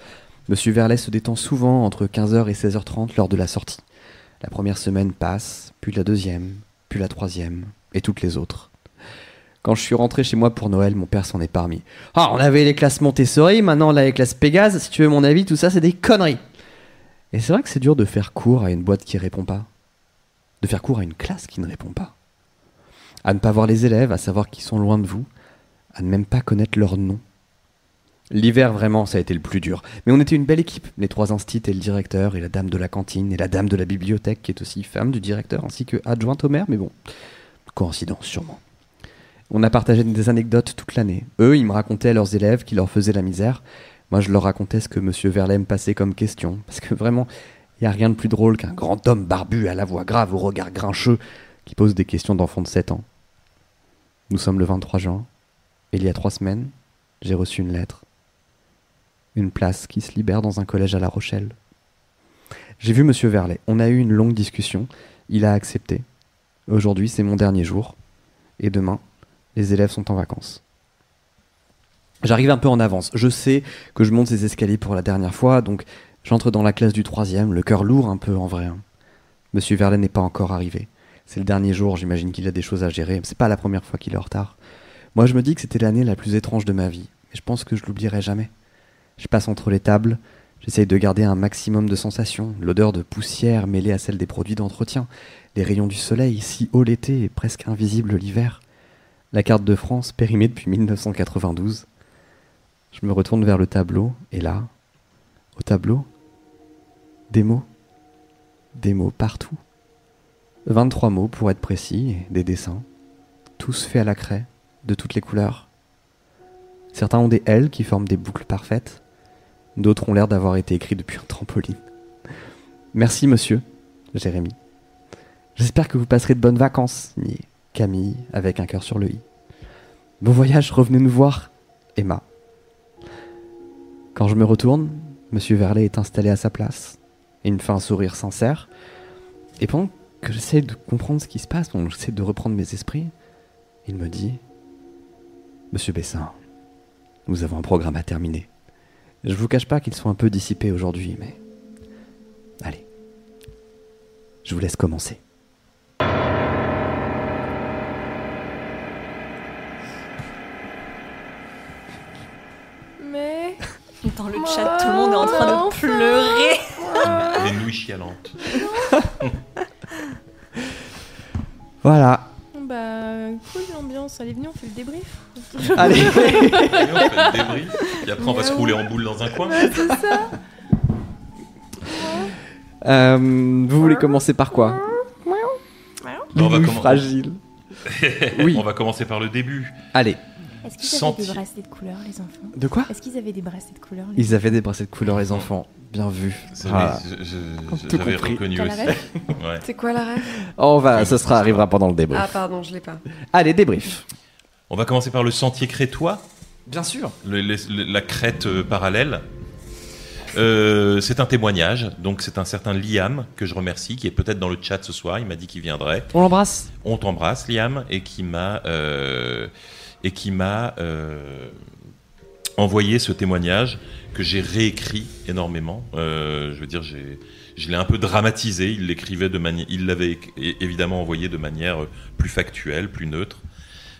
Monsieur Verlet se détend souvent entre 15h et 16h30 lors de la sortie. La première semaine passe, puis la deuxième, puis la troisième, et toutes les autres. Quand je suis rentré chez moi pour Noël, mon père s'en est parmi. Ah, on avait les classes Montessori, maintenant on a les classes Pégase, si tu veux mon avis, tout ça c'est des conneries. Et c'est vrai que c'est dur de faire cours à une boîte qui répond pas. De faire cours à une classe qui ne répond pas. À ne pas voir les élèves, à savoir qu'ils sont loin de vous, à ne même pas connaître leur nom. L'hiver, vraiment, ça a été le plus dur. Mais on était une belle équipe, les trois instits et le directeur, et la dame de la cantine, et la dame de la bibliothèque, qui est aussi femme du directeur, ainsi que adjointe au maire, mais bon, coïncidence sûrement. On a partagé des anecdotes toute l'année. Eux, ils me racontaient leurs élèves qui leur faisaient la misère. Moi, je leur racontais ce que M. Verlet me passait comme question. Parce que vraiment, il n'y a rien de plus drôle qu'un grand homme barbu à la voix grave, au regard grincheux, qui pose des questions d'enfants de 7 ans. Nous sommes le 23 juin, et il y a trois semaines, j'ai reçu une lettre. Une place qui se libère dans un collège à La Rochelle. J'ai vu M. Verlet. On a eu une longue discussion. Il a accepté. Aujourd'hui, c'est mon dernier jour. Et demain, les élèves sont en vacances. J'arrive un peu en avance. Je sais que je monte ces escaliers pour la dernière fois, donc j'entre dans la classe du troisième, le cœur lourd un peu en vrai. hein. Monsieur Verlaine n'est pas encore arrivé. C'est le dernier jour, j'imagine qu'il a des choses à gérer. C'est pas la première fois qu'il est en retard. Moi, je me dis que c'était l'année la plus étrange de ma vie, mais je pense que je l'oublierai jamais. Je passe entre les tables, j'essaye de garder un maximum de sensations, l'odeur de poussière mêlée à celle des produits d'entretien, les rayons du soleil si haut l'été et presque invisible l'hiver, la carte de France périmée depuis 1992. Je me retourne vers le tableau, et là, au tableau, des mots. Des mots partout. 23 mots pour être précis, et des dessins. Tous faits à la craie, de toutes les couleurs. Certains ont des L qui forment des boucles parfaites. D'autres ont l'air d'avoir été écrits depuis un trampoline. Merci, monsieur, Jérémy. J'espère que vous passerez de bonnes vacances, ni Camille, avec un cœur sur le i. Bon voyage, revenez nous voir, Emma. Quand je me retourne, monsieur Verlet est installé à sa place. Il me fait un sourire sincère. Et pendant que j'essaie de comprendre ce qui se passe, donc j'essaie de reprendre mes esprits, il me dit Monsieur Bessin, nous avons un programme à terminer. Je vous cache pas qu'ils sont un peu dissipés aujourd'hui, mais. Allez. Je vous laisse commencer. Mais. Dans le chat, tout le monde est en train de pleurer. Les nouilles chialantes. Voilà. Bah, cool l'ambiance. Allez, venez, on fait le débrief. Allez. Et on fait le débrief. Et après, on va se rouler en boule dans un coin. Ouais, c'est ça. Euh, vous voulez commencer par quoi? On va Louis commen- fragile. Oui. On va commencer par le début. Allez. Est-ce qu'ils Senti- avaient des bracelets de couleur, les enfants De quoi Est-ce qu'ils avaient des bracelets de couleur les Ils avaient des bracelets de couleur, les enfants. Bien vu. Tout J'avais reconnu aussi. Ouais. C'est quoi la rêve On va, ce sera arrivera pendant le débrief. Ah pardon, je l'ai pas. Allez, débrief. On va commencer par le sentier crétois, Bien sûr. le- le- le- la crête euh, parallèle. Euh, c'est un témoignage, donc c'est un certain Liam que je remercie, qui est peut-être dans le chat ce soir. Il m'a dit qu'il viendrait. On l'embrasse. On t'embrasse, Liam, et qui m'a euh, et qui m'a euh, envoyé ce témoignage que j'ai réécrit énormément. Euh, je veux dire, j'ai je l'ai un peu dramatisé. Il l'écrivait de manière, il l'avait évidemment envoyé de manière plus factuelle, plus neutre.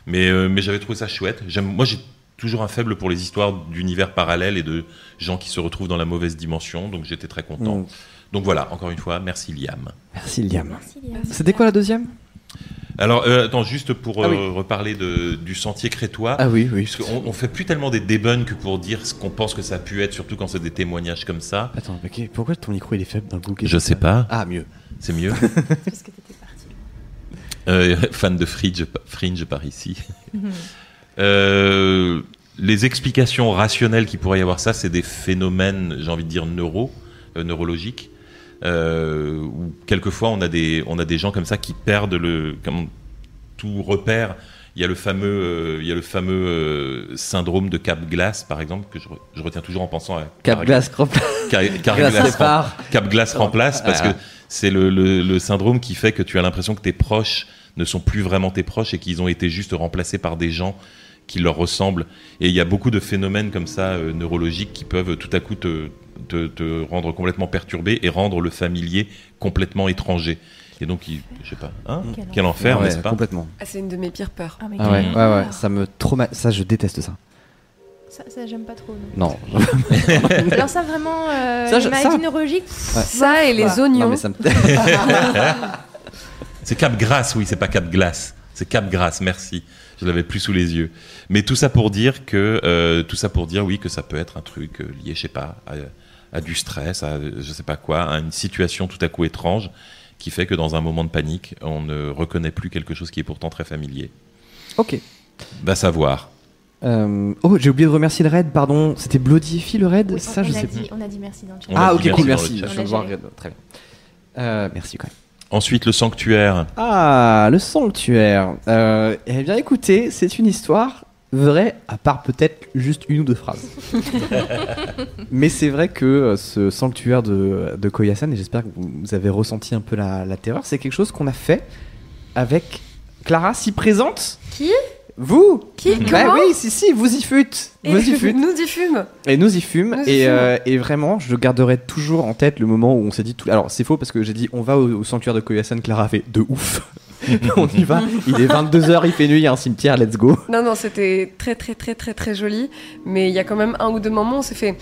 Mais euh, mais j'avais trouvé ça chouette. J'aime, moi, j'ai toujours un faible pour les histoires d'univers parallèles et de gens qui se retrouvent dans la mauvaise dimension. Donc j'étais très content. Mm. Donc voilà, encore une fois, merci Liam. Merci, Liam. Merci, Liam. C'était quoi la deuxième? Alors, euh, attends, juste pour Ah oui. euh, reparler de, du sentier crétois. Ah oui, oui. Parce qu'on on fait plus tellement des débunks que pour dire ce qu'on pense que ça a pu être, surtout quand c'est des témoignages comme ça. Attends, ok, pourquoi ton micro il est faible d'un coup qu'est-ce Je sais pas, Ah, mieux. c'est mieux. Parce que t'étais parti. Euh, fan de Fringe, Fringe par ici. Euh, les explications rationnelles qui pourrait y avoir ça, c'est des phénomènes, j'ai envie de dire, neuro, euh, neurologiques. Euh, où quelquefois on a, des, on a des gens comme ça qui perdent le, comme tout repère. Il y a le fameux, euh, il y a le fameux euh, syndrome de Cap Glace, par exemple, que je, re- je retiens toujours en pensant à Cap Glace, sépare. Cap Glace remplace parce Ah. que c'est le, le- le syndrome qui fait que tu as l'impression que tes proches ne sont plus vraiment tes proches et qu'ils ont été juste remplacés par des gens qui leur ressemblent. Et il y a beaucoup de phénomènes comme ça euh, neurologiques qui peuvent tout à coup te, te, te rendre complètement perturbé et rendre le familier complètement étranger. Et donc, il- je sais pas, hein Quel quel enfer, Ouais, n'est-ce pas complètement. Ah, c'est une de mes pires peurs. Ah, Ah ouais, ouais, ouais, ça me trauma... Ça, je déteste ça. Ça, ça, j'aime pas trop. non. Non. Alors ça vraiment, euh, Ça, je- les maladies ça- et les oignons. me... C'est Cap Grasse, oui, c'est pas Cap Glace. C'est Cap Grasse, merci. Je l'avais plus sous les yeux. Mais tout ça pour dire que, euh, tout ça pour dire, oui, que ça peut être un truc euh, lié, je sais pas, à, à du stress, à je sais pas quoi, à une situation tout à coup étrange qui fait que dans un moment de panique, on ne reconnaît plus quelque chose qui est pourtant très familier. ok. Va savoir. Euh, Oh, j'ai oublié de remercier le raid, pardon. C'était Bloody Effie le raid Oui, Ça, on, je on sais dit, plus. on a dit merci dans le chat. On Ah, ok, merci cool, merci. Je de voir raid. Très bien. Euh, merci quand même. Ensuite, le sanctuaire. Ah, le sanctuaire. Euh, eh bien, écoutez, c'est une histoire vraie, à part peut-être juste une ou deux phrases. Mais c'est vrai que euh, ce sanctuaire de, de Koyasan, et j'espère que vous, avez ressenti un peu la, la terreur, c'est quelque chose qu'on a fait avec Clara, si présente. Qui? Vous Qui? Bah Comment? oui, si, si, vous y fûtes. Vous y fûtes. nous diffume. Et nous y fûmes. Nous y et, fûmes. euh, et vraiment, je garderai toujours en tête le moment où on s'est dit. Tout... Alors, c'est faux parce que j'ai dit on va au, au sanctuaire de Koyasan. Clara fait de ouf. on y va. Il est 22h, il fait nuit, il y a un cimetière, let's go. Non, non, c'était très, très, très, très, très joli. Mais il y a quand même un ou deux moments où on s'est fait.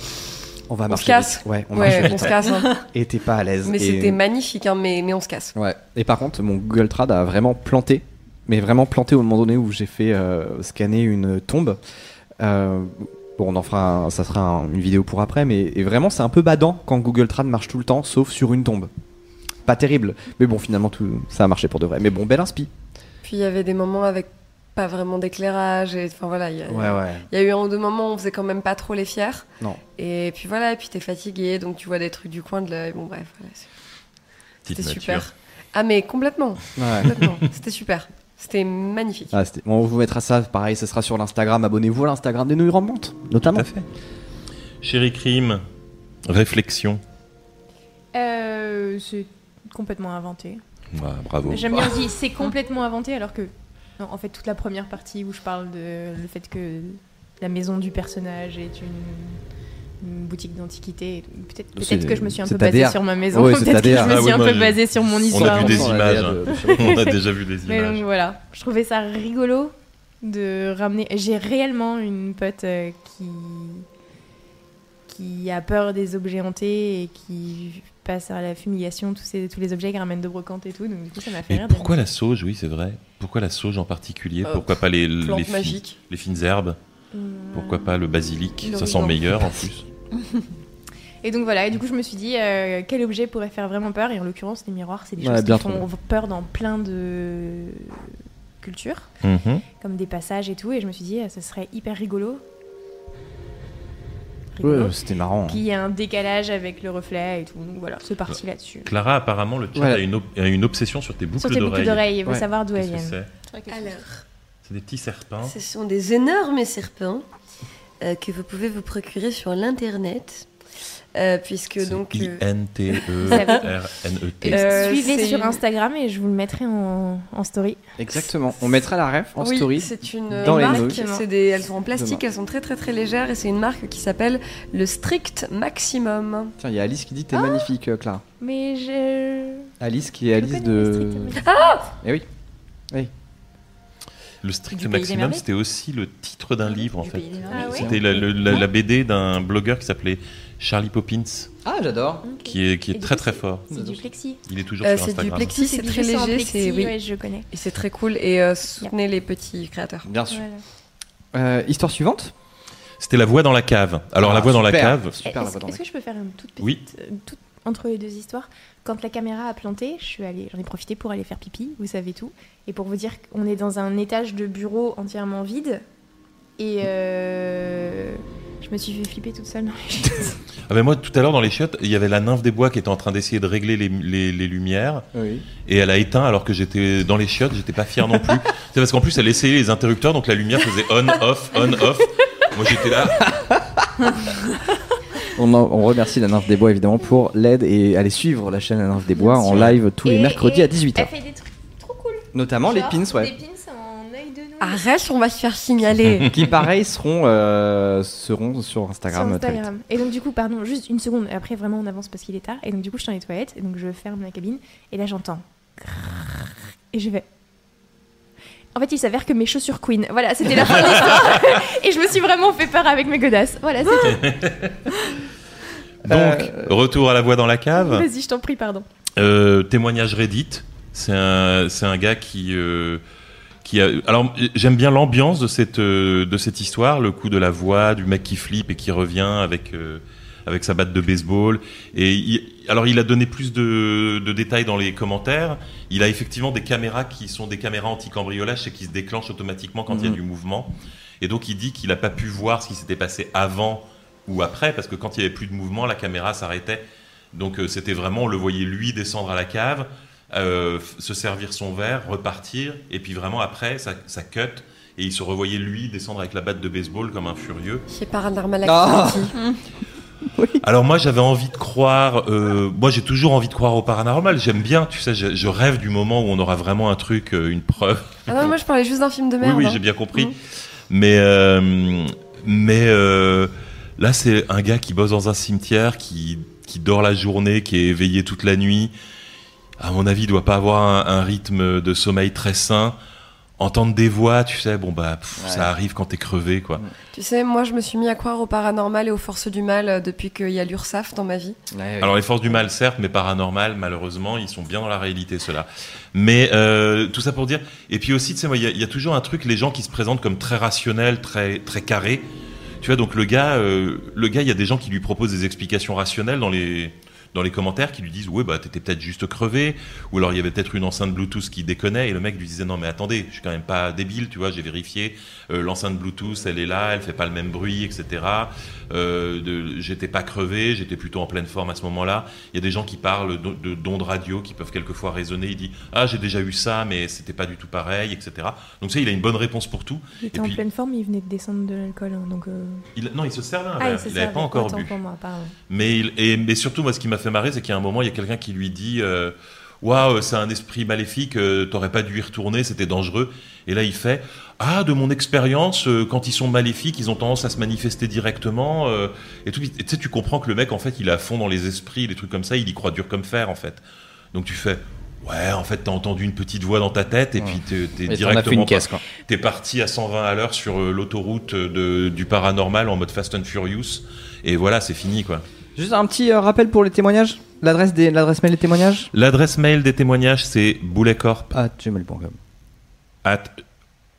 On va On marcher se casse. Ouais, on Ouais, se casse. hein. Et t'es pas à l'aise. Mais Et- c'était magnifique, hein, mais, mais on se casse. Ouais. Et par contre, mon Google Trad a vraiment planté. Mais vraiment planté au moment donné où j'ai fait euh, scanner une tombe. Euh, bon, on en fera. un- ça sera un- une vidéo pour après. Mais et vraiment, c'est un peu badant quand Google Trad marche tout le temps, sauf sur une tombe. Pas terrible. Mais bon, finalement, tout, ça a marché pour de vrai. Mais bon, bel inspi. Puis il y avait des moments avec pas vraiment d'éclairage. Et enfin voilà, il y, a- ouais. il y a eu un ou deux moments où on faisait quand même pas trop les fiers. Non. Et puis voilà, et puis t'es fatigué, donc tu vois des trucs du coin de l'œil. Bon, bref, voilà, c'était super. Ah, mais complètement. Ouais. c'était super. C'était magnifique. Ah, bon, on vous mettra ça, pareil, ce sera sur l'Instagram. Abonnez-vous à l'Instagram des Nouilles Rampantes, notamment. Tout à fait. Chéri Crime, réflexion. Euh, c'est complètement inventé. Ouais, bravo. J'aime bien dire c'est complètement inventé alors que non, en fait toute la première partie où je parle de le fait que la maison du personnage est une, une boutique d'antiquité. Peut-être que je me suis un peu basée sur ma maison. Ouais, Peut-être que je me Ah suis un peu basée sur mon On histoire. a vu des images. Hein. On a déjà vu des Mais images. donc voilà, je trouvais ça rigolo de ramener. J'ai réellement une pote euh, qui qui a peur des objets hantés et qui passe à la fumigation tous ces tous les objets qu'elle ramène de brocante et tout. Donc du coup ça m'a fait rire. pourquoi la sauge, oui, c'est vrai. Pourquoi la sauge en particulier? Euh, Pourquoi pas les, les, Plante fi- magique. les fines herbes? Hum, Pourquoi pas le basilic? Ça sent meilleur en plus. Et donc voilà, et du coup je me suis dit euh, quel objet pourrait faire vraiment peur? Et en l'occurrence les miroirs c'est des Ouais, choses qui font peur dans plein de cultures, Mhm. comme des passages et tout et je me suis dit euh, ce serait hyper rigolo. Rigolo. Ouais, c'était marrant. Puis il y a un décalage avec le reflet et tout, donc voilà, c'est parti là-dessus. Clara, apparemment, le chat Voilà. a, une ob- a une obsession sur tes boucles Sur tes boucles d'oreilles. d'oreilles, il veut Ouais. savoir d'où elles viennent. c'est Alors, C'est des petits serpents. ce sont des énormes serpents euh, que vous pouvez vous procurer sur l'internet. Euh, puisque donc. euh, I-N-T-E-R-N-E-T. Euh, Suivez sur Instagram et je vous le mettrai en, en story. Exactement. On mettra la ref en oui, story. c'est une dans les marque. c'est des, elles sont en plastique, Demain. elles sont très très très légères et c'est une marque qui s'appelle le Strict Maximum. Tiens, il y a Alice qui dit Ah t'es magnifique, euh, Clara. Mais je. Alice qui est je Alice de. magazine. Eh oui. Le strict maximum, c'était aussi le titre d'un livre, en Du fait. Ah C'était la, la BD d'un blogueur qui s'appelait Charlie Poppins, Ah, j'adore. Qui est, qui est très très fort. C'est du plexi. Il est toujours Euh, sur c'est du plexi, c'est Ces très léger, c'est oui, ouais, je connais. et c'est très cool et euh, soutenez les petits créateurs. Bien sûr. Voilà. Euh, histoire suivante? C'était La Voix dans la cave. Alors, Ah, La Voix dans la super. cave, Super, la Est-ce voix dans est-ce la que je peux faire une toute petite. Oui. euh, toute- entre les deux histoires? Quand la caméra a planté, je suis allée, j'en ai profité pour aller faire pipi, vous savez tout. Et pour vous dire qu'on est dans un étage de bureau entièrement vide. Et euh, Je me suis fait flipper toute seule. ah ben moi, tout à l'heure, dans les chiottes, il y avait la nymphe des bois qui était en train d'essayer de régler les, les, les lumières. Oui. Et elle a éteint alors que j'étais dans les chiottes, j'étais pas fier non plus. C'est parce qu'en plus, elle essayait les interrupteurs, donc la lumière faisait on, off, on, off. Moi, j'étais là. On, en- on remercie la Nymphe des Bois évidemment pour l'aide et allez suivre la chaîne La Nymphe des Bois en live tous les Et- mercredis et à 18h. Elle fait des trucs trop cool. Notamment les Genre, pins, ouais. Des pins nouilles. Arrête, on va se faire signaler. Qui pareil seront, euh, seront sur Instagram. Sur très vite. Instagram. Et donc du coup, pardon, juste une seconde. Et après, vraiment, on avance parce qu'il est tard. Et donc du coup, je suis dans les toilettes. Et donc je ferme la cabine. Et là, j'entends. Et je vais. En fait, il s'avère que mes chaussures Queen. Voilà, c'était la fin de l'histoire. et je me suis vraiment fait peur avec mes godasses. Voilà, c'est tout. Donc, Euh, retour à la voix dans la cave. Vas-y, je t'en prie, pardon. Euh, témoignage Reddit. C'est un, c'est un gars qui, euh, qui a. Alors, j'aime bien l'ambiance de cette, euh, de cette histoire, le coup de la voix, du mec qui flippe et qui revient avec, euh, avec sa batte de baseball. Et il- alors, il a donné plus de, de détails dans les commentaires. Il a effectivement des caméras qui sont des caméras anti-cambriolage et qui se déclenchent automatiquement quand il y a Mhm. du mouvement. Et donc, il dit qu'il n'a pas pu voir ce qui s'était passé avant ou après, parce que quand il n'y avait plus de mouvement, la caméra s'arrêtait. Donc euh, c'était vraiment, on le voyait lui descendre à la cave, euh, se servir son verre, repartir, et puis vraiment après, ça, ça cut, et il se revoyait lui descendre avec la batte de baseball comme un furieux. C'est Paranormal Ah. Activity. Alors moi j'avais envie de croire, euh, moi j'ai toujours envie de croire au paranormal, j'aime bien, tu sais, je, je rêve du moment où on aura vraiment un truc, euh, une preuve. Ah non, moi je parlais juste d'un film de merde. Oui, oui, hein. j'ai bien compris. Mhm. Mais, euh, mais euh, là, c'est un gars qui bosse dans un cimetière, qui, qui dort la journée, qui est éveillé toute la nuit. À mon avis, il doit pas avoir un, un rythme de sommeil très sain. Entendre des voix, tu sais, bon bah pff, Ouais. ça arrive quand t'es crevé, quoi. Tu sais, moi je me suis mis à croire au paranormal et aux forces du mal euh, depuis qu'il y a l'URSAF dans ma vie. Alors les forces du mal, certes, mais paranormal, malheureusement, ils sont bien dans la réalité, ceux-là. Mais euh, tout ça pour dire. Et puis aussi, tu sais, moi, il y, y a toujours un truc, les gens qui se présentent comme très rationnels, très très carrés. Tu vois, donc le gars, euh, le gars, il y a des gens qui lui proposent des explications rationnelles dans les dans les commentaires qui lui disent ouais bah t'étais peut-être juste crevé ou alors il y avait peut-être une enceinte Bluetooth qui déconnait et le mec lui disait non mais attendez je suis quand même pas débile tu vois j'ai vérifié euh, l'enceinte Bluetooth elle est là elle fait pas le même bruit etc euh, j'étais pas crevé j'étais plutôt en pleine forme à ce moment-là. Il y a des gens qui parlent de, de d'ondes radio qui peuvent quelquefois résonner il dit ah j'ai déjà eu ça mais c'était pas du tout pareil etc donc sais il a une bonne réponse pour tout. Il était Et en puis- pleine forme, il venait de descendre de l'alcool. hein, donc, euh, il, non il se servait Ah, il il avait pas encore bu. mais, il, et, mais surtout, moi, ce qui m'a fait marrer, c'est qu'à un moment, il y a quelqu'un qui lui dit euh, Waouh, c'est un esprit maléfique, euh, t'aurais pas dû y retourner, c'était dangereux. Et là, il fait Ah, de mon expérience, euh, quand ils sont maléfiques, ils ont tendance à se manifester directement. et tout. Tu sais, tu comprends que le mec, en fait, il est à fond dans les esprits, les trucs comme ça, il y croit dur comme fer, en fait. Donc tu fais Ouais, en fait, t'as entendu une petite voix dans ta tête, et Ouais. puis t'es, directement caisse quoi. T'es parti à 120 à l'heure sur l'autoroute de, du paranormal en mode Fast and Furious. Et voilà, c'est fini, quoi. Juste un petit euh, rappel pour les témoignages. L'adresse des l'adresse mail des témoignages L'adresse mail des témoignages, c'est bouletcorp à gmail.com. at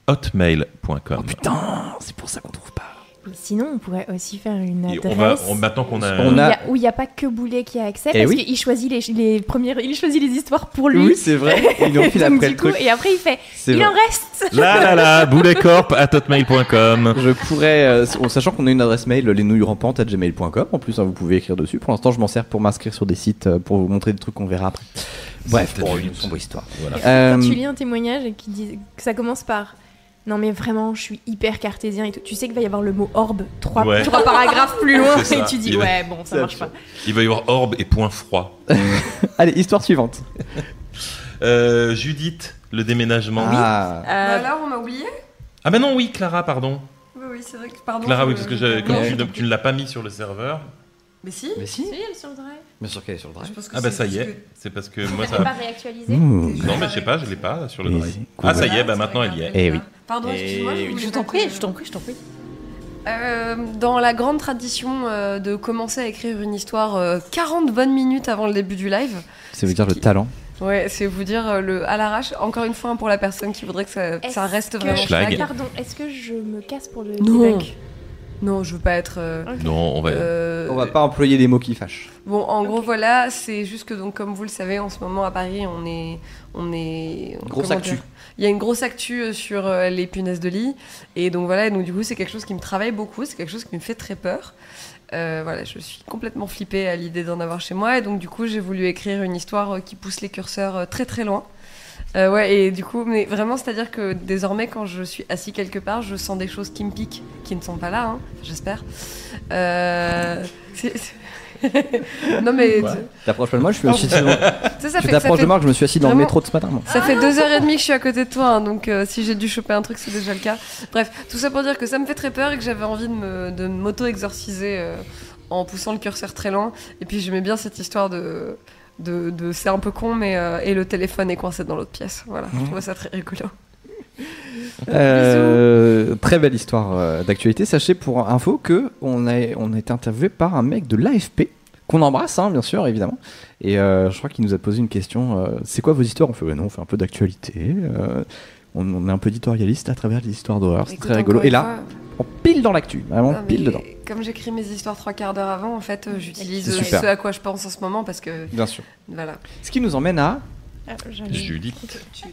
hotmail.com. Oh putain, c'est pour ça qu'on trouve pas. Mais sinon, on pourrait aussi faire une Et adresse. on va, on- maintenant qu'on a, On où il a- a- où il n'y a pas que Boulet qui a accès, Eh parce oui. qu'il choisit les, les premières, il choisit les histoires pour lui. Oui, c'est vrai. Nous filent Donc, après le coup, truc. Et après, il fait, il vrai. en reste. la la la, bouletcorp at hotmail.com. Je pourrais, euh, en sachant qu'on a une adresse mail, les nouilles rampantes à gmail.com. En plus, hein, vous pouvez écrire dessus. Pour l'instant, je m'en sers pour m'inscrire sur des sites euh, pour vous montrer des trucs qu'on verra après. Bref, bon, une- sombre histoire. Voilà. Euh, Quand tu lis un témoignage et qui dit que ça commence par non mais vraiment je suis hyper cartésien et tout. Tu sais qu'il va y avoir le mot orbe trois, Ouais. trois paragraphes plus loin et tu dis Il va- ouais bon ça marche pas. Il va y avoir orbe et point froid. Allez, histoire suivante. Euh, Judith, le déménagement. Ah. Bah Euh, alors, on m'a oublié Ah ben non, oui, Clara, pardon. Oui, oui, c'est vrai que. Pardon. Clara, oui, parce que j'ai- comme Ouais. tu, ne- tu ne l'as pas mis sur le serveur. Mais si. Mais si. si, elle est sur le drive. Bien sûr qu'elle est sur le drive. Ah bah c'est ça y est, c'est parce que moi Elle ça... pas réactualisé. Mmh. Non mais je sais pas, je l'ai pas sur le drive. si. Ah ça y est, bah maintenant elle y est. Eh oui. Pardon, excuse-moi. Je t'en prie, je t'en prie, je t'en prie. Euh, dans la grande tradition euh, de commencer à écrire une histoire euh, 40 bonnes minutes avant le début du live, Ça veut dire le talent. ouais, c'est vous dire euh, le à l'arrache. Encore une fois, hein, pour la personne qui voudrait que ça, ça reste que- vraiment Schlag. Pardon, est-ce que je me casse pour le Non. Non, je veux pas être. euh, Non, on va. euh, On va pas employer des mots qui fâchent. Bon, en gros, voilà, c'est juste que, donc, comme vous le savez, en ce moment à Paris, on est. On est Grosse actu. Il y a une grosse actu euh, sur euh, les punaises de lit. Et donc, voilà, et donc, du coup, c'est quelque chose qui me travaille beaucoup, c'est quelque chose qui me fait très peur. Euh, voilà, je suis complètement flippée à l'idée d'en avoir chez moi. Et donc, du coup, j'ai voulu écrire une histoire euh, qui pousse les curseurs euh, très très loin. Euh, ouais, et du coup, mais vraiment, c'est-à-dire que désormais, quand je suis assis quelque part, je sens des choses qui me piquent, qui ne sont pas là, hein, j'espère. Euh, c'est- c'est- non, mais T'approches pas de moi, je suis assis. tu sais, ça Je fait, ça t'approche fait, de moi, je me suis assis dans le métro de ce matin. moi. ça fait deux heures et demie que je suis à côté de toi, hein, donc euh, si j'ai dû choper un truc, c'est déjà le cas. Bref, tout ça pour dire que ça me fait très peur et que j'avais envie de me- de m'auto-exorciser euh, en poussant le curseur très loin. Et puis j'aimais bien cette histoire de. De, de- c'est un peu con, mais. euh, et le téléphone est coincé dans l'autre pièce. Voilà, je trouvais ça très rigolo. Euh, très belle histoire euh, d'actualité. Sachez pour info que on a, on a été interviewé par un mec de l'AFP qu'on embrasse, hein, bien sûr, évidemment. Et euh, je crois qu'il nous a posé une question. euh, c'est quoi vos histoires? On fait ouais, non, on fait un peu d'actualité. euh, on, on est un peu éditorialiste à travers les histoires d'horreur. C'est Écoute, très rigolo. Et là, on pile dans l'actu, vraiment pile dedans. Comme j'écris mes histoires trois quarts d'heure avant, en fait, euh, j'utilise ce à quoi je pense en ce moment parce que Bien sûr. voilà. Ce qui nous emmène à. Ah, Judith.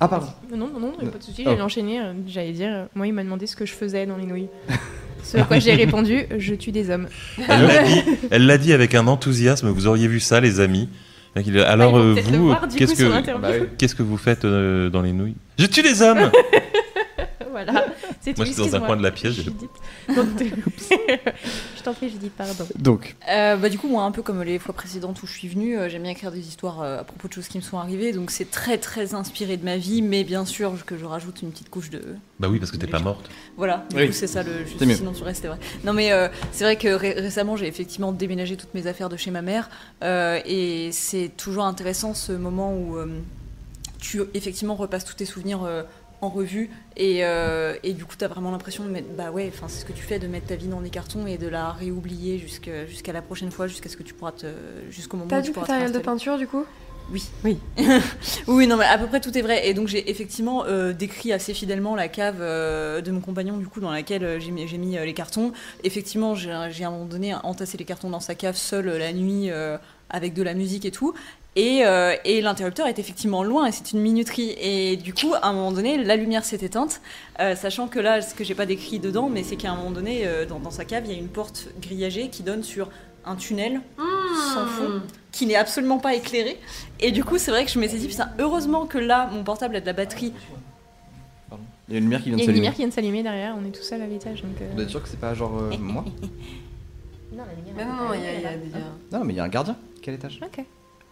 Ah, pardon. Non, non, non, pas de souci, Oh. j'allais enchaîner. euh, J'allais dire, euh, moi, il m'a demandé ce que je faisais dans les nouilles. Ce à quoi j'ai répondu, je tue des hommes. Elle l'a dit, elle l'a dit avec un enthousiasme. Vous auriez vu ça, les amis. Il- Alors, Ah, euh, vous, qu'est-ce que. Bah oui. qu'est-ce que vous faites euh, dans les nouilles? Je tue des hommes voilà, c'est tout. Moi, j'étais dans un coin de la pièce. j'ai- Judith. Donc, je t'en prie, Judith, pardon. Donc, Euh, bah, du coup, moi, un peu comme les fois précédentes où je suis venue, euh, j'aime bien écrire des histoires euh, à propos de choses qui me sont arrivées. Donc, c'est très, très inspiré de ma vie, mais bien sûr que je rajoute une petite couche de. Bah oui, parce que t'es pas morte. Voilà, du Oui. coup, c'est ça le. mieux. sinon, tu restes, c'est vrai. Non, mais euh, c'est vrai que ré- récemment, j'ai effectivement déménagé toutes mes affaires de chez ma mère. euh, et c'est toujours intéressant ce moment où euh, tu, effectivement, repasses tous tes souvenirs. En revue et, euh, et du coup tu as vraiment l'impression de mettre bah ouais enfin c'est ce que tu fais de mettre ta vie dans des cartons et de la réoublier jusqu'à la prochaine fois jusqu'à ce que tu pourras te jusqu'au moment T'as où tu du pourras te matériel de peinture du coup? Oui. Oui. oui, non, mais à peu près tout est vrai. Et donc j'ai effectivement euh, décrit assez fidèlement la cave euh, de mon compagnon, du coup, dans laquelle j'ai mis, euh, les cartons. Effectivement, j'ai à un moment donné entassé les cartons dans sa cave seule la nuit avec de la musique et tout. Et, euh, et l'interrupteur est effectivement loin et c'est une minuterie. Et du coup, à un moment donné, la lumière s'est éteinte, euh, sachant que là, ce que j'ai pas décrit dedans, mais c'est qu'à un moment donné, euh, dans, dans sa cave, il y a une porte grillagée qui donne sur un tunnel sans fond qui n'est absolument pas éclairé. Et du coup, c'est vrai que je m'étais dit, putain, heureusement que là, mon portable a de la batterie. il y a une lumière qui vient Il y de a une s'allumer. lumière qui vient de s'allumer derrière, on est tout seul à l'étage. Donc, euh, Vous êtes sûr que c'est pas genre euh, moi? Non, la lumière non, il y a, y a des. Non, mais il y a un gardien. Quel étage? Ok,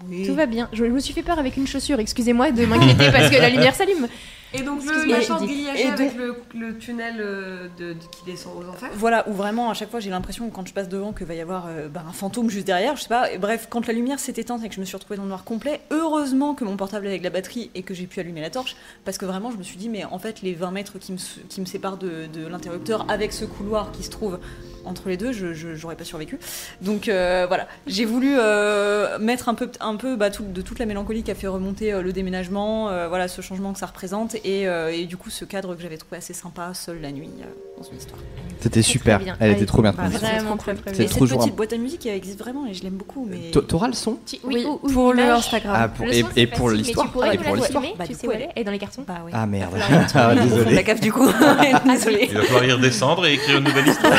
Oui. tout va bien. Je, je me suis fait peur avec une chaussure, excusez-moi de m'inquiéter parce que la lumière s'allume. Et donc le machin grillagé Et avec le, le tunnel euh, de, de- qui descend aux enfers. Voilà, où vraiment, à chaque fois, j'ai l'impression, quand je passe devant, qu'il va y avoir euh, bah, un fantôme juste derrière, je sais pas. Et bref, quand la lumière s'est éteinte et que je me suis retrouvée dans le noir complet, heureusement que mon portable avec la batterie et que j'ai pu allumer la torche, parce que vraiment, je me suis dit, mais en fait, les 20 mètres qui me, qui me séparent de, de l'interrupteur, avec ce couloir qui se trouve entre les deux, je j'aurais pas survécu. Donc euh, voilà, j'ai voulu euh, mettre un peu, un peu bah, tout- de toute la mélancolie qui a fait remonter euh, le déménagement, voilà, ce changement que ça représente, et, euh, et du coup, ce cadre que j'avais trouvé assez sympa, seul la nuit, euh, dans une histoire. C'était super. Elle était trop bien. tournée. Vraiment trop très C'est cette petite un- boîte à musique elle existe vraiment et je l'aime beaucoup. Mais T'a- T'auras le son Oui, ou- ou pour le. Instagram. Ah, pour- Le et, son, et c'est pour l'histoire mais tu pourrais Ah, et pour la l'histoire. filmer, Bah, tu du sais coup, où elle est ouais. Elle est dans les cartons bah oui. Ah merde. Il va falloir Ah, la désolé. la cave du coup. Désolée. Il va falloir y redescendre et écrire une nouvelle histoire.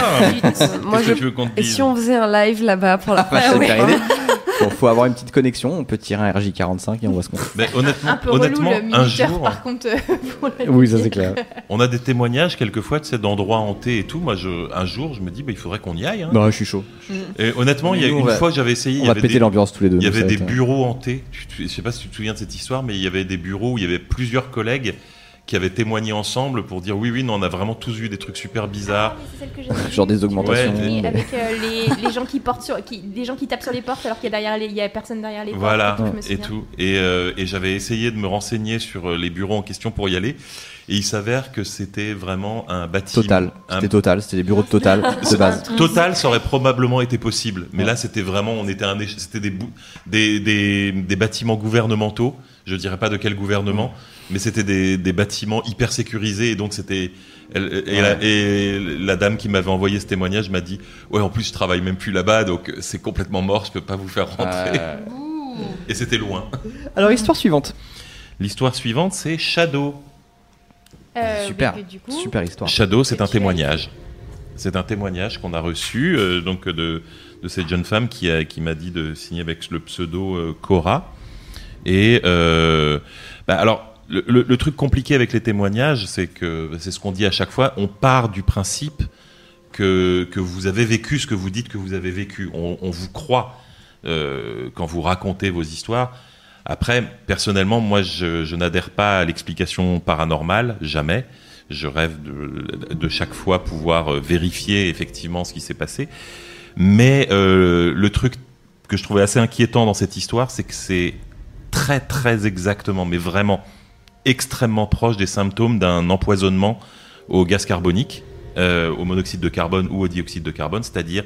Moi, Qu'est-ce je... que tu veux qu'on te Et si on faisait un live là-bas pour la Bon, faut avoir une petite connexion. On peut tirer un RJ45 et on voit ce qu'on fait. Mais honnêtement, Un peu honnêtement relou le un jour, par contre. euh, pour Oui, ça c'est clair. on a des témoignages quelquefois, tu sais, d'endroits hantés et tout. Moi, je, un jour, je me dis, bah, il faudrait qu'on y aille. hein. Non, je suis chaud. Et honnêtement, il y a une va- fois, j'avais essayé. il On y va avait péter des- l'ambiance tous les deux. Il y avait va des bureaux hantés. Je sais pas si tu te souviens de cette histoire, mais il y avait des bureaux où il y avait plusieurs collègues qui avaient témoigné ensemble pour dire oui, oui, non, on a vraiment tous vu des trucs super bizarres. Ah, que Genre des augmentations. Oui, avec euh, les, les gens qui portent sur, qui, les gens qui tapent sur les portes alors qu'il y a derrière les, il y a personne derrière les Voilà, portes. me et tout. Et, euh, et j'avais essayé de me renseigner sur euh, les bureaux en question pour y aller. Et il s'avère que c'était vraiment un bâtiment. Total. un- C'était total. C'était les bureaux de Total de base. Total, ça aurait probablement été possible. Mais là, c'était vraiment, on était un, c'était des, des, des, des bâtiments gouvernementaux. Je dirais pas de quel gouvernement, mais c'était des, des bâtiments hyper sécurisés et donc c'était elle- et, la, et la dame qui m'avait envoyé ce témoignage m'a dit ouais en plus je travaille même plus là-bas donc c'est complètement mort je peux pas vous faire rentrer Euh, et c'était loin. Alors, histoire suivante. L'histoire suivante c'est Shadow. Euh, Super. du coup, Super histoire. Shadow, c'est un témoignage. C'est un témoignage qu'on a reçu euh, donc de, de cette jeune femme qui, a, qui m'a dit de signer avec le pseudo euh, Cora. Et euh, bah, alors, le, truc compliqué avec les témoignages, c'est que c'est ce qu'on dit à chaque fois. On part du principe que, que vous avez vécu ce que vous dites que vous avez vécu. On, vous croit euh, quand vous racontez vos histoires. Après, personnellement, moi, je, n'adhère pas à l'explication paranormale, jamais. Je rêve de, de chaque fois pouvoir euh, vérifier effectivement ce qui s'est passé. Mais euh, le truc que je trouvais assez inquiétant dans cette histoire, c'est que c'est très très exactement, mais vraiment extrêmement proche des symptômes d'un empoisonnement au gaz carbonique, euh, au monoxyde de carbone ou au dioxyde de carbone, c'est-à-dire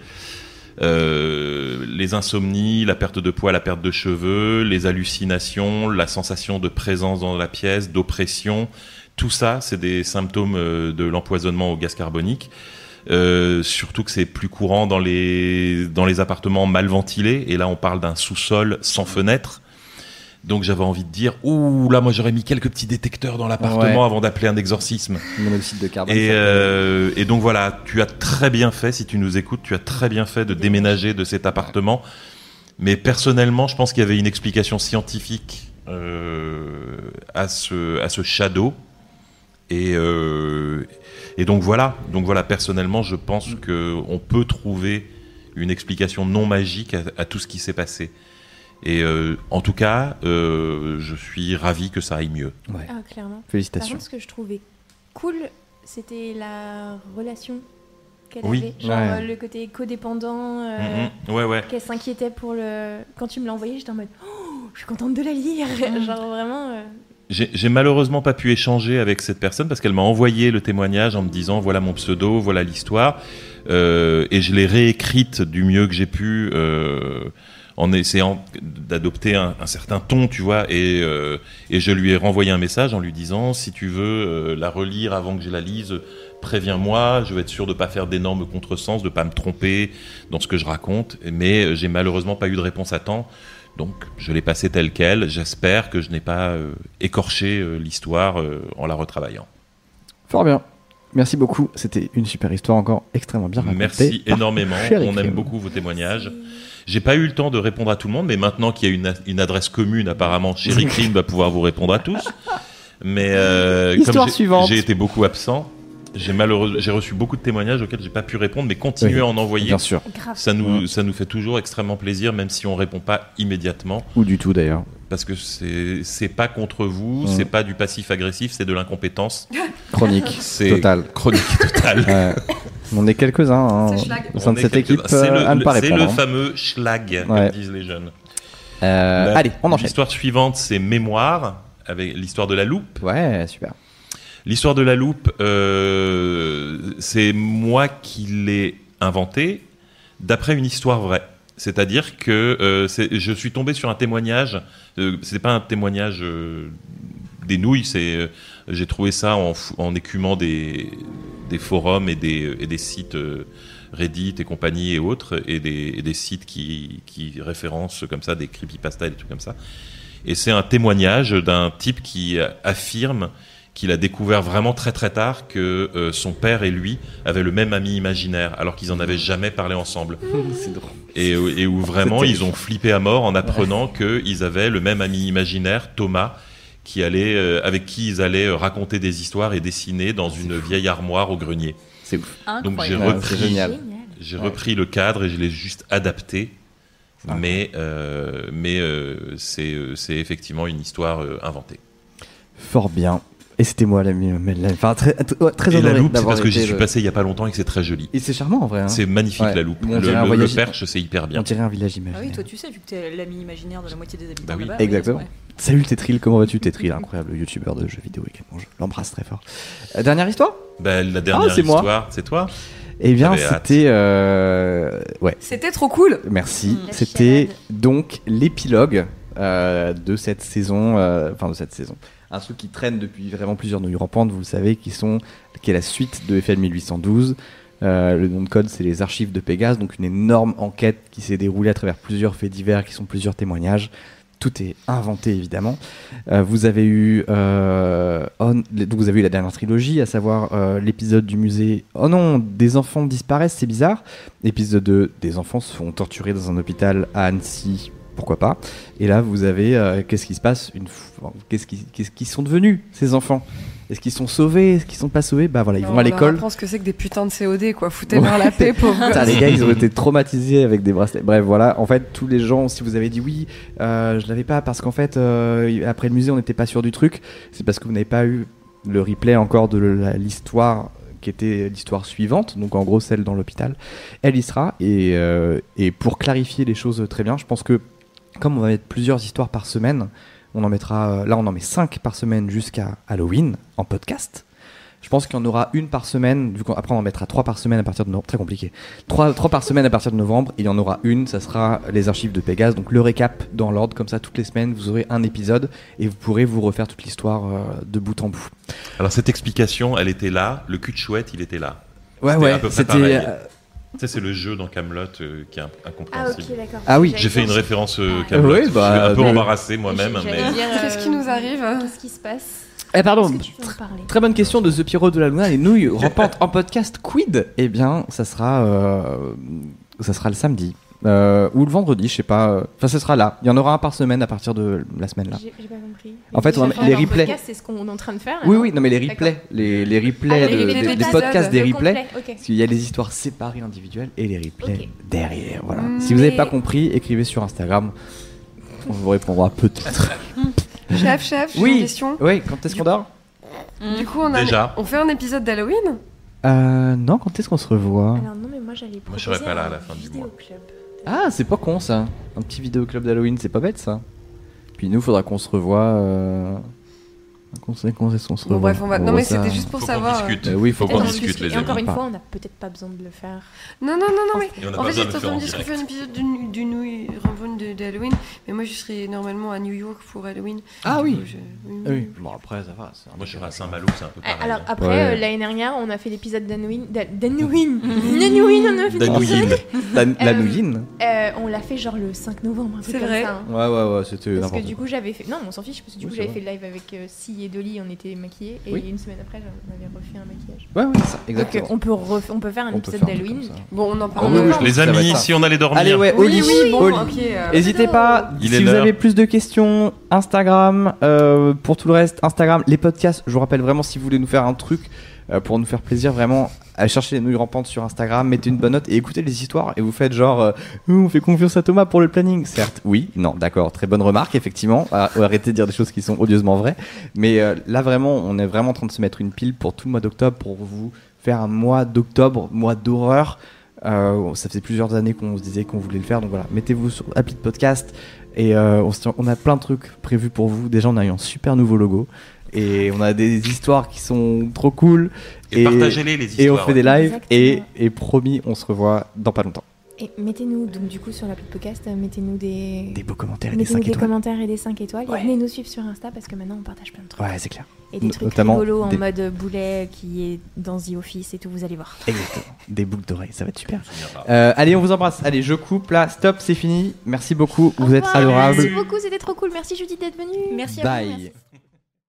euh, les insomnies, la perte de poids, la perte de cheveux, les hallucinations, la sensation de présence dans la pièce, d'oppression, tout ça, c'est des symptômes euh, de l'empoisonnement au gaz carbonique. Surtout que c'est plus courant dans les, dans les appartements mal ventilés. Et là, on parle d'un sous-sol sans fenêtre. Donc j'avais envie de dire, ouh là, moi j'aurais mis quelques petits détecteurs dans l'appartement Ouais. avant d'appeler un exorcisme. Monoxyde de carbone. Et, ça peut- euh, et donc voilà, tu as très bien fait, si tu nous écoutes, tu as très bien fait de déménager de cet appartement. Mais personnellement, je pense qu'il y avait une explication scientifique euh, à, ce, à ce shadow. Et, euh, et donc voilà, donc voilà, personnellement, je pense que on peut trouver une explication non magique à, à tout ce qui s'est passé. Et euh, en tout cas, euh, je suis ravi que ça aille mieux. Ouais. Ah, clairement. Par Félicitations. contre, ce que je trouvais cool, c'était la relation qu'elle Oui. avait. Genre Ouais. euh, le côté codépendant. euh, Mhm. Ouais, ouais. Qu'elle s'inquiétait pour le. Quand tu me l'as envoyé, j'étais en mode Oh, je suis contente de la lire. Genre vraiment. euh, J'ai j'ai malheureusement pas pu échanger avec cette personne parce qu'elle m'a envoyé le témoignage en me disant voilà mon pseudo, voilà l'histoire, Euh, et je l'ai réécrite du mieux que j'ai pu euh, en essayant d'adopter un, un certain ton, tu vois, et, euh, et je lui ai renvoyé un message en lui disant si tu veux euh, la relire avant que je la lise, préviens-moi, je vais être sûr de pas faire d'énormes contresens, de pas me tromper dans ce que je raconte, mais euh, j'ai malheureusement pas eu de réponse à temps. Donc, je l'ai passé tel quel. J'espère que je n'ai pas euh, écorché l'histoire en la retravaillant. Fort bien. Merci beaucoup. C'était une super histoire encore extrêmement bien racontée. Merci énormément. On aime beaucoup vos témoignages. J'ai pas eu le temps de répondre à tout le monde, mais maintenant qu'il y a une, adresse commune, apparemment, Chéri Crime va pouvoir vous répondre à tous. Mais euh, Histoire comme j'ai- suivante. j'ai été beaucoup absent, j'ai malheureusement j'ai reçu beaucoup de témoignages auxquels j'ai pas pu répondre, mais continuez Oui, à en envoyer. Bien sûr. Ça nous, ça nous fait toujours extrêmement plaisir, même si on répond pas immédiatement. Ou du tout d'ailleurs. parce que c'est c'est pas contre vous, Mhm. c'est pas du passif agressif, c'est de l'incompétence. Chronique. C'est Total. chronique totale. On est quelques-uns hein, au sein On de cette équipe c'est euh, le, à ne pas c'est répondre. le hein. fameux schlag, Ouais. comme disent les jeunes. Euh, La- allez, on enchaîne. L'histoire suivante, c'est Mémoire, avec l'histoire de la loupe. Ouais, super. L'histoire de la loupe, euh, c'est moi qui l'ai inventée d'après une histoire vraie. C'est-à-dire que euh, c'est- je suis tombé sur un témoignage. Euh, c'est pas un témoignage euh, des nouilles. C'est euh, j'ai trouvé ça en, écumant des, des forums et des, et des sites euh, Reddit et compagnie et autres et des, et des sites qui, qui référencent comme ça des creepypasta et des trucs comme ça. Et c'est un témoignage d'un type qui affirme qu'il a découvert vraiment très très tard que euh, son père et lui avaient le même ami imaginaire, alors qu'ils en avaient jamais parlé ensemble. C'est drôle. Et, et où vraiment ils ont flippé à mort en apprenant qu'ils avaient le même ami imaginaire, Thomas, qui allait, euh, avec qui ils allaient euh, raconter des histoires et dessiner dans une vieille armoire au grenier. C'est ouf. Donc j'ai repris, génial. Génial. j'ai Ouais. repris le cadre et je l'ai juste adapté. Mais, euh, mais euh, c'est c'est effectivement une histoire euh, inventée. Fort bien. Et c'était moi la mienne. Enfin, très, très Et la loupe, c'est parce que j'y suis le- passé il y a pas longtemps et que c'est très joli. Et c'est charmant en vrai. hein. C'est magnifique Ouais. la loupe. Le, perche, c'est hyper bien. On dirait un village Ah imaginaire. oui, toi tu sais, vu que t'es l'ami imaginaire de la moitié des habitants Bah oui. là-bas. Exactement. Salut Tétril, comment vas-tu Tétril Incroyable youtubeur de jeux vidéo également. Je l'embrasse très fort. Euh, dernière histoire? Bah, la dernière Ah, c'est moi. histoire, c'est toi? Eh bien, c'était. euh, Ouais, C'était trop cool. merci. La C'était donc l'épilogue euh, de cette saison, euh, enfin de cette saison. Un truc qui traîne depuis vraiment plusieurs nouilles rampantes, vous le savez, qui sont, qui est la suite de FL 1812. Euh, le nom de code, c'est les archives de Pégase, donc une énorme enquête qui s'est déroulée à travers plusieurs faits divers, qui sont plusieurs témoignages. Tout est inventé évidemment. Euh, vous avez eu, euh, vous avez la dernière trilogie, à savoir euh, l'épisode du musée. Oh non, des enfants disparaissent, c'est bizarre. Épisode 2, des enfants se font torturer dans un hôpital à Annecy. Pourquoi pas Et là, vous avez qu'est-ce qui se passe Qu'est-ce qui, qu'est-ce qu'ils sont devenus ces enfants? Est-ce qu'ils sont sauvés? Est-ce qu'ils sont pas sauvés? Bah voilà, ils vont à l'école. Je pense que c'est que des putains de COD, quoi. Foutez-leur la paix, pauvre Putain, les gars, ils ont été traumatisés avec des bracelets. Bref, voilà. En fait, tous les gens, si vous avez dit oui, euh, je l'avais pas parce qu'en fait, euh, après le musée, on n'était pas sûr du truc, c'est parce que vous n'avez pas eu le replay encore de l'histoire qui était l'histoire suivante, donc en gros celle dans l'hôpital. Elle y sera. Et, euh, et pour clarifier les choses très bien, je pense que comme on va mettre plusieurs histoires par semaine, on en mettra, euh, là on en met 5 par semaine jusqu'à Halloween en podcast. Je pense qu'il y en aura une par semaine, vu qu'après on en mettra trois par semaine à partir de novembre. Très compliqué. Trois, trois par semaine à partir de novembre. Et il y en aura une, ça sera les archives de Pégase. Donc le récap dans l'ordre, comme ça toutes les semaines, vous aurez un épisode et vous pourrez vous refaire toute l'histoire euh, de bout en bout. Alors cette explication, elle était là. Le cul de chouette, il était là. Ouais, ouais, c'était. Euh, sais, c'est le jeu dans Camelot qui est inc- Ah, incompréhensible. ok, d'accord. Ah oui. J'ai fait une référence euh, Ah, Camelot. oui, Je suis bah, un peu mais- embarrassé moi-même, mais Qu'est-ce qui euh, nous arrive Qu'est-ce qui se passe Eh pardon. Très bonne question de The Pyro de la Luna. Les nouilles rampantes en podcast quid Eh bien, ça sera, euh, ça sera le samedi. Euh, ou le vendredi, je sais pas. euh, Enfin, ce sera là. Il y en aura un par semaine à partir de la semaine là. J'ai pas compris. En fait, on les replays. podcast, C'est ce qu'on est en train de faire. là, Oui, oui, non, mais les replays, les, les Ah, replays, les de- des- podcasts, des replays. complet, ok. Parce qu'il y a les histoires séparées individuelles et les replays derrière. Voilà. Mm, Si vous n'avez mais- pas compris, écrivez sur Instagram. On vous répondra peut-être. Chef, chef, j'ai Oui. une question. Oui, quand est-ce qu'on dort? Du coup, on, a Déjà. on fait un épisode d'Halloween? Euh, Non, quand est-ce qu'on se revoit? Alors non, mais moi j'allais Moi, je proposer serai pas là à la fin du mois. Ah, c'est pas con ça. Un petit vidéo club d'Halloween, c'est pas bête ça. Puis nous, faudra qu'on se revoie. Euh... Qu'on se revoit Bon, bref, on va. Non, mais c'était juste pour faut savoir. euh. Euh, oui, faut Faut qu'on Et discute, les Et encore une fois, on n'a peut-être pas besoin de le faire. Non, non, non, non, mais. Et En fait, j'étais en train de fait un épisode du, de- d'Halloween, mais moi je serai normalement à New York pour Halloween. Ah oui. coup, je- oui, Ah Oui, bon après, ça va. c'est un Moi, je serai à. Saint-Malo, c'est un peu Ah, pareil. Alors après, Ouais. euh, l'année dernière, on a fait l'épisode d'Halloween. d'Ha- D'Halloween D'Halloween, on a fait la Euh, Euh, on l'a fait genre le 5 novembre, un C'est comme vrai. ça, hein. Ouais, ouais, ouais, c'était Parce que du coup, j'avais fait. Non, mais on s'en fiche, parce que du coup, j'avais fait le live avec euh, Si et Dolly, on était maquillés, et Oui. une semaine après, on avait refait un maquillage. Ouais, ouais, ça, Donc, exactement. euh, on peut, ref- on peut faire un On épisode d'Halloween. Bon, on en Ah parle. oui, oui, je Les amis, si on allait dormir. Allez, ouais, Oui, lit. oui, bon, euh, N'hésitez pas, Il si vous avez plus de questions, Instagram, euh, pour tout le reste, Instagram, les podcasts, je vous rappelle vraiment si vous voulez nous faire un truc euh, pour nous faire plaisir, vraiment, à chercher les nouilles rampantes sur Instagram, mettez une bonne note et écoutez les histoires et vous faites genre, euh, on fait confiance à Thomas pour le planning. Certes, oui, non, d'accord, très bonne remarque, effectivement, Ah, arrêtez de dire des choses qui sont odieusement vraies, mais euh, là vraiment, on est vraiment en train de se mettre une pile pour tout le mois d'octobre, pour vous faire un mois d'octobre, mois d'horreur. Euh, ça faisait plusieurs années qu'on se disait qu'on voulait le faire, donc voilà, mettez-vous sur l'appli de podcast et euh, on, on a plein de trucs prévus pour vous. Déjà, on a eu un super nouveau logo et on a des histoires qui sont trop cool Et, Et- partagez-les, les histoires. et on fait des lives et, et promis, on se revoit dans pas longtemps. Et mettez-nous, donc du coup, sur l'appli de podcast, euh, mettez-nous des. Des beaux commentaires et des Mettez-nous 5 des étoiles. commentaires et des 5 étoiles. Ouais. Et venez nous suivre sur Insta parce que maintenant on partage plein de trucs. Ouais, c'est clair. Et des trucs notamment rigolos des- en mode boulet qui est dans The Office et tout, vous allez voir. Exactement. Des boucles d'oreilles, ça va être super. Euh, allez, on vous embrasse. Allez, je coupe là. Stop, c'est fini. Merci beaucoup. Au Vous êtes revoir. adorables. Merci beaucoup, c'était trop cool. Merci Judith d'être venue. Merci à vous. Bye. merci.